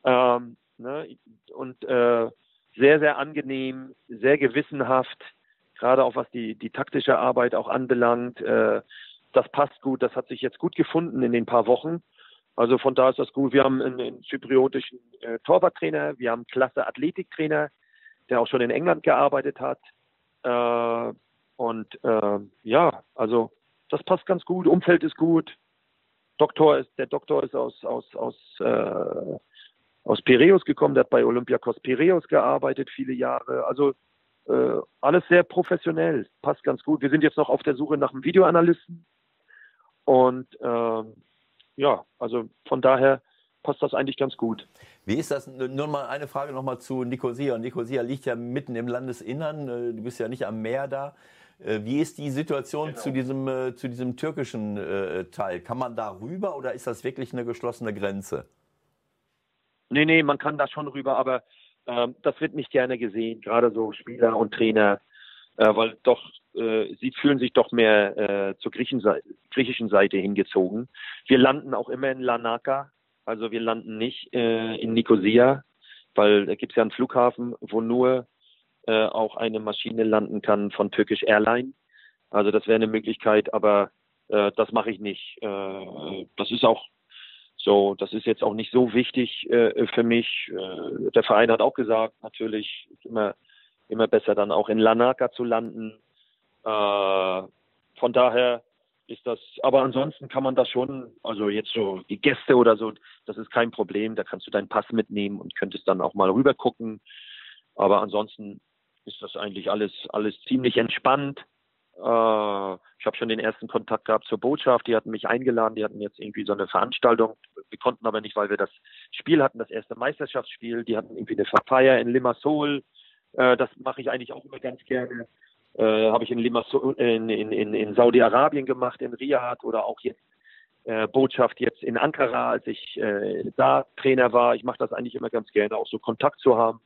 Ähm, ne? Und äh, sehr, sehr angenehm, sehr gewissenhaft, gerade auch was die, die taktische Arbeit auch anbelangt. Äh, das passt gut, das hat sich jetzt gut gefunden in den paar Wochen. Also von da ist das gut. Wir haben einen, einen zypriotischen äh, Torwarttrainer, wir haben klasse Athletiktrainer, der auch schon in England gearbeitet hat. Äh, und äh, ja, also das passt ganz gut. Umfeld ist gut. Doktor ist, der Doktor ist aus, aus, aus äh, Piräus gekommen, der hat bei Olympiakos Piräus gearbeitet, viele Jahre. Also äh, alles sehr professionell, passt ganz gut. Wir sind jetzt noch auf der Suche nach einem Videoanalysten. Und äh, ja, also von daher passt das eigentlich ganz gut. Wie ist das? Nur mal eine Frage nochmal zu Nicosia. Nicosia liegt ja mitten im Landesinnern. Äh, du bist ja nicht am Meer da. Äh, wie ist die Situation genau. zu, diesem, äh, zu diesem türkischen Teil? Kann man da rüber oder ist das wirklich eine geschlossene Grenze? Nee, nee, man kann da schon rüber, aber ähm, das wird nicht gerne gesehen, gerade so Spieler und Trainer, äh, weil doch, äh, sie fühlen sich doch mehr äh, zur griechischen Seite hingezogen. Wir landen auch immer in Lanaka, also wir landen nicht äh, in Nicosia, weil da gibt es ja einen Flughafen, wo nur äh, auch eine Maschine landen kann von Turkish Airline. Also das wäre eine Möglichkeit, aber äh, das mache ich nicht. Äh, das ist auch so, das ist jetzt auch nicht so wichtig äh, für mich. Äh, der Verein hat auch gesagt, natürlich ist immer, immer besser dann auch in Lanaka zu landen. Äh, von daher ist das, aber ansonsten kann man das schon, also jetzt so die Gäste oder so, das ist kein Problem. Da kannst du deinen Pass mitnehmen und könntest dann auch mal rüber gucken. Aber ansonsten ist das eigentlich alles, alles ziemlich entspannt. Äh, ich habe schon den ersten Kontakt gehabt zur Botschaft. Die hatten mich eingeladen. Die hatten jetzt irgendwie so eine Veranstaltung. Wir konnten aber nicht, weil wir das Spiel hatten, das erste Meisterschaftsspiel. Die hatten irgendwie eine Feier in Limassol. Äh, das mache ich eigentlich auch immer ganz gerne. Äh, habe ich in Limassol, in, in, in, Saudi-Arabien gemacht, in Riyadh oder auch jetzt äh, Botschaft jetzt in Ankara, als ich äh, da Trainer war. Ich mache das eigentlich immer ganz gerne, auch so Kontakt zu haben.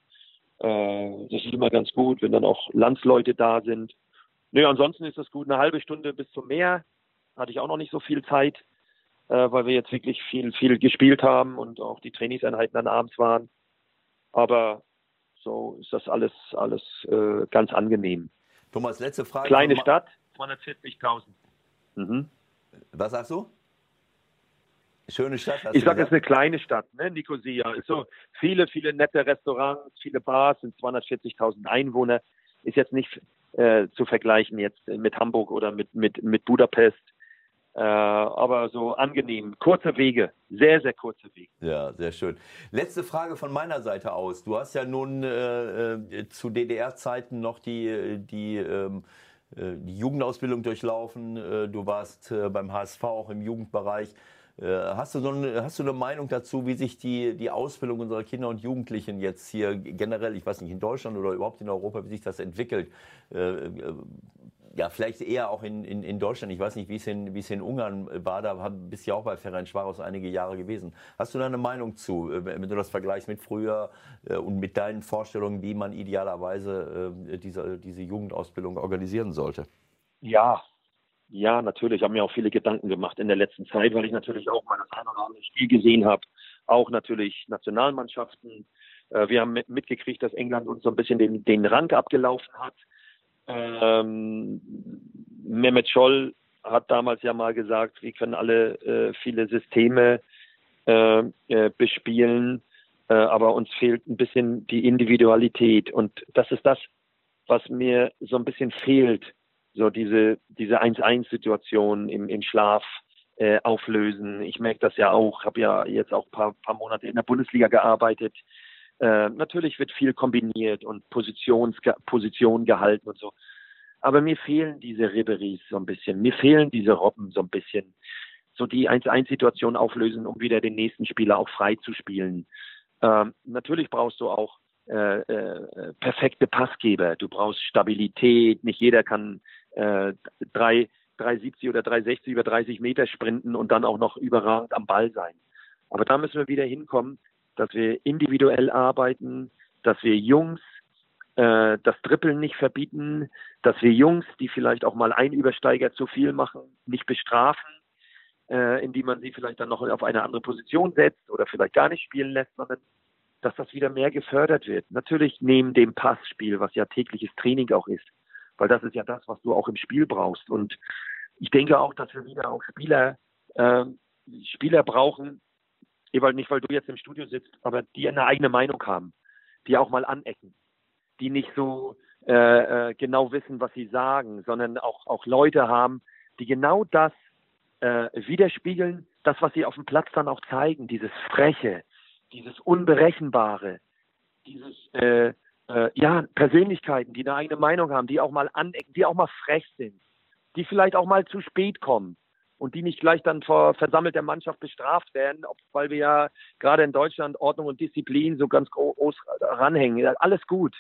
Das ist immer ganz gut, wenn dann auch Landsleute da sind. Nö, ansonsten ist das gut. Eine halbe Stunde bis zum Meer hatte ich auch noch nicht so viel Zeit, äh, weil wir jetzt wirklich viel, viel gespielt haben und auch die Trainingseinheiten dann abends waren. Aber so ist das alles, alles äh, ganz angenehm. Thomas, letzte Frage. Kleine Stadt, 240.000. Mhm. Was sagst du? Schöne Stadt. ich sage, es ist eine kleine Stadt, ne? Nicosia. So viele, viele nette Restaurants, viele Bars, sind 240.000 Einwohner. Ist jetzt nicht äh, zu vergleichen jetzt mit Hamburg oder mit, mit, mit Budapest. Äh, aber so angenehm. Kurze Wege, sehr, sehr kurze Wege. Ja, sehr schön. Letzte Frage von meiner Seite aus. Du hast ja nun äh, äh zu DDR-Zeiten noch die, die, ähm, äh, die Jugendausbildung durchlaufen. Du warst beim HSV auch im Jugendbereich. Äh, hast du, so eine, hast du eine Meinung dazu, wie sich die, die Ausbildung unserer Kinder und Jugendlichen jetzt hier generell, ich weiß nicht, in Deutschland oder überhaupt in Europa, wie sich das entwickelt? Äh, äh, ja, vielleicht eher auch in, in, in Deutschland. Ich weiß nicht, wie es in, wie es in Ungarn war. Da bist du ja auch bei Ferenc Schwaros einige Jahre gewesen. Hast du da eine Meinung zu, wenn du das vergleichst mit früher und mit deinen Vorstellungen, wie man idealerweise diese, diese Jugendausbildung organisieren sollte? Ja, ja, natürlich. Ich habe mir auch viele Gedanken gemacht in der letzten Zeit, weil ich natürlich auch mal das ein oder andere Spiel gesehen habe. Auch natürlich Nationalmannschaften. Wir haben mitgekriegt, dass England uns so ein bisschen den, den Rang abgelaufen hat. Ähm, Mehmet Scholl hat damals ja mal gesagt, wir können alle äh, viele Systeme äh, äh, bespielen, äh, aber uns fehlt ein bisschen die Individualität. Und das ist das, was mir so ein bisschen fehlt. So diese, diese 1-1-Situation im, im Schlaf äh, auflösen. Ich merke das ja auch, habe ja jetzt auch ein paar, paar Monate in der Bundesliga gearbeitet. Äh, natürlich wird viel kombiniert und Positions, Position gehalten und so. Aber mir fehlen diese Riberies so ein bisschen. Mir fehlen diese Robben so ein bisschen. So die 1-1-Situation auflösen, um wieder den nächsten Spieler auch frei zu spielen. Ähm, natürlich brauchst du auch äh, äh, perfekte Passgeber. Du brauchst Stabilität. Nicht jeder kann äh, drei, 370 oder 360 über 30 Meter sprinten und dann auch noch überragend am Ball sein. Aber da müssen wir wieder hinkommen, dass wir individuell arbeiten, dass wir Jungs äh, das Trippeln nicht verbieten, dass wir Jungs, die vielleicht auch mal ein Übersteiger zu viel machen, nicht bestrafen, äh, indem man sie vielleicht dann noch auf eine andere Position setzt oder vielleicht gar nicht spielen lässt, sondern dass das wieder mehr gefördert wird. Natürlich neben dem Passspiel, was ja tägliches Training auch ist, weil das ist ja das, was du auch im Spiel brauchst. Und ich denke auch, dass wir wieder auch Spieler, äh, Spieler brauchen, Ewald, nicht weil du jetzt im Studio sitzt, aber die eine eigene Meinung haben, die auch mal anecken, die nicht so äh, äh, genau wissen, was sie sagen, sondern auch, auch Leute haben, die genau das äh, widerspiegeln, das, was sie auf dem Platz dann auch zeigen, dieses Freche, dieses Unberechenbare, dieses äh, äh, ja, Persönlichkeiten, die eine eigene Meinung haben, die auch mal anecken, die auch mal frech sind, die vielleicht auch mal zu spät kommen, und die nicht gleich dann vor versammelter Mannschaft bestraft werden, weil wir ja gerade in Deutschland Ordnung und Disziplin so ganz groß ranhängen. Alles gut.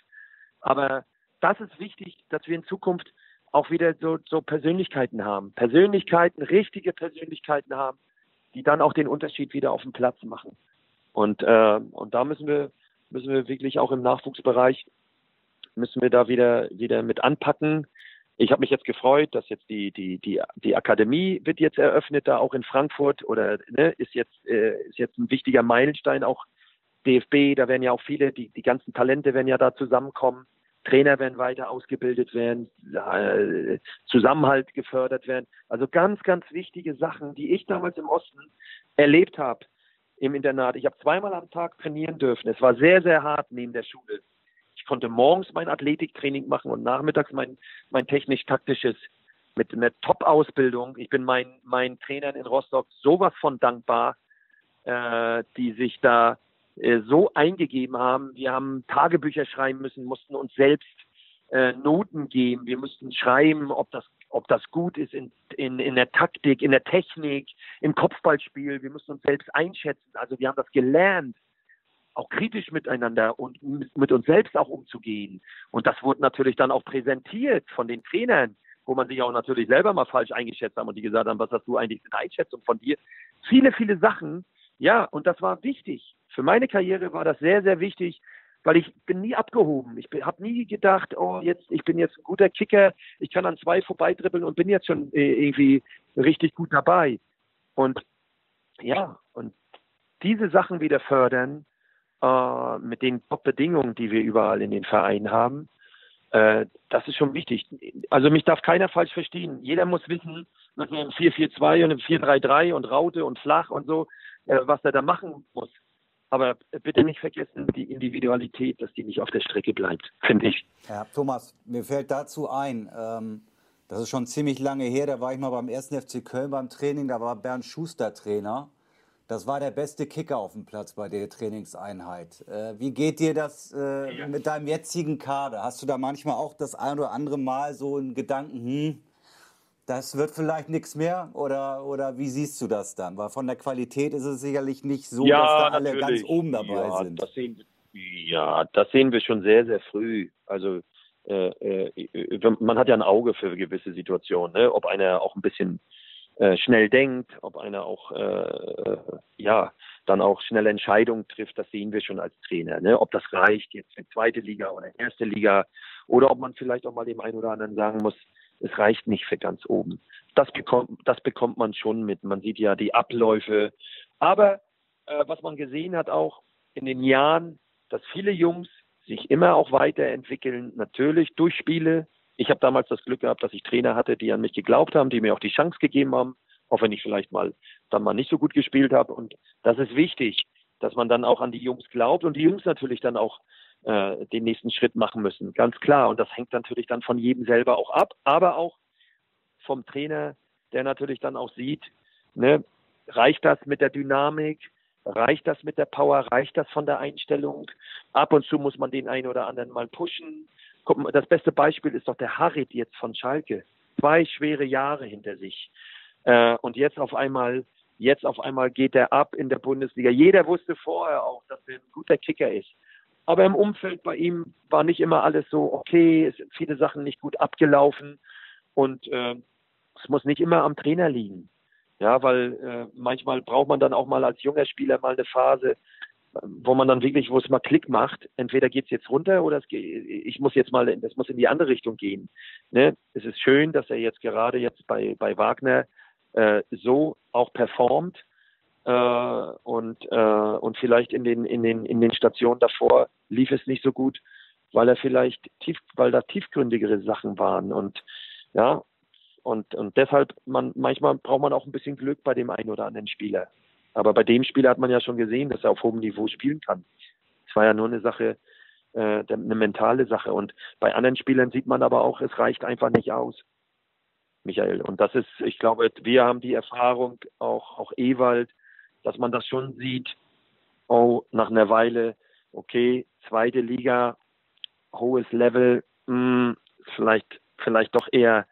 Aber das ist wichtig, dass wir in Zukunft auch wieder so, so Persönlichkeiten haben. Persönlichkeiten, richtige Persönlichkeiten haben, die dann auch den Unterschied wieder auf dem Platz machen. Und, äh, und da müssen wir, müssen wir wirklich auch im Nachwuchsbereich, müssen wir da wieder, wieder mit anpacken. Ich habe mich jetzt gefreut, dass jetzt die, die, die, die Akademie wird jetzt eröffnet, da auch in Frankfurt oder ne, ist jetzt, äh, ist jetzt ein wichtiger Meilenstein, auch DFB, da werden ja auch viele, die, die ganzen Talente werden ja da zusammenkommen. Trainer werden weiter ausgebildet werden, äh, Zusammenhalt gefördert werden. Also ganz, ganz wichtige Sachen, die ich damals im Osten erlebt habe im Internat. Ich habe zweimal am Tag trainieren dürfen. Es war sehr, sehr hart neben der Schule. Ich konnte morgens mein Athletiktraining machen und nachmittags mein, mein technisch-taktisches mit einer Top-Ausbildung. Ich bin meinen mein Trainern in Rostock sowas von dankbar, äh, die sich da äh, so eingegeben haben. Wir haben Tagebücher schreiben müssen, mussten uns selbst äh, Noten geben. Wir mussten schreiben, ob das, ob das gut ist in, in, in der Taktik, in der Technik, im Kopfballspiel. Wir mussten uns selbst einschätzen. Also wir haben das gelernt auch kritisch miteinander und mit uns selbst auch umzugehen. Und das wurde natürlich dann auch präsentiert von den Trainern, wo man sich auch natürlich selber mal falsch eingeschätzt haben und die gesagt haben, was hast du eigentlich für eine Einschätzung von dir? Viele, viele Sachen. Ja, und das war wichtig. Für meine Karriere war das sehr, sehr wichtig, weil ich bin nie abgehoben. Ich habe nie gedacht, oh, jetzt, ich bin jetzt ein guter Kicker, ich kann an zwei vorbeidribbeln und bin jetzt schon äh, irgendwie richtig gut dabei. Und ja, und diese Sachen wieder fördern, äh, mit den Top-Bedingungen, die wir überall in den Vereinen haben, äh, das ist schon wichtig. Also mich darf keiner falsch verstehen. Jeder muss wissen, er im 4-4-2 und im 4-3-3 und Raute und flach und so, äh, was er da machen muss. Aber bitte nicht vergessen, die Individualität, dass die nicht auf der Strecke bleibt, finde ich. Ja, Thomas, mir fällt dazu ein, ähm, das ist schon ziemlich lange her, da war ich mal beim 1. FC Köln beim Training, da war Bernd Schuster Trainer. Das war der beste Kicker auf dem Platz bei der Trainingseinheit. Äh, wie geht dir das äh, ja. mit deinem jetzigen Kader? Hast du da manchmal auch das ein oder andere Mal so einen Gedanken, hm, das wird vielleicht nichts mehr? Oder, oder wie siehst du das dann? Weil von der Qualität ist es sicherlich nicht so, ja, dass da alle ganz oben dabei ja, sind. Das sehen, ja, das sehen wir schon sehr, sehr früh. Also äh, äh, man hat ja ein Auge für gewisse Situationen, ne? ob einer auch ein bisschen äh, schnell denkt, ob einer auch äh, ja dann auch schnell Entscheidungen trifft, das sehen wir schon als Trainer. Ne? Ob das reicht jetzt für zweite Liga oder erste Liga oder ob man vielleicht auch mal dem einen oder anderen sagen muss, es reicht nicht für ganz oben. Das bekommt, das bekommt man schon mit. Man sieht ja die Abläufe. Aber äh, was man gesehen hat auch in den Jahren, dass viele Jungs sich immer auch weiterentwickeln, natürlich durch Spiele. Ich habe damals das Glück gehabt, dass ich Trainer hatte, die an mich geglaubt haben, die mir auch die Chance gegeben haben, auch wenn ich vielleicht mal dann mal nicht so gut gespielt habe. Und das ist wichtig, dass man dann auch an die Jungs glaubt und die Jungs natürlich dann auch äh, den nächsten Schritt machen müssen, ganz klar. Und das hängt natürlich dann von jedem selber auch ab, aber auch vom Trainer, der natürlich dann auch sieht, ne, reicht das mit der Dynamik, Reicht das mit der Power? Reicht das von der Einstellung? Ab und zu muss man den einen oder anderen mal pushen. Guck, das beste Beispiel ist doch der Harit jetzt von Schalke. Zwei schwere Jahre hinter sich. Äh, und jetzt auf einmal, jetzt auf einmal geht er ab in der Bundesliga. Jeder wusste vorher auch, dass er ein guter Kicker ist. Aber im Umfeld bei ihm war nicht immer alles so okay. Es sind viele Sachen nicht gut abgelaufen. Und äh, es muss nicht immer am Trainer liegen. Ja, weil äh, manchmal braucht man dann auch mal als junger Spieler mal eine Phase, wo man dann wirklich, wo es mal Klick macht. Entweder geht's jetzt runter oder es geht, ich muss jetzt mal, das muss in die andere Richtung gehen. Ne? Es ist schön, dass er jetzt gerade jetzt bei, bei Wagner äh, so auch performt äh, und, äh, und vielleicht in den, in, den, in den Stationen davor lief es nicht so gut, weil er vielleicht tief, weil da tiefgründigere Sachen waren. Und ja, und, und deshalb, man, manchmal braucht man auch ein bisschen Glück bei dem einen oder anderen Spieler. Aber bei dem Spieler hat man ja schon gesehen, dass er auf hohem Niveau spielen kann. Es war ja nur eine Sache, äh, eine mentale Sache. Und bei anderen Spielern sieht man aber auch, es reicht einfach nicht aus. Michael. Und das ist, ich glaube, wir haben die Erfahrung, auch, auch Ewald, dass man das schon sieht, oh, nach einer Weile, okay, zweite Liga, hohes Level, mh, hm, vielleicht, vielleicht doch eher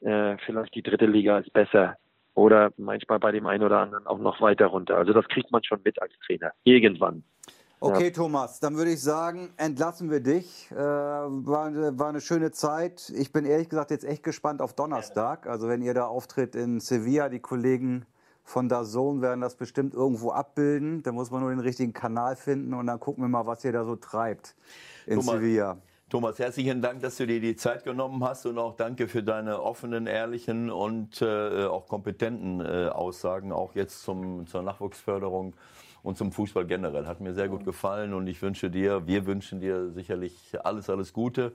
äh, vielleicht die dritte Liga ist besser oder manchmal bei dem einen oder anderen auch noch weiter runter. Also das kriegt man schon mit als Trainer. Irgendwann. Okay, ja. Thomas, dann würde ich sagen, entlassen wir dich. Äh, war, war, eine schöne Zeit. Ich bin ehrlich gesagt jetzt echt gespannt auf Donnerstag. Also wenn ihr da auftritt in Sevilla, die Kollegen von Dazone werden das bestimmt irgendwo abbilden. Da muss man nur den richtigen Kanal finden und dann gucken wir mal, was ihr da so treibt in Thomas, Sevilla. Thomas, herzlichen Dank, dass du dir die Zeit genommen hast und auch danke für deine offenen, ehrlichen und äh, auch kompetenten äh, Aussagen, auch jetzt zum, zur Nachwuchsförderung und zum Fußball generell. Hat mir sehr gut gefallen und ich wünsche dir, wir wünschen dir sicherlich alles, alles Gute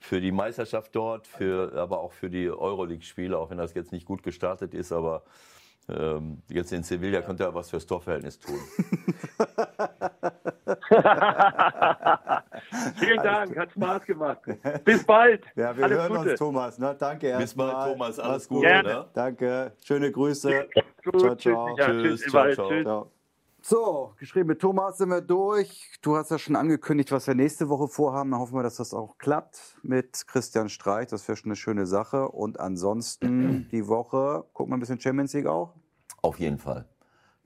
für die Meisterschaft dort, für, aber auch für die Euroleague-Spiele, auch wenn das jetzt nicht gut gestartet ist, aber ähm, jetzt in Sevilla könnte er was fürs Torverhältnis tun. Vielen Dank, hat Spaß gemacht. Bis bald. Ja, wir alles hören Gute. uns, Thomas. Ne? Danke erstmal. Bis bald, Thomas. Alles Gute. Ne? Danke. Schöne Grüße. Gut, ciao, ciao. Ja, tschüss, tschüss, ciao, ciao. Tschüss. So, geschrieben mit Thomas sind wir durch. Du hast ja schon angekündigt, was wir nächste Woche vorhaben. Dann hoffen wir, dass das auch klappt mit Christian Streich. Das wäre schon eine schöne Sache. Und ansonsten die Woche, gucken wir ein bisschen Champions League auch? Auf jeden Fall.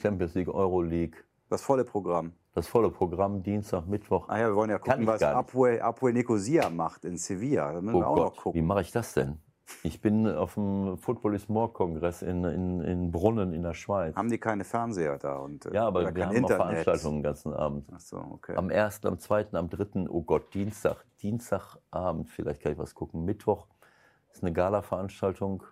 Champions League, Euroleague. Das volle Programm. Das volle Programm, Dienstag, Mittwoch. Ah ja, wir wollen ja gucken, was Apoel, Apoel Nicosia macht in Sevilla. Da müssen oh wir auch Gott, noch gucken. Wie mache ich das denn? Ich bin auf dem Football is More Kongress in, in, in Brunnen in der Schweiz. Haben die keine Fernseher da? Und, äh, ja, aber wir haben Internet. auch Veranstaltungen den ganzen Abend. Ach so, okay. Am 1., am 2., am 3., oh Gott, Dienstag. Dienstagabend, vielleicht kann ich was gucken. Mittwoch ist eine Gala-Veranstaltung.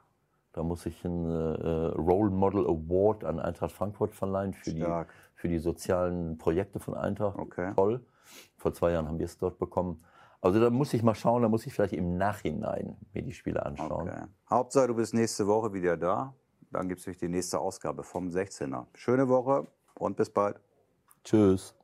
Da muss ich einen äh, Role Model Award an Eintracht Frankfurt verleihen für die, für die sozialen Projekte von Eintracht. Okay. Toll. Vor zwei Jahren haben wir es dort bekommen. Also da muss ich mal schauen, da muss ich vielleicht im Nachhinein mir die Spiele anschauen. Okay. Hauptsache, du bist nächste Woche wieder da. Dann gibt es die nächste Ausgabe vom 16er. Schöne Woche und bis bald. Tschüss.